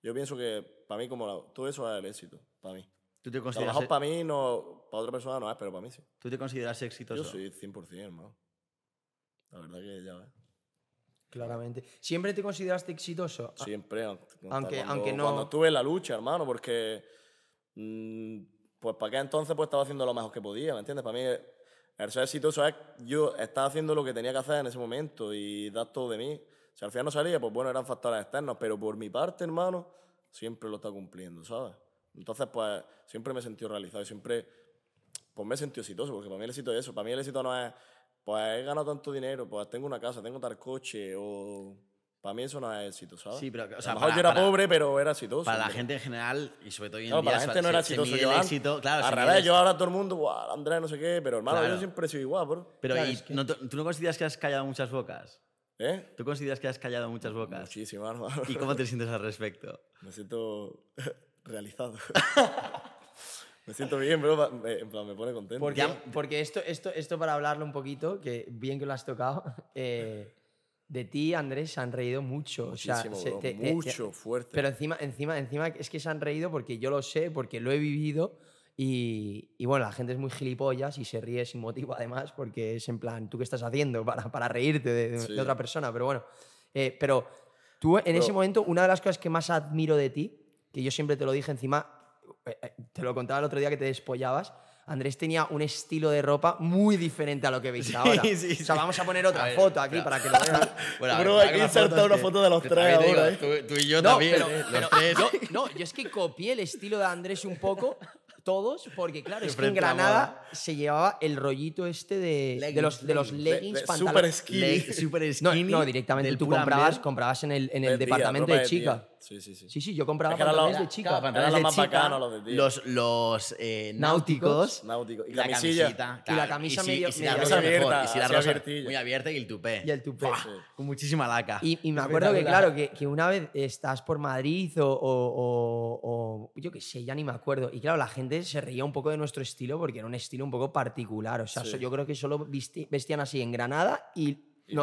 S1: Yo pienso que para mí, como la- todo eso es el éxito, para mí.
S3: ¿Tú te
S1: A lo
S3: consideras,
S1: mejor para mí no, para otra persona no es, pero para mí sí.
S3: ¿tú te consideras exitoso?
S1: Yo soy 100%, hermano. La verdad que ya ves.
S2: Claramente. ¿Siempre te consideraste exitoso?
S1: Siempre. Aunque,
S2: Aunque-
S1: cuando,
S2: aunque no-
S1: Cuando estuve en la lucha, hermano, porque. mm, pues para qué entonces pues estaba haciendo lo mejor que podía, ¿me entiendes? Para mí el ser exitoso es yo estaba haciendo lo que tenía que hacer en ese momento y dar todo de mí. Si al final no salía, pues bueno, eran factores externos, pero por mi parte, hermano, siempre lo está cumpliendo, ¿sabes? Entonces, pues siempre me he sentido realizado y siempre pues me he sentido exitoso, porque para mí el éxito es eso. Para mí el éxito no es, pues he ganado tanto dinero, pues tengo una casa, tengo tal coche, o. Para mí eso no es éxito, ¿sabes?
S3: Sí, pero, o
S1: a
S3: sea,
S1: lo mejor
S3: para-
S1: yo era
S3: para-
S1: pobre, pero era exitoso.
S3: Para la gente en general, y sobre todo hoy en
S1: Claro,
S3: día,
S1: para la gente no era
S3: se- se
S1: exitoso.
S3: mide
S1: Yo,
S3: éxito, claro,
S1: al
S3: se
S1: revés,
S3: mide-
S1: yo ahora todo el mundo, "Buah, Andrés, no sé qué, pero hermano,
S3: Claro.
S1: yo siempre he sido igual, bro.
S3: Pero
S2: Claro,
S3: ¿y
S2: es que-
S3: ¿no, te- ¿tú no consideras que has callado muchas bocas?
S1: ¿Eh?
S3: ¿Tú consideras que has callado muchas bocas?
S1: Muchísimo, hermano.
S3: ¿Y cómo te sientes al respecto?
S1: Me siento [LAUGHS] realizado. [LAUGHS] me siento bien, bro. me- En plan, me pone contento.
S2: Porque, porque esto, esto, esto para hablarlo un poquito, que bien que lo has tocado, [LAUGHS] eh, de ti, Andrés, se han reído mucho. o sea,
S1: Muchísimo,
S2: se-
S1: bro,
S2: te- te-
S1: mucho, fuerte.
S2: Pero encima, encima, encima es que se han reído porque yo lo sé, porque lo he vivido y, y bueno, la gente es muy gilipollas y se ríe sin motivo además porque es en plan, ¿tú qué estás haciendo para, para reírte de, de-
S1: Sí.
S2: de otra persona? Pero bueno, eh, pero tú en
S1: Bro.
S2: ese momento, una de las cosas que más admiro de ti, que yo siempre te lo dije encima, eh, eh, te lo contaba el otro día que te despollabas, Andrés tenía un estilo de ropa muy diferente a lo que veis ahora.
S3: sí,
S2: o sea,
S3: sí.
S2: vamos a poner otra
S3: A ver,
S2: foto aquí
S3: espera.
S2: para que lo vean. [LAUGHS]
S3: Bueno,
S1: Bro, aquí
S3: que la
S1: inserta
S3: foto
S1: una foto de los tres ahora,
S3: digo, Tú, tú y yo
S2: No,
S3: también,
S2: pero-
S3: ¿eh? Los
S2: pero
S3: tres.
S2: yo, [LAUGHS] no, yo es que copié el estilo de Andrés un poco, todos, porque claro, es que en Granada se llevaba el rollito este de, de los, de los
S3: Leggings,
S2: leggings, pantalones.
S1: super skinny.
S3: Super
S2: No,
S3: skinny.
S2: no, directamente
S3: del
S2: tú comprabas, comprabas en el, en el departamento de chica.
S1: Sí, sí, sí.
S2: Sí, sí, yo compraba
S1: Es que era
S2: pantalones
S1: lo-
S2: de chica.
S3: Claro, pantalones
S1: Era lo
S3: de
S1: más
S3: chica,
S1: bacano, los de.
S3: Los, los eh,
S2: Náuticos.
S3: náuticos.
S1: Náutico. Y
S3: la
S1: camisilla.
S3: camisita.
S2: Y la camisa
S3: si-
S2: medio-
S3: y si
S2: medio
S3: la rosa
S1: abierta,
S3: mejor, y si la rosa
S1: abiertilla.
S3: muy abierta y el tupé.
S2: Y el tupé.
S3: Con muchísima laca.
S2: Y, y me acuerdo que, claro, que, que una vez estás por Madrid o, o- o- o yo qué sé, ya ni me acuerdo. Y claro, la gente se reía un poco de nuestro estilo porque era un estilo un poco particular. O sea,
S1: Sí.
S2: yo creo que solo visti- vestían así en Granada y,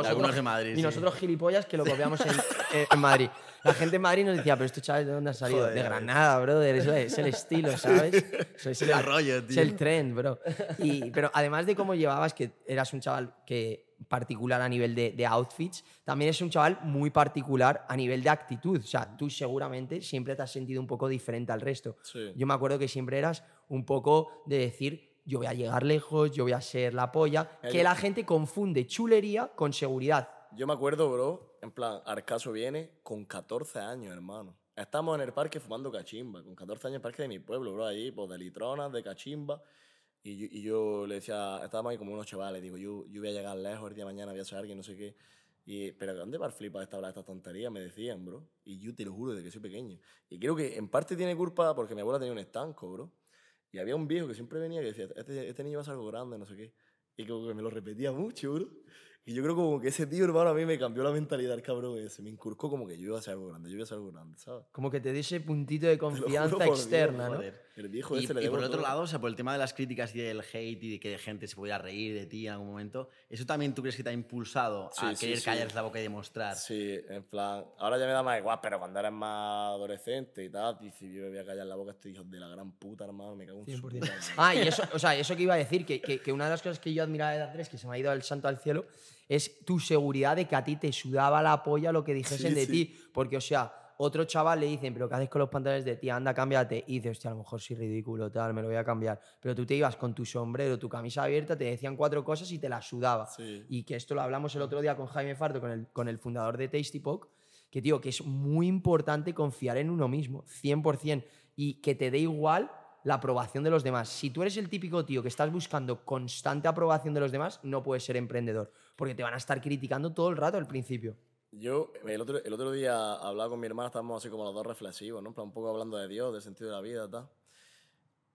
S3: algunos de Madrid,
S2: y
S3: sí.
S2: nosotros gilipollas que lo [LAUGHS] copiamos en Madrid. La gente en Madrid nos decía, pero estos chavales, ¿de dónde han salido?
S3: Joder.
S2: de Granada, brother. Eso es, es el estilo, [LAUGHS] ¿sabes? Eso es
S3: El rollo,
S2: Es
S3: tío.
S2: el trend, bro. Y, pero además de cómo llevabas, que eras un chaval que particular a nivel de, de outfits, también es un chaval muy particular a nivel de actitud. O sea, tú seguramente siempre te has sentido un poco diferente al resto.
S1: Sí.
S2: Yo me acuerdo que siempre eras un poco de decir, yo voy a llegar lejos, yo voy a ser la polla,
S1: Eh,
S2: que la gente confunde chulería con seguridad.
S1: Yo me acuerdo, bro, en plan, Arcaso viene con 14 años, hermano. Estamos en el parque fumando cachimba, con 14 años el parque de mi pueblo, bro, ahí, pues de litronas, de cachimba. Y yo, le decía, estábamos ahí como unos chavales, digo, yo, yo voy a llegar lejos el día de mañana, voy a ser alguien, no sé qué. Y, pero ¿dónde va el flipa esta hablar de estas tonterías? Me decían, bro. Y yo te lo juro de que soy pequeño. Y creo que en parte tiene culpa porque mi abuela tenía un estanco, bro. Y había un viejo que siempre venía que decía, este, este niño va a ser algo grande, no sé qué. Y como que me lo repetía mucho, bro. Y yo creo como que ese tío, hermano, a mí me cambió la mentalidad, el cabrón ese. Me inculcó como que yo iba a ser algo grande, yo iba a ser algo grande, ¿sabes?
S2: Como que te dé ese puntito de confianza
S1: por Dios,
S2: externa, ¿no?
S3: Joder.
S1: El viejo
S3: Y,
S1: ese le
S3: y por el otro
S1: todo.
S3: lado, o sea, por el tema de las críticas y del hate y de que gente se pudiera reír de ti en algún momento, ¿eso también tú crees que te ha impulsado a
S1: Sí, sí,
S3: querer
S1: sí.
S3: callarse la boca y demostrar?
S1: Sí, en plan, ahora ya me da más igual, pero cuando eres más adolescente y tal, dices, yo me voy a callar la boca a estos hijos de la gran puta, hermano, me cago en su
S2: 100%.
S1: puta madre.
S2: Ah, y eso, o sea, eso que iba a decir, que, que- que una de las cosas que yo admiraba de Andrés, que se me ha ido el santo al cielo, es tu seguridad de que a ti te sudaba la polla lo que dijesen
S1: Sí,
S2: de
S1: sí.
S2: ti. Porque, o sea, otro chaval le dicen, pero ¿qué haces con los pantalones de ti? Anda, cámbiate. Y dices, hostia, a lo mejor soy ridículo, tal, me lo voy a cambiar. Pero tú te ibas con tu sombrero, tu camisa abierta, te decían cuatro cosas y te las sudaba.
S1: Sí.
S2: Y que esto lo hablamos el otro día con Jaime Farto, con el, con el fundador de Tasty Pok, que, tío, que es muy importante confiar en uno mismo, 100%, y que te dé igual la aprobación de los demás. Si tú eres el típico tío que estás buscando constante aprobación de los demás, no puedes ser emprendedor, porque te van a estar criticando todo el rato al principio.
S1: Yo, el otro, el otro día hablaba con mi hermana, estábamos así como los dos reflexivos, ¿no? En plan, un poco hablando de Dios, del sentido de la vida, tal.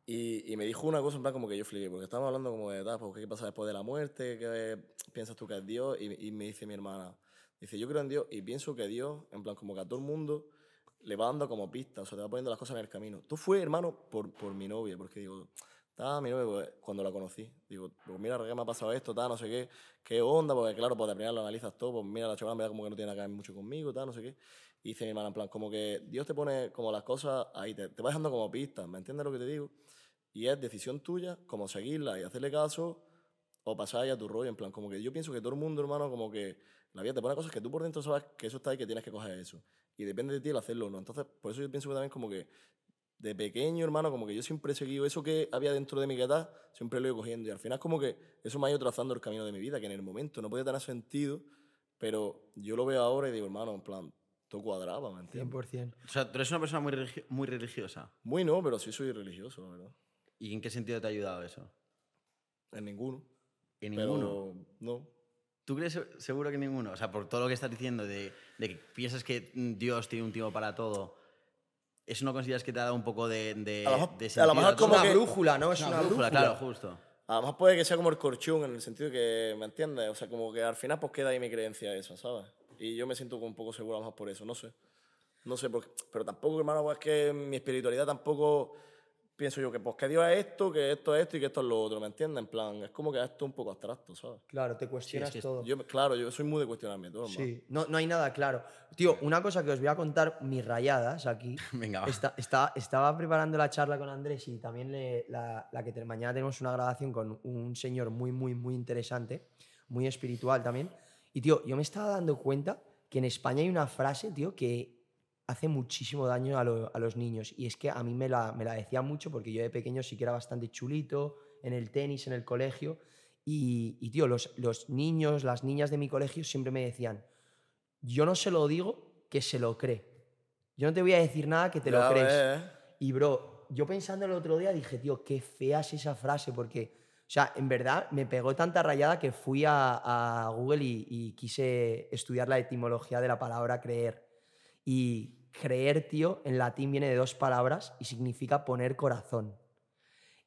S1: Y, me dijo una cosa, en plan, como que yo flipé, porque estábamos hablando como de, tal, pues, ¿qué pasa después de la muerte? ¿Qué piensas tú que es Dios? Y, y me dice mi hermana, dice, yo creo en Dios y pienso que Dios, en plan, como que a todo el mundo le va dando como pistas, o sea, te va poniendo las cosas en el camino. Tú fue, hermano, por, por mi novia, porque digo, estaba mi novia pues, cuando la conocí. Digo, pues mira, ¿qué me ha pasado esto? Tal, no sé qué. ¿Qué onda? Porque claro, pues de primera lo analizas todo. Pues mira, la chavala me da como que no tiene nada que ver mucho conmigo, tal, no sé qué. Y dice mi hermana, en plan, como que Dios te pone como las cosas ahí, te, te va dejando como pistas, ¿me entiendes lo que te digo? Y es decisión tuya como seguirla y hacerle caso o pasar ya tu rollo. En plan, como que yo pienso que todo el mundo, hermano, como que la vida te pone cosas que tú por dentro sabes que eso está ahí, que tienes que coger eso. Y depende de ti el hacerlo o no. Entonces, por eso yo pienso que también como que de pequeño, hermano, como que yo siempre he seguido eso que había dentro de mi gata, siempre lo he ido cogiendo. Y al final como que eso me ha ido trazando el camino de mi vida, que en el momento no podía tener sentido, pero yo lo veo ahora y digo, hermano, en plan, todo cuadraba, ¿me entiendes?
S2: 100%.
S3: O sea, tú eres una persona muy, religi- muy religiosa.
S1: Muy no, pero sí soy religioso, la verdad.
S3: ¿Y en qué sentido te ha ayudado eso?
S1: En ninguno.
S3: En
S1: Pero
S3: ninguno.
S1: no.
S3: ¿Tú crees se- seguro que ninguno? O sea, por todo lo que estás diciendo de, de que piensas que Dios tiene un tiempo para todo, ¿eso no consideras que te ha dado un poco de, de,
S1: A lo mejor-
S3: de
S1: a lo
S3: sentido
S1: mejor
S2: Es
S1: como
S2: una
S1: que-
S2: brújula, ¿no? Es
S3: Una
S2: una,
S3: brújula,
S2: brújula.
S3: claro, justo.
S1: Además puede que sea como el corchón en el sentido que, ¿me entiendes? O sea, como que al final pues queda ahí mi creencia esa, ¿sabes? Y yo me siento un poco seguro a lo mejor por eso, no sé. No sé, por qué. pero tampoco, hermano, pues es que mi espiritualidad tampoco pienso yo que pues que Dios es esto, que esto es esto y que esto es lo otro, ¿me entiendes? En plan, es como que esto un poco abstracto, ¿sabes?
S2: Claro, te cuestionas
S3: es-
S2: todo.
S1: Yo, claro, yo soy muy de cuestionarme todo, hermano.
S2: Sí, no, no hay nada claro. Tío, una cosa que os voy a contar, mis rayadas aquí. [LAUGHS]
S3: Venga, va.
S2: Está- está- estaba preparando la charla con Andrés y también le- la, la que te- mañana tenemos una grabación con un señor muy, muy, muy interesante, muy espiritual también. Y, tío, yo me estaba dando cuenta que en España hay una frase, tío, que hace muchísimo daño a, lo- a los niños. Y es que a mí me la, me la decía mucho porque yo de pequeño sí que era bastante chulito, en el tenis, en el colegio. Y, y, tío, los, los niños, las niñas de mi colegio siempre me decían, yo no se lo digo, que se lo cree. Yo no te voy a decir nada que te lo crees. Y bro, yo pensando el otro día dije, tío, qué fea es esa frase, porque, o sea, en verdad me pegó tanta rayada que fui a, a Google y, y quise estudiar la etimología de la palabra creer. Y creer, tío, en latín viene de dos palabras y significa poner corazón.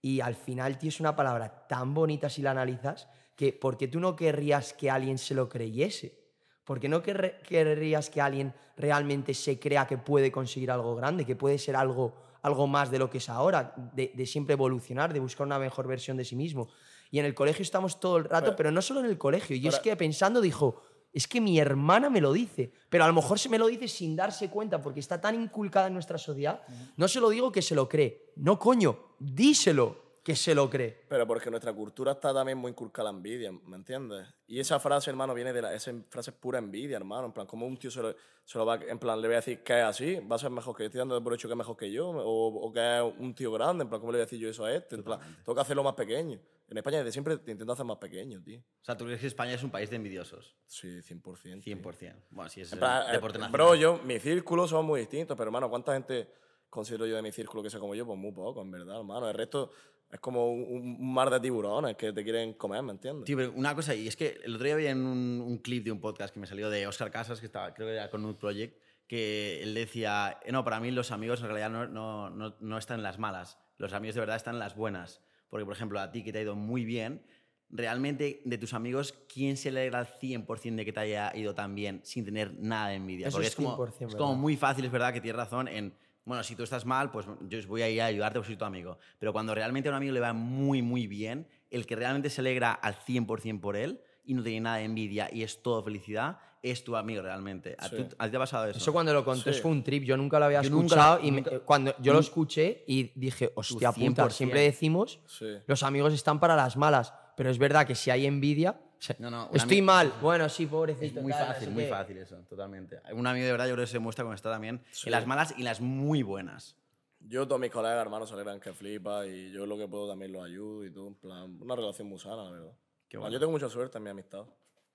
S2: Y al final, tío, es una palabra tan bonita si la analizas que ¿por qué tú no querrías que alguien se lo creyese? ¿Por qué no querrías que alguien realmente se crea que puede conseguir algo grande, que puede ser algo, algo más de lo que es ahora, de, de siempre evolucionar, de buscar una mejor versión de sí mismo? Y en el colegio estamos todo el rato,
S1: Pero-
S2: pero no solo en el colegio. Y es que pensando dijo, es que mi hermana me lo dice, pero a lo mejor se me lo dice sin darse cuenta porque está tan inculcada en nuestra sociedad. No se lo digo que se lo cree. No, coño, díselo. que se lo cree.
S1: Pero porque nuestra cultura está también muy inculcada la envidia, ¿me entiendes? Y esa frase, hermano, viene de la... Esa frase es pura envidia, hermano. En plan, como un tío se lo, se lo va... En plan, le voy a decir que es así, va a ser mejor que yo. Estoy dando por hecho que es mejor que yo. O, o que es un tío grande. En plan, ¿cómo le voy a decir yo eso a este? En plan, tengo que hacerlo más pequeño. En España desde siempre te intento hacer más pequeño, tío.
S3: O sea, ¿tú crees que España es un país de envidiosos?
S1: Sí, 100%. tío.
S3: 100%. Bueno, sí, es
S1: plan, eh,
S3: deporte nacional.
S1: bro, yo, mis círculos son muy distintos, pero hermano, ¿cuánta gente considero yo de mi círculo que sea como yo? Pues muy poco, en verdad, hermano. El resto es como un, un mar de tiburones que te quieren comer, ¿me entiendes?
S3: Tío, pero una cosa, y es que el otro día vi en un, un clip de un podcast que me salió de Oscar Casas, que estaba, creo que era con Nude Project, que él decía, eh, no, para mí los amigos en realidad no, no, no, no están en las malas, los amigos de verdad están en las buenas. Porque, por ejemplo, a ti que te ha ido muy bien, realmente de tus amigos, ¿quién se alegra al 100% de que te haya ido tan bien sin tener nada de envidia?
S2: Eso
S3: Porque
S2: es
S3: como,
S2: 100%,
S3: es como muy fácil, es verdad que tienes razón en, bueno, si tú estás mal, pues yo voy a ir a ayudarte porque soy tu amigo. Pero cuando realmente a un amigo le va muy, muy bien, el que realmente se alegra al 100% por él y no tiene nada de envidia y es todo felicidad, es tu amigo realmente. ¿A,
S1: Sí.
S3: tú- a ti te ha pasado eso?
S2: Eso cuando lo conté
S1: Sí.
S2: fue un trip, yo nunca lo había
S3: Yo nunca-
S2: escuchado y me-
S3: nunca-
S2: cuando yo lo escuché y dije, hostia puta,
S3: 100%.
S2: siempre decimos,
S1: Sí.
S2: los amigos están para las malas, pero es verdad que si hay envidia,
S3: No, no,
S2: estoy mal, [LAUGHS] bueno, sí, pobrecito.
S3: Es muy
S2: tal,
S3: fácil, muy fácil eso, totalmente. Un amigo de verdad yo creo que se muestra cuando está también
S1: Sí.
S3: en las malas y las muy buenas.
S1: Yo, todos mis colegas, hermanos, se alegran que flipa y yo lo que puedo también los ayudo y todo. En plan, una relación muy sana, la verdad.
S3: Qué bueno.
S1: Yo tengo mucha suerte en mi amistad.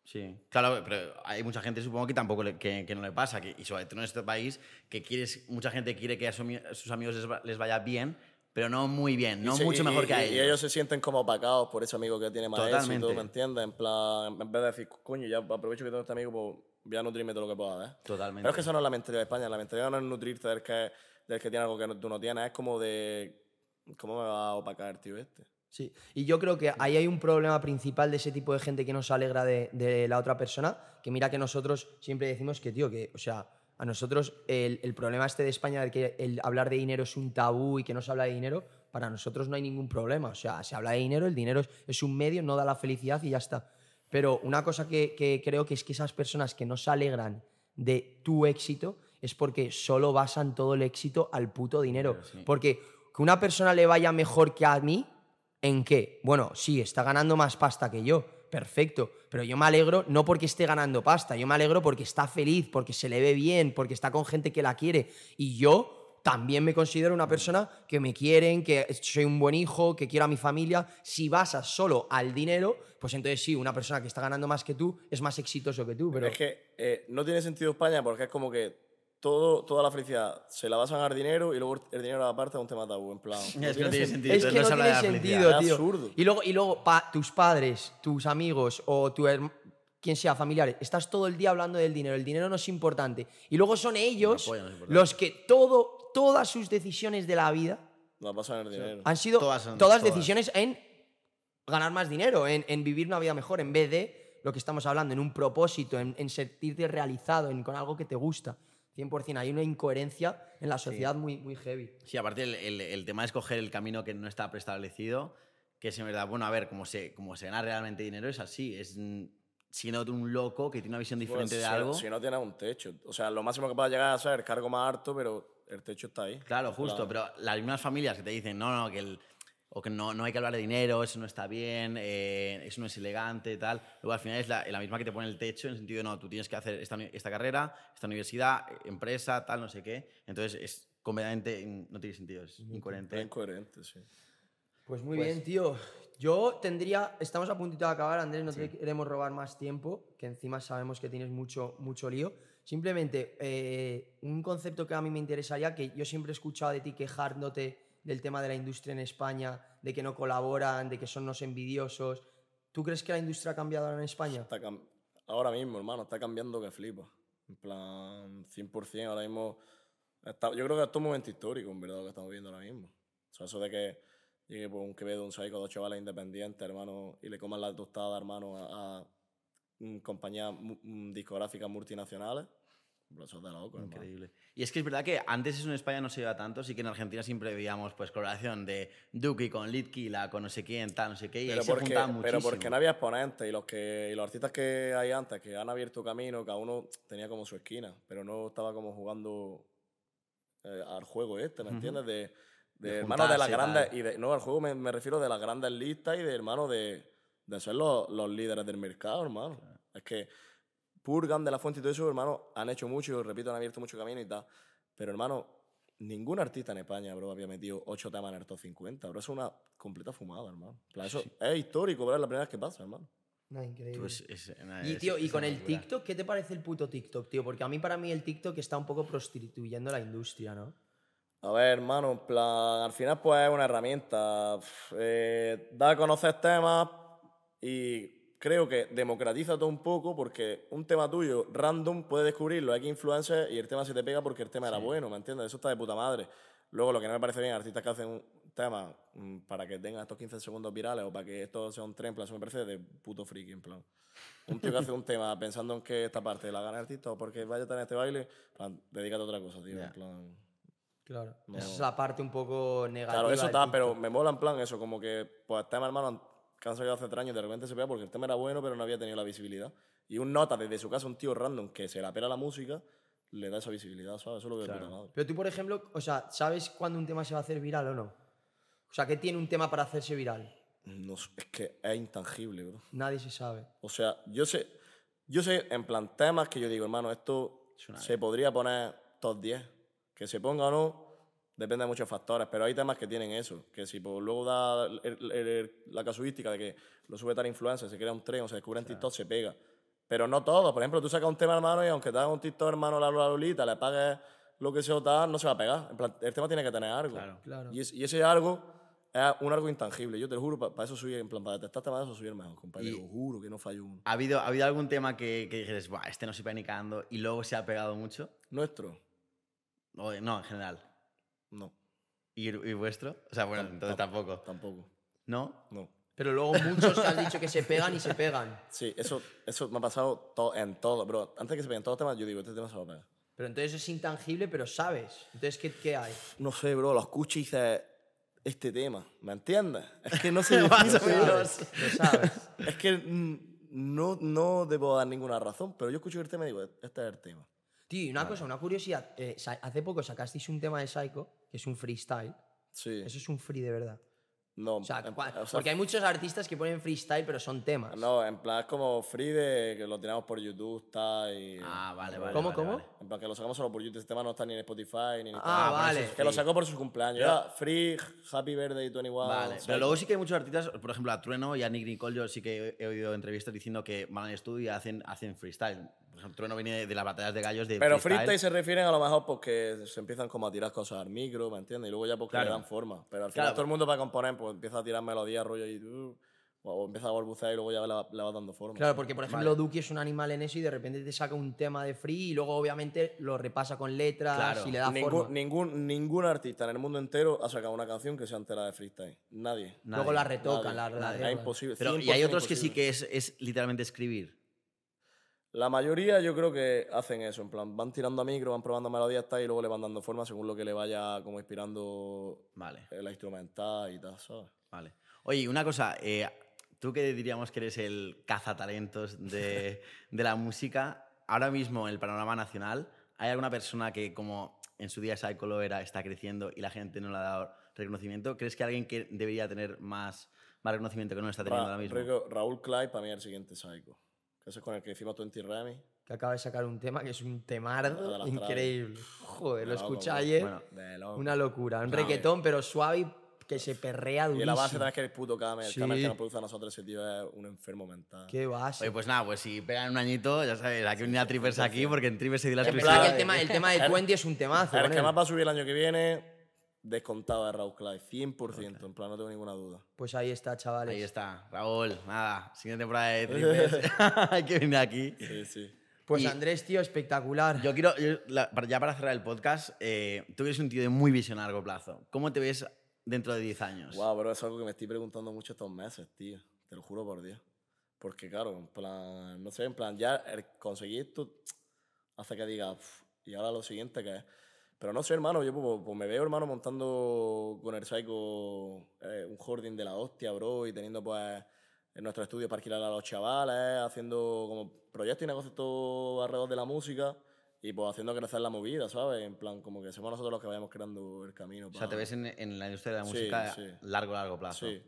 S3: Sí, claro, pero hay mucha gente, supongo que tampoco le- que, que no le pasa, que, y sobre todo en este país, que quieres, mucha gente quiere que a, su a sus amigos les, va- les vaya bien, pero no muy bien, no
S1: se-
S3: mucho
S1: y-
S3: mejor
S1: y-
S3: que a
S1: y,
S3: ellos.
S1: ellos se sienten como opacados por ese amigo que tiene más
S3: Totalmente.
S1: éxito, ¿me entiendes? En plan, en vez de decir, coño, ya aprovecho que tengo este amigo, pues voy a nutrirme de lo que pueda, ¿eh?
S3: Totalmente.
S1: Pero es que eso no es la mentalidad de España. La mentalidad no es nutrirte del que, del que tiene algo que no- tú no tienes. Es como de, ¿cómo me va a opacar el tío este?
S2: Sí, y yo creo que ahí hay un problema principal de ese tipo de gente que no se alegra de, de la otra persona, que mira que nosotros siempre decimos que, tío, que, o sea, a nosotros el, el problema este de España de que el hablar de dinero es un tabú y que no se habla de dinero, para nosotros no hay ningún problema. O sea, se habla de dinero, el dinero es, es un medio, no da la felicidad y ya está. Pero una cosa que, que creo que es que esas personas que no se alegran de tu éxito es porque solo basan todo el éxito al puto dinero.
S3: Sí.
S2: Porque que una persona le vaya mejor que a mí, ¿en qué? Bueno, sí, está ganando más pasta que yo, perfecto, pero yo me alegro no porque esté ganando pasta, yo me alegro porque está feliz, porque se le ve bien, porque está con gente que la quiere. Y yo también me considero una persona que me quieren, que soy un buen hijo, que quiero a mi familia. Si basas solo al dinero, pues entonces sí, una persona que está ganando más que tú es más exitoso que tú, pero...
S1: Es que eh, no tiene sentido España porque es como que todo, toda la felicidad se la vas a ganar dinero y luego el dinero aparte es un tema tabú. En plan,
S3: Es que no tiene sentido.
S2: Es que no
S3: habla
S2: tiene
S3: de la felicidad.
S2: sentido,
S1: Es
S2: tío.
S1: absurdo.
S2: Y luego, y luego pa- tus padres, tus amigos o tu quien sea, familiares, estás todo el día hablando del dinero. El dinero no es importante. Y luego son ellos
S3: no es
S2: los que todo, todas sus decisiones de la vida
S1: La vas a ganar dinero.
S2: han sido
S3: Todas
S2: todas. decisiones en ganar más dinero, en, en vivir una vida mejor, en vez de lo que estamos hablando, en un propósito, en, en sentirte realizado, en, con algo que te gusta. 100%. Hay una incoherencia en la sociedad muy, muy heavy.
S3: Sí, aparte el, el- el tema de escoger el camino que no está preestablecido, que es en verdad, bueno, a ver, como se, como se gana realmente dinero es así, es siendo un loco que tiene una visión
S1: Pues,
S3: diferente de
S1: si,
S3: algo.
S1: Si no tienes un techo. O sea, lo máximo que puedas llegar a ser cargo más harto, pero el techo está ahí.
S3: Claro, justo, pero las mismas familias que te dicen, no, no, que el, o que no, no hay que hablar de dinero, eso no está bien, eh, eso no es elegante tal. Luego al final es la, la misma que te pone el techo en el sentido de, no, tú tienes que hacer esta, carrera, esta universidad, eh, empresa, tal, no sé qué. Entonces es completamente, no tiene sentido, es
S1: Es
S3: incoherente.
S1: incoherente, sí.
S2: Pues muy
S3: Pues-
S2: bien, tío. Yo tendría, estamos a puntito de acabar, Andrés, no te queremos robar más tiempo, que encima sabemos que tienes mucho, mucho lío. Simplemente, eh, un concepto que a mí me interesaría, que yo siempre he escuchado de ti quejándote del tema de la industria en España, de que no colaboran, de que son unos envidiosos. ¿Tú crees que la industria ha cambiado ahora en España?
S1: Está ahora mismo, hermano, está cambiando que flipa. En plan, 100%. Ahora mismo, está- yo creo que esto es un momento histórico, en verdad, lo que estamos viendo ahora mismo. O sea, eso de que llegue por un Quevedo, un Saico, dos chavales independientes, hermano, y le coman la tostada, hermano, a, a, mm, compañías mm, discográficas multinacionales. Bro, eso es de loco, hermano.
S3: Increíble. Y es que es verdad que antes eso en España no se iba tanto, sí que en Argentina siempre veíamos pues colaboración de Duki con Litkila, con no sé quién, tal, no sé qué, y
S1: Pero
S3: ahí se
S1: porque,
S3: juntaban muchísimo.
S1: pero porque no había exponentes y los, que, y los artistas que hay antes, que han abierto camino, cada uno tenía como su esquina, pero no estaba como jugando eh, al juego este, ¿me entiendes? De, de,
S3: De
S1: hermano de las grandes. Y de, no, al juego me, me refiero de las grandes listas y de hermano de, de ser los, los líderes del mercado, hermano. Es que Purgan de la Fuente y todo eso, hermano, han hecho mucho, y repito, han abierto mucho camino y tal. Pero, hermano, ningún artista en España, bro, había metido ocho temas en el top 50, bro. Eso es una completa fumada, hermano. Eso es histórico, bro, es la primera vez que pasa, hermano.
S2: No, increíble.
S3: Pues es-
S2: Y
S3: es-
S2: tío, y
S3: es
S2: con
S3: una
S2: el
S3: locura.
S2: TikTok, ¿qué te parece el puto TikTok, tío? Porque a mí, para mí, el TikTok está un poco prostituyendo la industria, ¿no?
S1: A ver, hermano, en plan, al final pues es una herramienta. Eh, da a conocer temas y creo que democratiza todo un poco porque un tema tuyo random puede descubrirlo, hay que influencer y el tema se te pega porque el tema era bueno, ¿me entiendes? Eso está de puta madre. Luego lo que no me parece bien, artistas que hacen un tema mm, para que tengan estos 15 segundos virales o para que esto sea un tren, en plan, eso me parece de puto friki, en plan. Un tío que hace un tema pensando en que esta parte la gana el artista o porque vaya a tener este baile, plan, dedícate a otra cosa, tío,
S3: Ya.
S1: en plan...
S2: Claro.
S1: No.
S2: Esa es la parte un poco negativa.
S1: Claro, eso está, pero me mola en plan eso, como que, pues, tema hermano, que han salido hace tres años, de repente se pega porque el tema era bueno, pero no había tenido la visibilidad. Y un nota desde su casa, un tío random que se la pela la música, le da esa visibilidad, ¿sabes? Eso es lo que es puta madre.
S2: Pero tú, por ejemplo, o sea, ¿sabes cuándo un tema se va a hacer viral o no? O sea, ¿qué tiene un tema para hacerse viral?
S1: No es que es intangible, bro.
S2: Nadie se sabe.
S1: O sea, yo sé, yo sé, en plan, temas que yo digo, hermano, esto se podría poner top 10. Que se ponga o no, depende de muchos factores, pero hay temas que tienen eso. Que si pues, luego da el- el- el- la casuística de que lo sube tal influencer, se crea un tren o se descubre en TikTok, se pega. Pero no todo. Por ejemplo, tú sacas un tema, hermano, y aunque te haga un TikTok, hermano, la la Lolita, le pagues lo que sea o tal, no se va a pegar. En plan, el tema tiene que tener algo.
S3: Claro.
S2: Claro.
S1: Y, es- y ese algo es un algo intangible. Yo te lo juro, para eso soy, en plan, para detectar temas de eso el mejor, compadre. Te lo juro que no fallo uno.
S3: ¿Ha habido, ¿Ha habido algún tema que, que dijeras, Buah, este no se ni cagando y luego se ha pegado mucho?
S1: Nuestro,
S3: O, no, en general.
S1: No.
S3: ¿Y, y vuestro? O sea, bueno, entonces tampoco.
S1: Tampoco.
S3: ¿No?
S1: No.
S2: Pero luego muchos han dicho que se pegan y se pegan.
S1: Sí, eso, eso me ha pasado to- en todo, bro. Antes que se peguen todos los temas, yo digo, este tema se va a pegar.
S2: Pero entonces es intangible, pero sabes. Entonces, ¿qué, qué hay?
S1: No sé, bro, lo escucho y dices, este tema, ¿me entiendes? Es que no [LAUGHS] sé
S3: Más o menos.
S2: Lo sabes.
S1: Es que no, no debo dar ninguna razón, pero yo escucho el tema y digo, este es el tema.
S2: Tío, y una cosa, una curiosidad. eh, hace poco sacasteis un tema de Psycho, que es un freestyle.
S1: Sí.
S2: Eso es un free de verdad.
S1: No,
S2: O sea,
S1: en-
S2: cua-
S1: o sea,
S2: porque hay muchos artistas que ponen freestyle, pero son temas.
S1: No, en plan es como free de que lo tiramos por YouTube, está y...
S3: Ah, vale, vale.
S2: ¿Cómo,
S3: vale,
S2: cómo?
S3: vale.
S1: En plan que lo sacamos solo por YouTube, este tema no está ni en Spotify ni en
S2: Ah,
S1: Instagram.
S2: vale.
S1: Que lo sacó por su cumpleaños.
S3: Pero-
S1: Era free, happy birthday 21.
S3: Vale,
S1: ¿sabes?
S3: pero luego sí que hay muchos artistas, por ejemplo, a Trueno y a Nick Nicole, yo sí que he, he oído entrevistas diciendo que van al estudio y hacen, hacen freestyle. Ejemplo, Trueno viene de, de las batallas de gallos de
S1: Pero
S3: freestyle.
S1: freestyle se refieren a lo mejor porque se empiezan como a tirar cosas al micro, ¿me entiendes? Y luego ya porque
S3: Claro.
S1: le dan forma. Pero al final
S3: Claro.
S1: todo el mundo para componer pues empieza a tirar melodías, rollo y... uh, o empieza a balbucear y luego ya le va, le va dando forma.
S2: Claro, porque por ejemplo Duki es un animal en eso y de repente te saca un tema de free y luego obviamente lo repasa con letras
S3: Claro.
S2: y le da
S1: ningún,
S2: forma.
S1: ningún, ningún artista en el mundo entero ha sacado una canción que sea entera de freestyle. Nadie.
S2: Luego la retocan,
S1: Nadie.
S2: la, la
S1: Nadie. imposible.
S3: Pero, y hay
S1: 100%
S3: otros que sí
S1: imposible.
S3: que es, es literalmente escribir.
S1: La mayoría yo creo que hacen eso, en plan, van tirando a micro, van probando melodías tal, y luego le van dando forma según lo que le vaya como inspirando
S3: Vale,
S1: la instrumental y tal, ¿sabes?
S3: vale. Oye, una cosa, eh, tú que diríamos que eres el cazatalentos de, de la música, ahora mismo en el panorama nacional, ¿hay alguna persona que como en su día Psycho lo era, está creciendo y la gente no le ha dado reconocimiento? ¿Crees que alguien que debería tener más, más reconocimiento que no está teniendo
S1: Ra-
S3: ahora mismo?
S1: Raúl Clyde para mí es el siguiente psycho. Que ese es con el que hicimos 20 Remy.
S2: Que acaba de sacar un tema que es un temardo increíble. Joder, lo
S1: De loco,
S2: escuché
S1: bro.
S2: ayer.
S3: Bueno,
S1: De loco.
S2: Una locura. Un reggaetón, pero suave y que se perrea
S1: y
S2: durísimo.
S1: la base también es que el puto Kamer, el
S2: Sí.
S1: Kamer que nos produce a nosotros, ese tío es un enfermo mental.
S2: Qué base.
S3: Oye, pues nada, pues si pegan un añito, ya sabes, hay que unir a Trippers aquí porque en Trippers se dio la
S2: que el tema, el tema de Twenty es un temazo.
S1: El
S2: con
S1: que más va a subir el año que viene, descontado de Raúl Clyde, 100%, en plan, no tengo ninguna duda.
S2: Pues ahí está, chavales.
S3: Ahí está, Raúl, nada, siguiente temporada de Trippers, hay que venir aquí.
S1: Sí, sí.
S2: Pues
S3: Y-
S2: Andrés, tío, espectacular.
S3: Yo quiero, yo, la- ya para cerrar el podcast, eh, tú eres un tío de muy visión a largo plazo. ¿Cómo te ves dentro de 10 años?
S1: Wow, pero es algo que me estoy preguntando mucho estos meses, tío. Te lo juro por Dios. Porque, claro, en plan, no sé, en plan, ya el conseguir esto hace que diga, "Uf, y ahora lo siguiente que es. Pero no sé, hermano, yo pues, pues me veo, hermano, montando con el Psycho eh, un hoarding de la hostia, bro, y teniendo, pues, en nuestro estudio para alquilar a los chavales, haciendo como proyectos y negocios todo alrededor de la música. y pues haciendo crecer la movida, ¿sabes? En plan, como que somos nosotros los que vayamos creando el camino.
S3: O sea,
S1: para-
S3: te ves en, en la industria de la
S1: Sí,
S3: música
S1: sí.
S3: largo, largo plazo.
S1: Sí.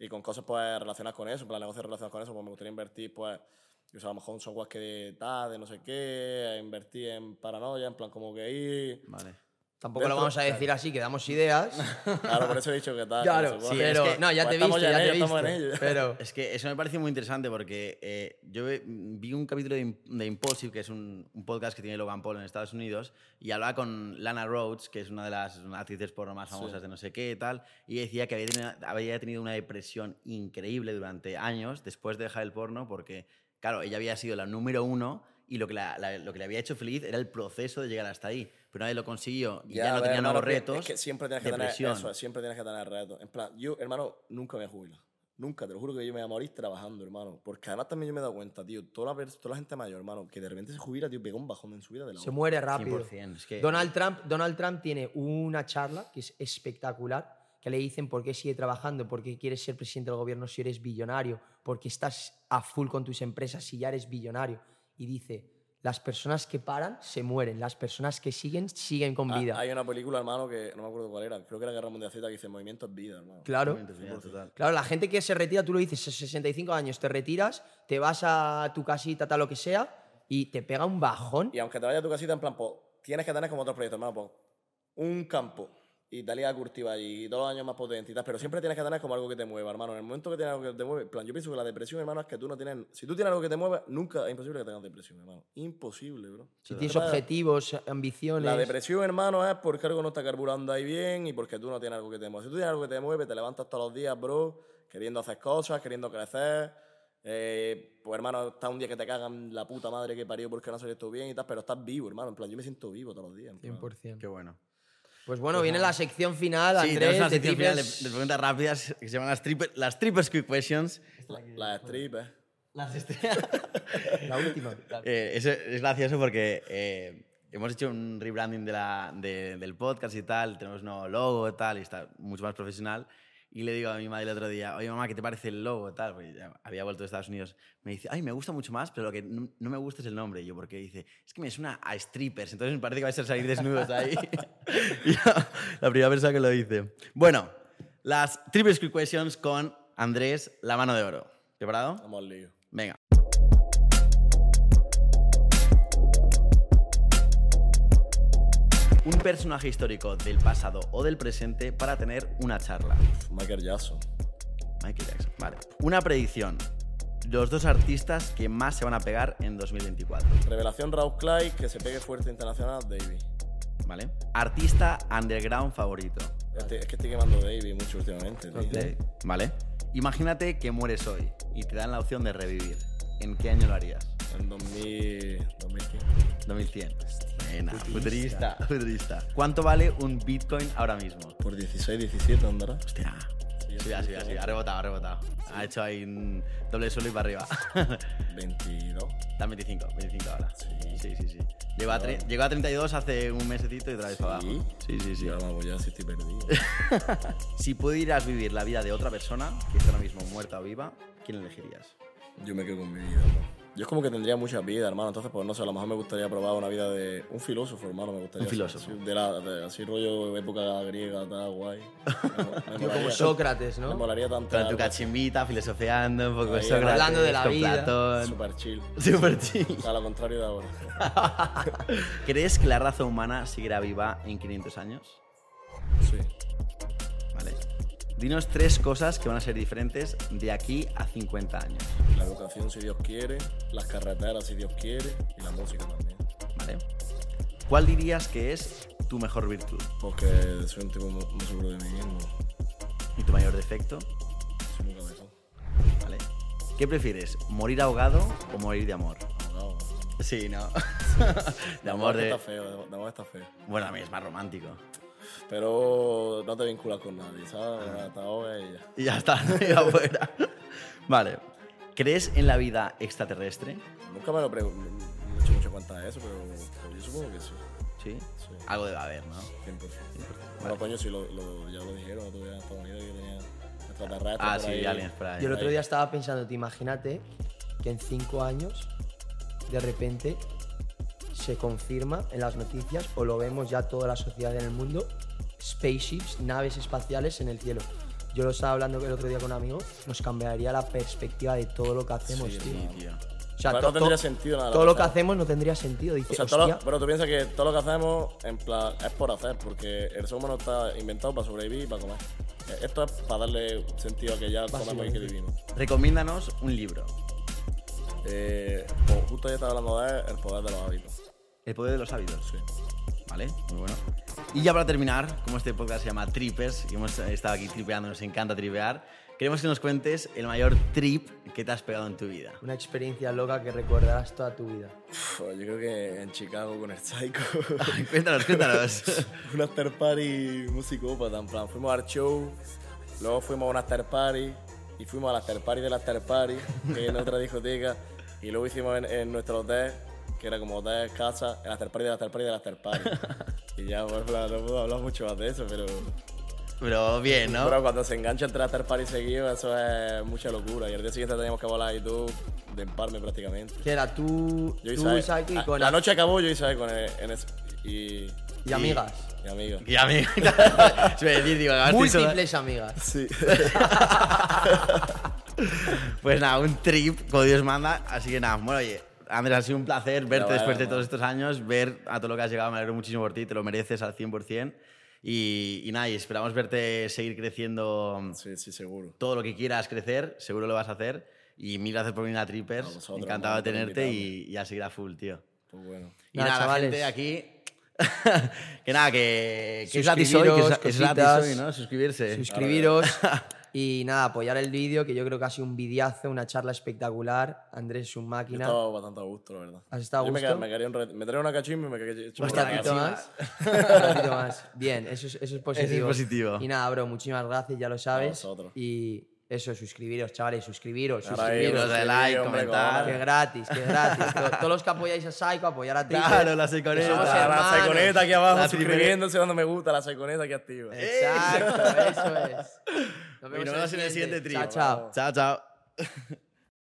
S1: Y con cosas pues relacionadas con eso, en plan negocios relacionados con eso, pues me gustaría invertir pues, lo mejor un software que tal, de no sé qué, invertir en paranoia, en plan como que ahí...
S3: Vale.
S2: Tampoco lo
S1: Dentro-
S2: vamos a decir así, que damos ideas. [LAUGHS]
S1: Claro, por eso he dicho que tal.
S2: claro,
S1: que
S2: sí, pero...
S3: es que-
S2: no, ya
S1: pues
S2: te he
S1: estamos
S2: visto,
S1: ya
S2: te he visto.
S1: en ello.
S2: Pero...
S3: Es que eso me parece muy interesante porque eh, yo vi un capítulo de, de Impulsive, que es un, un podcast que tiene Logan Paul en Estados Unidos, y hablaba con Lana Rhodes, que es una de las actrices porno más famosas de no sé qué y tal, y decía que había tenido, había tenido una depresión increíble durante años después de dejar el porno porque, claro, ella había sido la número uno y lo que, la- la- lo que le había hecho feliz era el proceso de llegar hasta ahí. Pero nadie lo consiguió y ya,
S1: a
S3: no
S1: ver,
S3: tenía
S1: hermano,
S3: nuevos retos.
S1: Es que siempre tienes que
S3: depresión.
S1: tener eso, siempre tienes que tener retos. En plan, yo, hermano, nunca me jubilo. Nunca, te lo juro que yo me voy a morir trabajando, hermano. Porque además también yo me he dado cuenta, tío, toda la, toda la gente mayor, hermano, que de repente se jubila, tío, pega un bajón en su vida de la
S2: Se muere rápido.
S3: 100%, es que-
S2: Donald, Trump, Donald Trump tiene una charla que es espectacular, que le dicen por qué sigue trabajando, por qué quieres ser presidente del gobierno si eres billonario, porque estás a full con tus empresas si ya eres billonario. Y dice, las personas que paran se mueren, las personas que siguen siguen con
S1: Ah,
S2: vida.
S1: hay una película, hermano, que no me acuerdo cuál era, creo que era Guerra Mundial Z, que dice Movimiento es vida, hermano.
S2: Claro.
S3: Total.
S2: Claro, la gente que se retira, tú lo dices, 65 años, te retiras, te vas a tu casita, tal lo que sea, y te pega un bajón.
S1: Y aunque te vayas a tu casita, en plan, pues, tienes que tener como otros proyectos, hermano, pues, un campo y te a cultivar y todos los años más potente y tal, pero siempre tienes que tener como algo que te mueva, hermano. En el momento que tienes algo que te mueve, en plan, yo pienso que la depresión, hermano, es que tú no tienes. Si tú tienes algo que te mueve, nunca es imposible que tengas depresión, hermano. Imposible, bro.
S2: Si tienes objetivos, ambiciones.
S1: La depresión, hermano, es porque algo no está carburando ahí bien y porque tú no tienes algo que te mueve. Si tú tienes algo que te mueve, te levantas todos los días, bro, queriendo hacer cosas, queriendo crecer. Eh, pues, hermano, está un día que te cagan la puta madre que parió porque no salió todo bien y tal, pero estás vivo, hermano. En plan, yo me siento vivo todos los días. en plan.
S2: 100%.
S3: Qué bueno.
S2: Pues bueno, viene la sección final,
S3: Sí,
S2: Andrés,
S3: una
S2: de
S3: sección final de, preguntas rápidas que se llaman las, triple, las Trippers Quick Questions.
S1: La eh.
S3: Las [LAUGHS]
S2: La última.
S3: Eh, es, es gracioso porque eh, hemos hecho un rebranding de la, de- del podcast y tal, tenemos un nuevo logo y tal, y está mucho más profesional. Y le digo a mi madre el otro día, oye mamá, ¿qué te parece el logo? Tal, porque ya había vuelto de Estados Unidos. Me dice, ay, me gusta mucho más, pero lo que no, no me gusta es el nombre. Y yo, porque dice, es que me suena a strippers, entonces me parece que vais a salir desnudos ahí. [LAUGHS] y la, primera persona que lo dice. Bueno, las Triple Questions con Andrés, la mano de oro. ¿Preparado?
S1: Vamos al lío.
S3: Venga. Un personaje histórico del pasado o del presente para tener una charla.
S1: Michael Jackson.
S3: Michael Jackson. Vale. Una predicción. Los dos artistas que más se van a pegar en 2024.
S1: Revelación Raúl Clay, que se pegue fuerte internacional, Davey.
S3: ¿Vale? Artista underground favorito.
S1: Este- es que estoy quemando Davey mucho últimamente, tío.
S3: ¿Vale? Imagínate que mueres hoy y te dan la opción de revivir. ¿En qué año lo harías?
S1: En 2000, 2015.
S3: 2100. Buena, futurista. futurista. ¿Cuánto vale un Bitcoin ahora mismo?
S1: Por 16, 17 andará.
S3: Hostia. Sí, ha sido, ha rebotado, ha rebotado. Ha hecho ahí un doble suelo y para arriba.
S1: 22.
S3: Está en 25, 25 ahora.
S1: Sí.
S3: sí, sí. sí. Llegó, a tre- llegó a 32 hace un mesecito y otra vez para abajo. Sí, sí, sí.
S1: Ya, vamos, ya sí estoy perdido. [LAUGHS]
S3: Si pudieras vivir la vida de otra persona, que está ahora mismo muerta o viva, ¿quién elegirías?
S1: Yo me quedo con mi vida, hermano. Yo es como que tendría mucha vida, hermano. Entonces, pues no sé, a lo mejor me gustaría probar una vida de un filósofo, hermano. Me gustaría
S3: Un filósofo.
S1: Así, de la, de- así rollo época griega, tal, guay. [LAUGHS] Me, me
S2: como Sócrates,
S1: Me
S2: ¿no?
S1: molaría tanto.
S3: Con tu cachimbita, filosofeando, un poco
S1: Ahí,
S3: Sócrates,
S2: hablando de la vida.
S3: Platón.
S1: Super chill.
S3: Super chill.
S1: O sea, a lo contrario de ahora. [LAUGHS]
S3: ¿Crees que la raza humana seguirá viva en 500 años?
S1: Sí.
S3: Vale. Dinos tres cosas que van a ser diferentes de aquí a 50 años.
S1: La educación, si Dios quiere. Las carreteras, si Dios quiere. Y la música también.
S3: ¿Vale? ¿Cuál dirías que es tu mejor virtud
S1: Porque soy un tipo muy, seguro de mí mismo.
S3: y tu mayor defecto?
S1: Soy muy cabezón.
S3: ¿Vale? ¿Qué prefieres, morir ahogado o morir de amor?
S1: Ahogado.
S3: Sí, no. [LAUGHS] de
S1: amor
S3: de...
S1: está feo, de, de amor está feo.
S3: Bueno, a mí es más romántico.
S1: Pero no te vinculas con nadie, ¿sabes? Te ahogas y ya.
S3: Y ya está, [LAUGHS] y afuera. Vale. ¿Crees en la vida extraterrestre?
S1: Nunca me lo pregunto. No he hecho mucha cuenta de eso, pero, pero yo supongo que sí.
S3: Sí.
S1: Sí.
S3: Algo debe haber, ¿no?
S1: 100%. Bueno, coño, sí, lo, lo- ya lo dijeron, tú en Estados Unidos que tenía extraterrestres.
S3: Ah,
S1: por
S3: sí,
S1: ahí.
S3: aliens por ahí.
S2: Yo el otro día estaba pensando, te imagínate que en cinco años, de repente, se confirma en las noticias o lo vemos ya toda la sociedad en el mundo, spaceships, naves espaciales en el cielo. Yo lo estaba hablando el otro día con un amigo, nos cambiaría la perspectiva de todo lo que hacemos, tío.
S3: tío.
S2: O sea, to-
S1: no tendría sentido nada.
S2: todo lo que
S1: hacemos.
S2: no tendría sentido. Dice,
S1: O sea, todo lo- tú piensas que todo lo que hacemos en plan, es por hacer, porque el ser humano está inventado para sobrevivir y para comer. Eh, Esto es para darle sentido a que ya comemos y que vivimos.
S3: Recomiéndanos un libro.
S1: Eh, pues justo ya estaba hablando de El poder de los hábitos.
S3: El poder de los hábitos.
S1: Sí.
S3: Vale, muy bueno. Y ya para terminar, como este podcast se llama Trippers y hemos estado aquí tripeando, nos encanta tripear, queremos que nos cuentes el mayor trip que te has pegado en tu vida.
S2: una experiencia loca que recordarás toda tu vida.
S1: Uf, yo creo que en Chicago con el Psycho.
S3: cuéntanos, cuéntanos. [LAUGHS]
S1: un after party musicópata, en plan, fuimos al show, luego fuimos a un after party y fuimos al after party del after party, en otra discoteca, y luego hicimos en, en nuestro hotel, que era como hotel, casa, el after party del after party del after party. [LAUGHS] y ya, pues, no puedo hablar mucho más de eso, pero,
S3: Pero bien, ¿no?
S1: pero cuando se engancha entre after party seguido, eso es mucha locura. Y al día siguiente teníamos que volar y tú de empalme prácticamente.
S2: Que era tú,
S1: Yo y
S2: tú Saiki,
S1: la-
S2: con
S1: La noche acabó yo y Sae con el, en ese- y,
S2: y amigas.
S1: y amiga.
S3: Y [LAUGHS] a mí, se me decir, digo, acabaste sola.
S2: Múltiples amigas.
S1: Sí. [LAUGHS]
S3: Pues nada, un trip, como Dios manda. Así que nada, bueno, oye, Andrés, ha sido un placer verte
S1: bueno,
S3: después de todos estos años, ver a todo lo que has llegado. Me alegro muchísimo por ti, te lo mereces al 100%. Y, y nada, y esperamos verte seguir creciendo
S1: sí, sí, seguro.
S3: todo lo que quieras crecer, seguro lo vas a hacer. Y mil gracias por venir a Trippers.
S1: A vosotros,
S3: Encantado de tenerte y, y a seguir a full, tío.
S1: Pues bueno.
S3: Y
S2: Nada,
S3: nada, la
S2: chavales.
S3: gente aquí. [LAUGHS] que nada, que, que es gratis hoy, que
S2: Suscribiros,
S3: es, es gratis hoy, ¿no? Suscribirse.
S2: Suscribiros [LAUGHS] y nada, apoyar el vídeo, que yo creo que ha sido un videazo, una charla espectacular. Andrés es un máquina.
S1: estaba bastante a gusto, la verdad.
S2: ¿Has estado a
S1: Yo me,
S2: gusto?
S1: ca- me un Me traía una cachimba y me quería echar
S2: Un ratito más. [LAUGHS] un ratito más. Bien, eso es, eso es positivo.
S3: positivo.
S2: Y nada, bro, muchísimas gracias, ya lo sabes.
S1: vosotros.
S2: Y eso, suscribiros, chavales, suscribiros, suscribiros.
S3: Suscribiros, like,
S1: hombre,
S3: comentar.
S2: Que gratis, que gratis. To- [LAUGHS] Todos los que apoyáis a Psycho, apoyar a Triple.
S3: Claro, la
S2: somos
S1: La, saiconeta aquí abajo,
S3: La
S1: suscribiéndose dando me gusta, la saiconeta aquí activa.
S2: Exacto, eso es. Nos
S3: Y nos vemos en el siguiente
S2: Chao,
S3: trip.
S2: chao.
S3: Chao, chao.